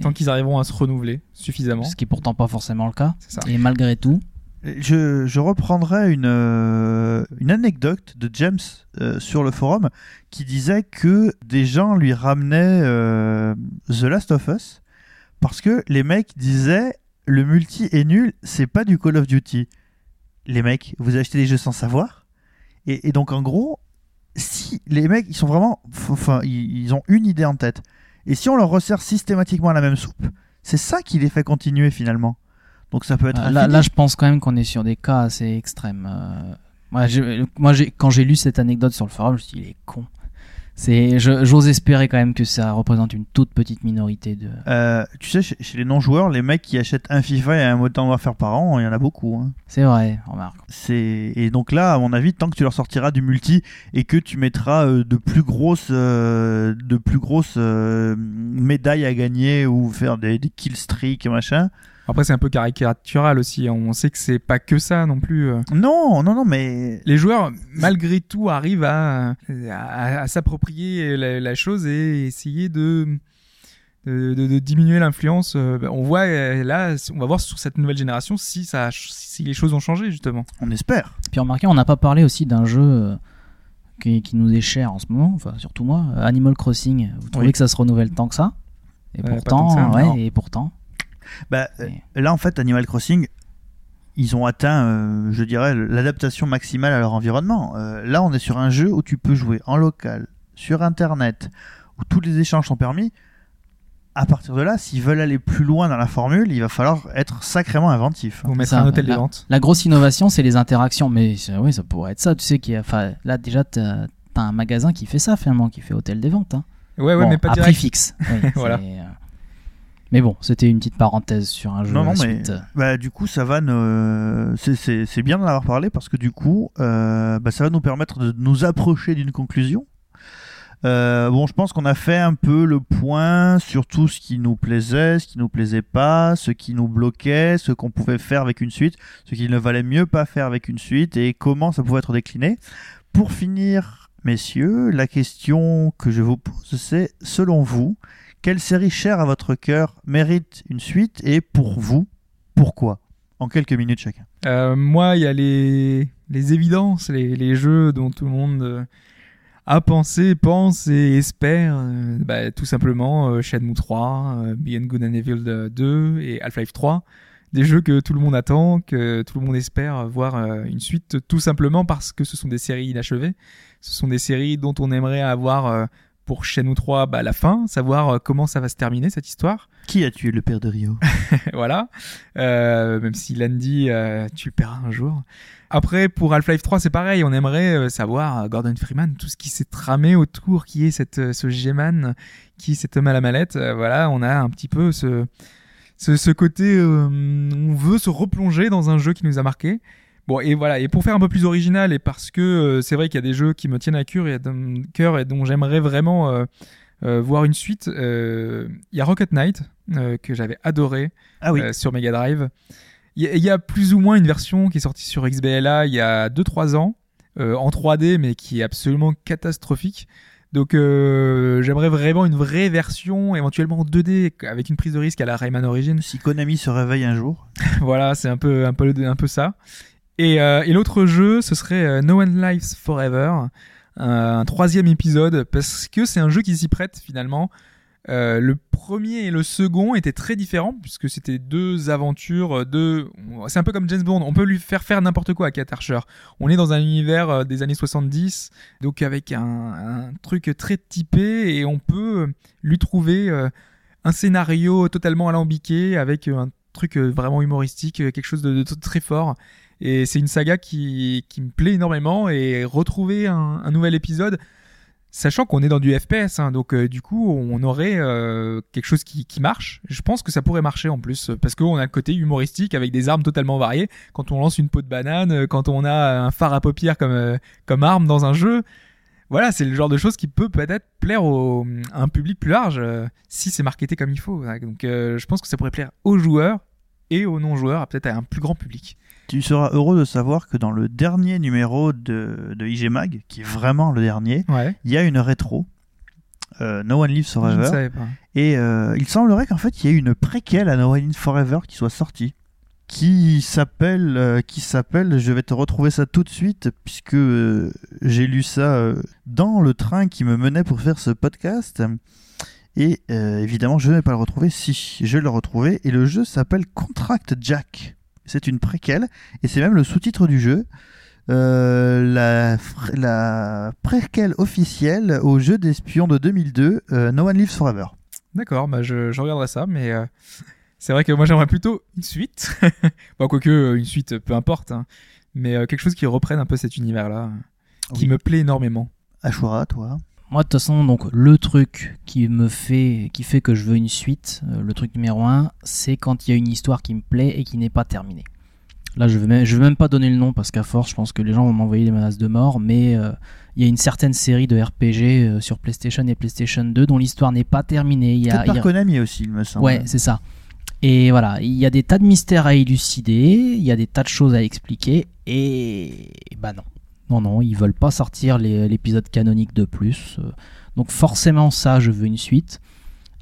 Tant qu'ils arriveront à se renouveler suffisamment. Ce qui est pourtant pas forcément le cas. C'est ça. Et malgré tout, Je, je reprendrai une, euh, une anecdote de James euh, sur le forum qui disait que des gens lui ramenaient euh, The Last of Us parce que les mecs disaient le multi est nul, c'est pas du Call of Duty. Les mecs, vous achetez des jeux sans savoir. Et, et donc en gros, si les mecs, ils sont vraiment, enfin, ils, ont une idée en tête. Et si on leur resserre systématiquement à la même soupe, c'est ça qui les fait continuer finalement. Donc ça peut être Euh, là, là, je pense quand même qu'on est sur des cas assez extrêmes. Euh, moi, moi quand j'ai lu cette anecdote sur le forum, je me suis dit, il est con. C'est, j'ose espérer quand même que ça représente une toute petite minorité de. Euh, tu sais, chez, chez les non-joueurs, les mecs qui achètent un FIFA et un Modern Warfare par an, il y en a beaucoup. hein. C'est vrai, remarque. C'est et donc là, à mon avis, tant que tu leur sortiras du multi et que tu mettras euh, de plus grosses, euh, de plus grosses médailles à gagner ou faire des, des kill streaks et machin, Après, c'est un peu caricatural aussi. On sait que c'est pas que ça non plus. euh. Non, non, non, mais Les joueurs, malgré tout, arrivent à, à, à s'approprier la, la chose et essayer de, de, de- de diminuer l'influence. Euh, bah, On voit euh, là, on va voir sur cette nouvelle génération si, ça, si les choses ont changé justement. on espère. Puis remarquez, on n'a pas parlé aussi d'un jeu qui, qui nous est cher en ce moment, enfin surtout moi, Animal Crossing. Vous trouvez Oui. que ça se renouvelle tant que ça? Et Euh, pourtant, ça, ouais, et pourtant. Bah, euh, là, en fait, Animal Crossing, ils ont atteint, euh, je dirais, l'adaptation maximale à leur environnement. Euh, là, on est sur un jeu où tu peux jouer en local, sur Internet, où tous les échanges sont permis. À partir de là, s'ils veulent aller plus loin dans la formule, il va falloir être sacrément inventif. Vous mettre un hôtel ventes. La grosse innovation, c'est les interactions. Mais c'est- oui, ça pourrait être ça. Tu sais qu'il y a, enfin, là déjà, t'as as un magasin qui fait ça finalement, qui fait hôtel des ventes. Hein. Ouais, ouais, Bon, mais pas à prix direct. fixe. Oui, Voilà. euh, Mais bon, c'était une petite parenthèse sur un jeu. Non, non, mais bah, du coup, ça va ne... c'est bien d'en avoir parlé parce que du coup, euh, bah, ça va nous permettre de nous approcher d'une conclusion. Euh, bon, je pense qu'on a fait un peu le point sur tout ce qui nous plaisait, ce qui nous plaisait pas, ce qui nous bloquait, ce qu'on pouvait faire avec une suite, ce qu'il ne valait mieux pas faire avec une suite et comment ça pouvait être décliné. Pour finir, messieurs, la question que je vous pose, c'est selon vous, quelle série chère à votre cœur mérite une suite et pour vous, pourquoi? En quelques minutes chacun. Euh, moi, il y a les, les évidences, les, les jeux dont tout le monde euh, a pensé, pense et espère. euh, bah, tout simplement euh, Shenmue 3, euh, Beyond Good and Evil 2 et Half-Life 3. Des jeux que tout le monde attend, que tout le monde espère voir une suite, tout simplement parce que ce sont des séries inachevées. Ce sont des séries dont on aimerait avoir pour Shenmue 3 bah, la fin, savoir euh, comment ça va se terminer cette histoire. Qui a tué le père de Rio? Voilà. Euh, même si Landy, euh, tu le paieras un jour. Après, pour Half-Life 3, c'est pareil. On aimerait euh, savoir, euh, Gordon Freeman, tout ce qui s'est tramé autour, qui est cette, ce G-Man, qui est cet homme à la mallette. Euh, voilà, on a un petit peu ce, ce, ce côté, euh, on veut se replonger dans un jeu qui nous a marqué. Bon, et voilà. Et pour faire un peu plus original, et parce que euh, c'est vrai qu'il y a des jeux qui me tiennent à cœur et, cœur et dont j'aimerais vraiment euh, euh, voir une suite, il y a Rocket Knight, que j'avais adoré Ah oui, sur Mega Drive. Il y, a- il y a plus ou moins une version qui est sortie sur XBLA il y a 2-3 ans, en 3D, mais qui est absolument catastrophique. Donc euh, j'aimerais vraiment une vraie version, éventuellement en 2D, avec une prise de risque à la Rayman Origins. si Konami se réveille un jour. voilà, c'est un peu, un peu, un peu ça. Et, euh, et l'autre jeu, ce serait euh, No One Lives Forever, un, un troisième épisode, parce que c'est un jeu qui s'y prête finalement. Euh, le premier et le second étaient très différents puisque c'était deux aventures, euh, deux. C'est un peu comme James Bond. On peut lui faire faire n'importe quoi à Kat Archer. On est dans un univers euh, des années 70, donc avec un, truc très typé et on peut lui trouver euh, un scénario totalement alambiqué avec euh, un truc euh, vraiment humoristique, euh, quelque chose de très fort. Et c'est une saga qui, me plaît énormément et retrouver un, nouvel épisode, sachant qu'on est dans du FPS, hein, donc euh, du coup on aurait euh, quelque chose qui, marche. Je pense que ça pourrait marcher en plus parce qu'on a le côté humoristique avec des armes totalement variées. Quand on lance une peau de banane, euh, quand on a un phare à paupières comme comme arme dans un jeu. Voilà, c'est le genre de choses qui peut peut-être plaire à un public plus large si c'est marketé comme il faut. Donc je pense que ça pourrait plaire aux joueurs et aux non-joueurs, peut-être à un plus grand public. Tu seras heureux de savoir que dans le dernier numéro de, de IG Mag, qui est vraiment le dernier, Ouais. il y a une rétro. euh, no One Lives Je ne Forever. savais pas. Et euh, il semblerait qu'en fait, il y ait une préquelle à No One Lives Forever qui soit sortie. Qui s'appelle, euh, qui s'appelle, je vais te retrouver ça tout de suite, puisque j'ai lu ça dans le train qui me menait pour faire ce podcast. Et évidemment, je ne vais pas le retrouver. Si, je l'ai retrouvé. Et le jeu s'appelle Contract Jack. C'est une préquelle, et c'est même le sous-titre du jeu. Euh, la, préquelle officielle au jeu d'espion de 2002, euh, No One Lives Forever. D'accord, bah je, je regarderai ça, mais euh, c'est vrai que moi j'aimerais plutôt une suite. bon, quoique une suite, peu importe, hein. mais quelque chose qui reprenne un peu cet univers-là, qui me plaît énormément. Ashura, toi? Moi, de toute façon, donc le truc qui me fait, qui fait que je veux une suite, euh, le truc numéro un, c'est quand il y a une histoire qui me plaît et qui n'est pas terminée. Là, je vais même, je vais même pas donner le nom parce qu'à force, je pense que les gens vont m'envoyer des menaces de mort. Mais euh, il y a une certaine série de RPG euh, sur PlayStation et PlayStation 2 dont l'histoire n'est pas terminée. Il y a, Peut-être il y par a- Konami aussi, il me semble. Ouais, c'est ça. Et voilà, il y a des tas de mystères à élucider, il y a des tas de choses à expliquer, et bah non. Non, non, ils veulent pas sortir l'épisode canonique de plus. euh, Donc forcément, ça, je veux une suite.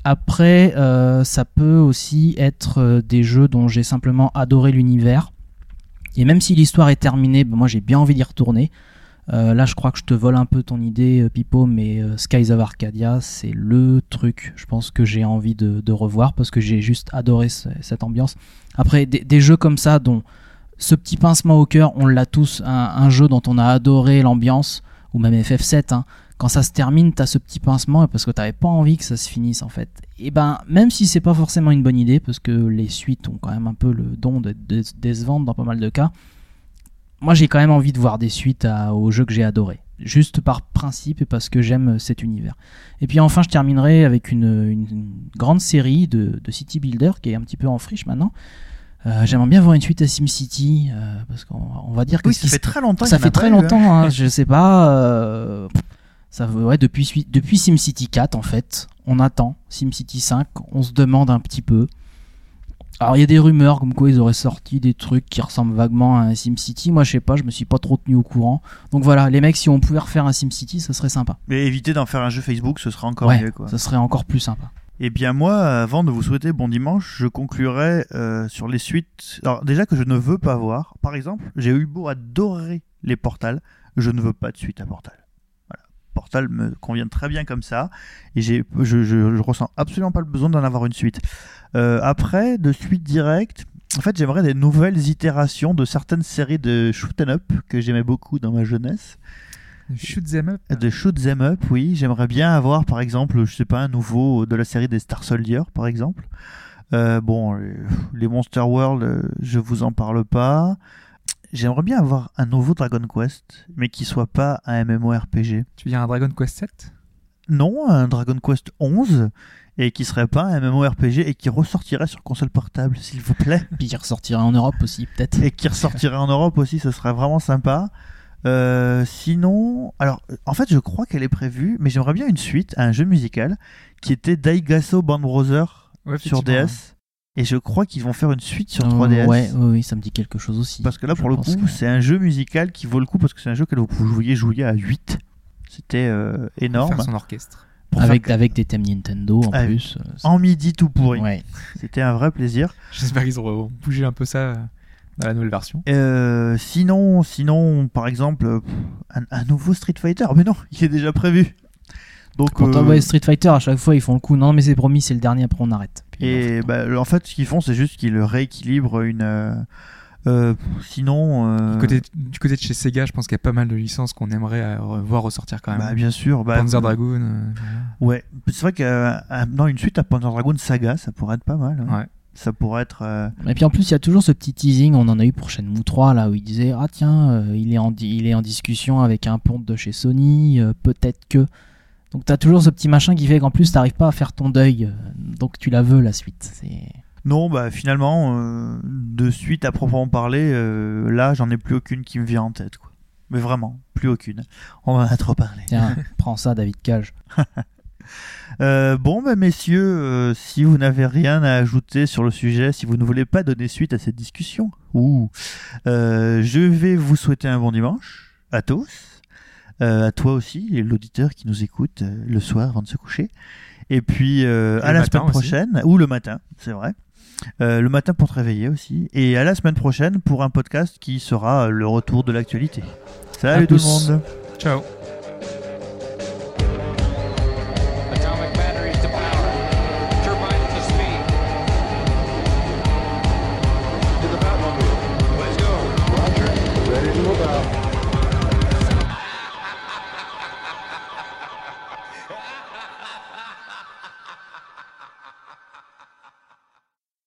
Après, euh, ça peut aussi être euh, des jeux dont j'ai simplement adoré l'univers. Et même si l'histoire est terminée, bah, moi j'ai bien envie d'y retourner. Là, je crois que je te vole un peu ton idée, Pipo, mais Skies of Arcadia, c'est le truc, je pense, que j'ai envie de, revoir parce que j'ai juste adoré ce- cette ambiance. Après, des jeux comme ça, dont ce petit pincement au cœur, on l'a tous, un, jeu dont on a adoré l'ambiance, ou même FF7, hein, quand ça se termine, t'as ce petit pincement parce que t'avais pas envie que ça se finisse en fait. Et ben, même si c'est pas forcément une bonne idée, parce que les suites ont quand même un peu le don de, de, décevantes dans pas mal de cas, moi j'ai quand même envie de voir des suites à- aux jeux que j'ai adorés. Juste par principe et parce que j'aime cet univers. Et puis enfin, je terminerai avec une, grande série de City Builder qui est un petit peu en friche maintenant. Euh, J'aimerais bien voir une suite à SimCity euh, parce qu'on on va dire que Oui, ça fait très longtemps. ça fait très eu, hein. longtemps, hein, je sais pas. euh, ça, ouais, depuis, SimCity 4, en fait, on attend. SimCity 5, on se demande un petit peu. Alors, il y a des rumeurs comme quoi ils auraient sorti des trucs qui ressemblent vaguement à un SimCity. Moi, je sais pas, je me suis pas trop tenu au courant. Donc voilà, les mecs, si on pouvait refaire un SimCity, ça serait sympa. Mais éviter d'en faire un jeu Facebook, ce sera encore ouais, mieux. Quoi. ça serait encore plus sympa. Eh bien moi, avant de vous souhaiter bon dimanche, je conclurai euh, sur les suites. Alors déjà que je ne veux pas voir. Par exemple, j'ai eu beau adorer les Portal, je ne veux pas de suite à Portal. Voilà. Portal me convient très bien comme ça, et je, je ressens absolument pas le besoin d'en avoir une suite. Euh, après, de suite directe, en fait, j'aimerais des nouvelles itérations de certaines séries de shoot 'em up que j'aimais beaucoup dans ma jeunesse. Shoot them up. De shoot 'em up, oui. J'aimerais bien avoir, par exemple, je sais pas, un nouveau de la série des Star Soldier, par exemple. Euh, bon, euh, les Monster World, euh, je vous en parle pas. J'aimerais bien avoir un nouveau Dragon Quest, mais qui soit pas un MMORPG. Tu viens un Dragon Quest 7 Non, un Dragon Quest 11 et qui serait pas un MMORPG et qui ressortirait sur console portable, s'il vous plaît. Puis il ressortira en Europe aussi, peut-être. et qui ressortirait en Europe aussi, ce serait vraiment sympa. Euh, sinon, alors en fait, je crois qu'elle est prévue, mais j'aimerais bien une suite à un jeu musical qui était Daigaso Band Brother Ouais, sur DS. Et je crois qu'ils vont faire une suite sur Euh, 3DS. ouais, oui, oui, ça me dit quelque chose aussi. Parce que là, Je pour le coup, que- c'est un jeu musical qui vaut le coup parce que c'est un jeu que vous pouviez jouer à 8. C'était euh, énorme. Faire son orchestre. Pour avec, des thèmes Nintendo en Ah, plus. euh, En midi tout pourri. ouais. C'était un vrai plaisir. J'espère qu'ils auront bougé un peu ça dans la nouvelle version. Euh, sinon, sinon, par exemple, euh, un, un nouveau Street Fighter. Mais non, il est déjà prévu. Donc, Pourtant, euh, ouais, Street Fighter, à chaque fois, ils font le coup. Non, mais c'est promis, c'est le dernier, après on arrête. Puis, et bah, en fait, ce qu'ils font, c'est juste qu'ils rééquilibrent une. euh, euh, sinon, euh, Du, côté, du côté de chez Sega, je pense qu'il y a pas mal de licences qu'on aimerait euh, voir ressortir quand même. bah, bien sûr, bah, Panzer Dragoon. euh, Ouais, c'est vrai que non, une suite à Panzer Dragoon Saga, ça pourrait être pas mal. hein. Ouais. Ça pourrait être. euh, Et puis en plus, il y a toujours ce petit teasing, on en a eu pour Shenmue 3, là, où il disait Ah tiens, euh, il, est en il est en discussion avec un ponte de chez Sony, euh, peut-être que. Donc t'as toujours ce petit machin qui fait qu'en plus, t'arrives pas à faire ton deuil. donc tu la veux, la suite. Non, bah finalement, de suite à proprement parler, là, j'en ai plus aucune qui me vient en tête. Quoi. Mais vraiment, plus aucune. On en a trop parlé. Tiens, prends ça, David Cage. Euh, bon, bah, messieurs, euh, si vous n'avez rien à ajouter sur le sujet, si vous ne voulez pas donner suite à cette discussion, ouh, euh, je vais vous souhaiter un bon dimanche à tous, euh, à toi aussi, et l'auditeur qui nous écoute le soir avant de se coucher, et puis à la semaine aussi. prochaine, ou le matin, c'est vrai. Le matin pour te réveiller aussi, et à la semaine prochaine pour un podcast qui sera le retour de l'actualité. Salut tout le monde Ciao.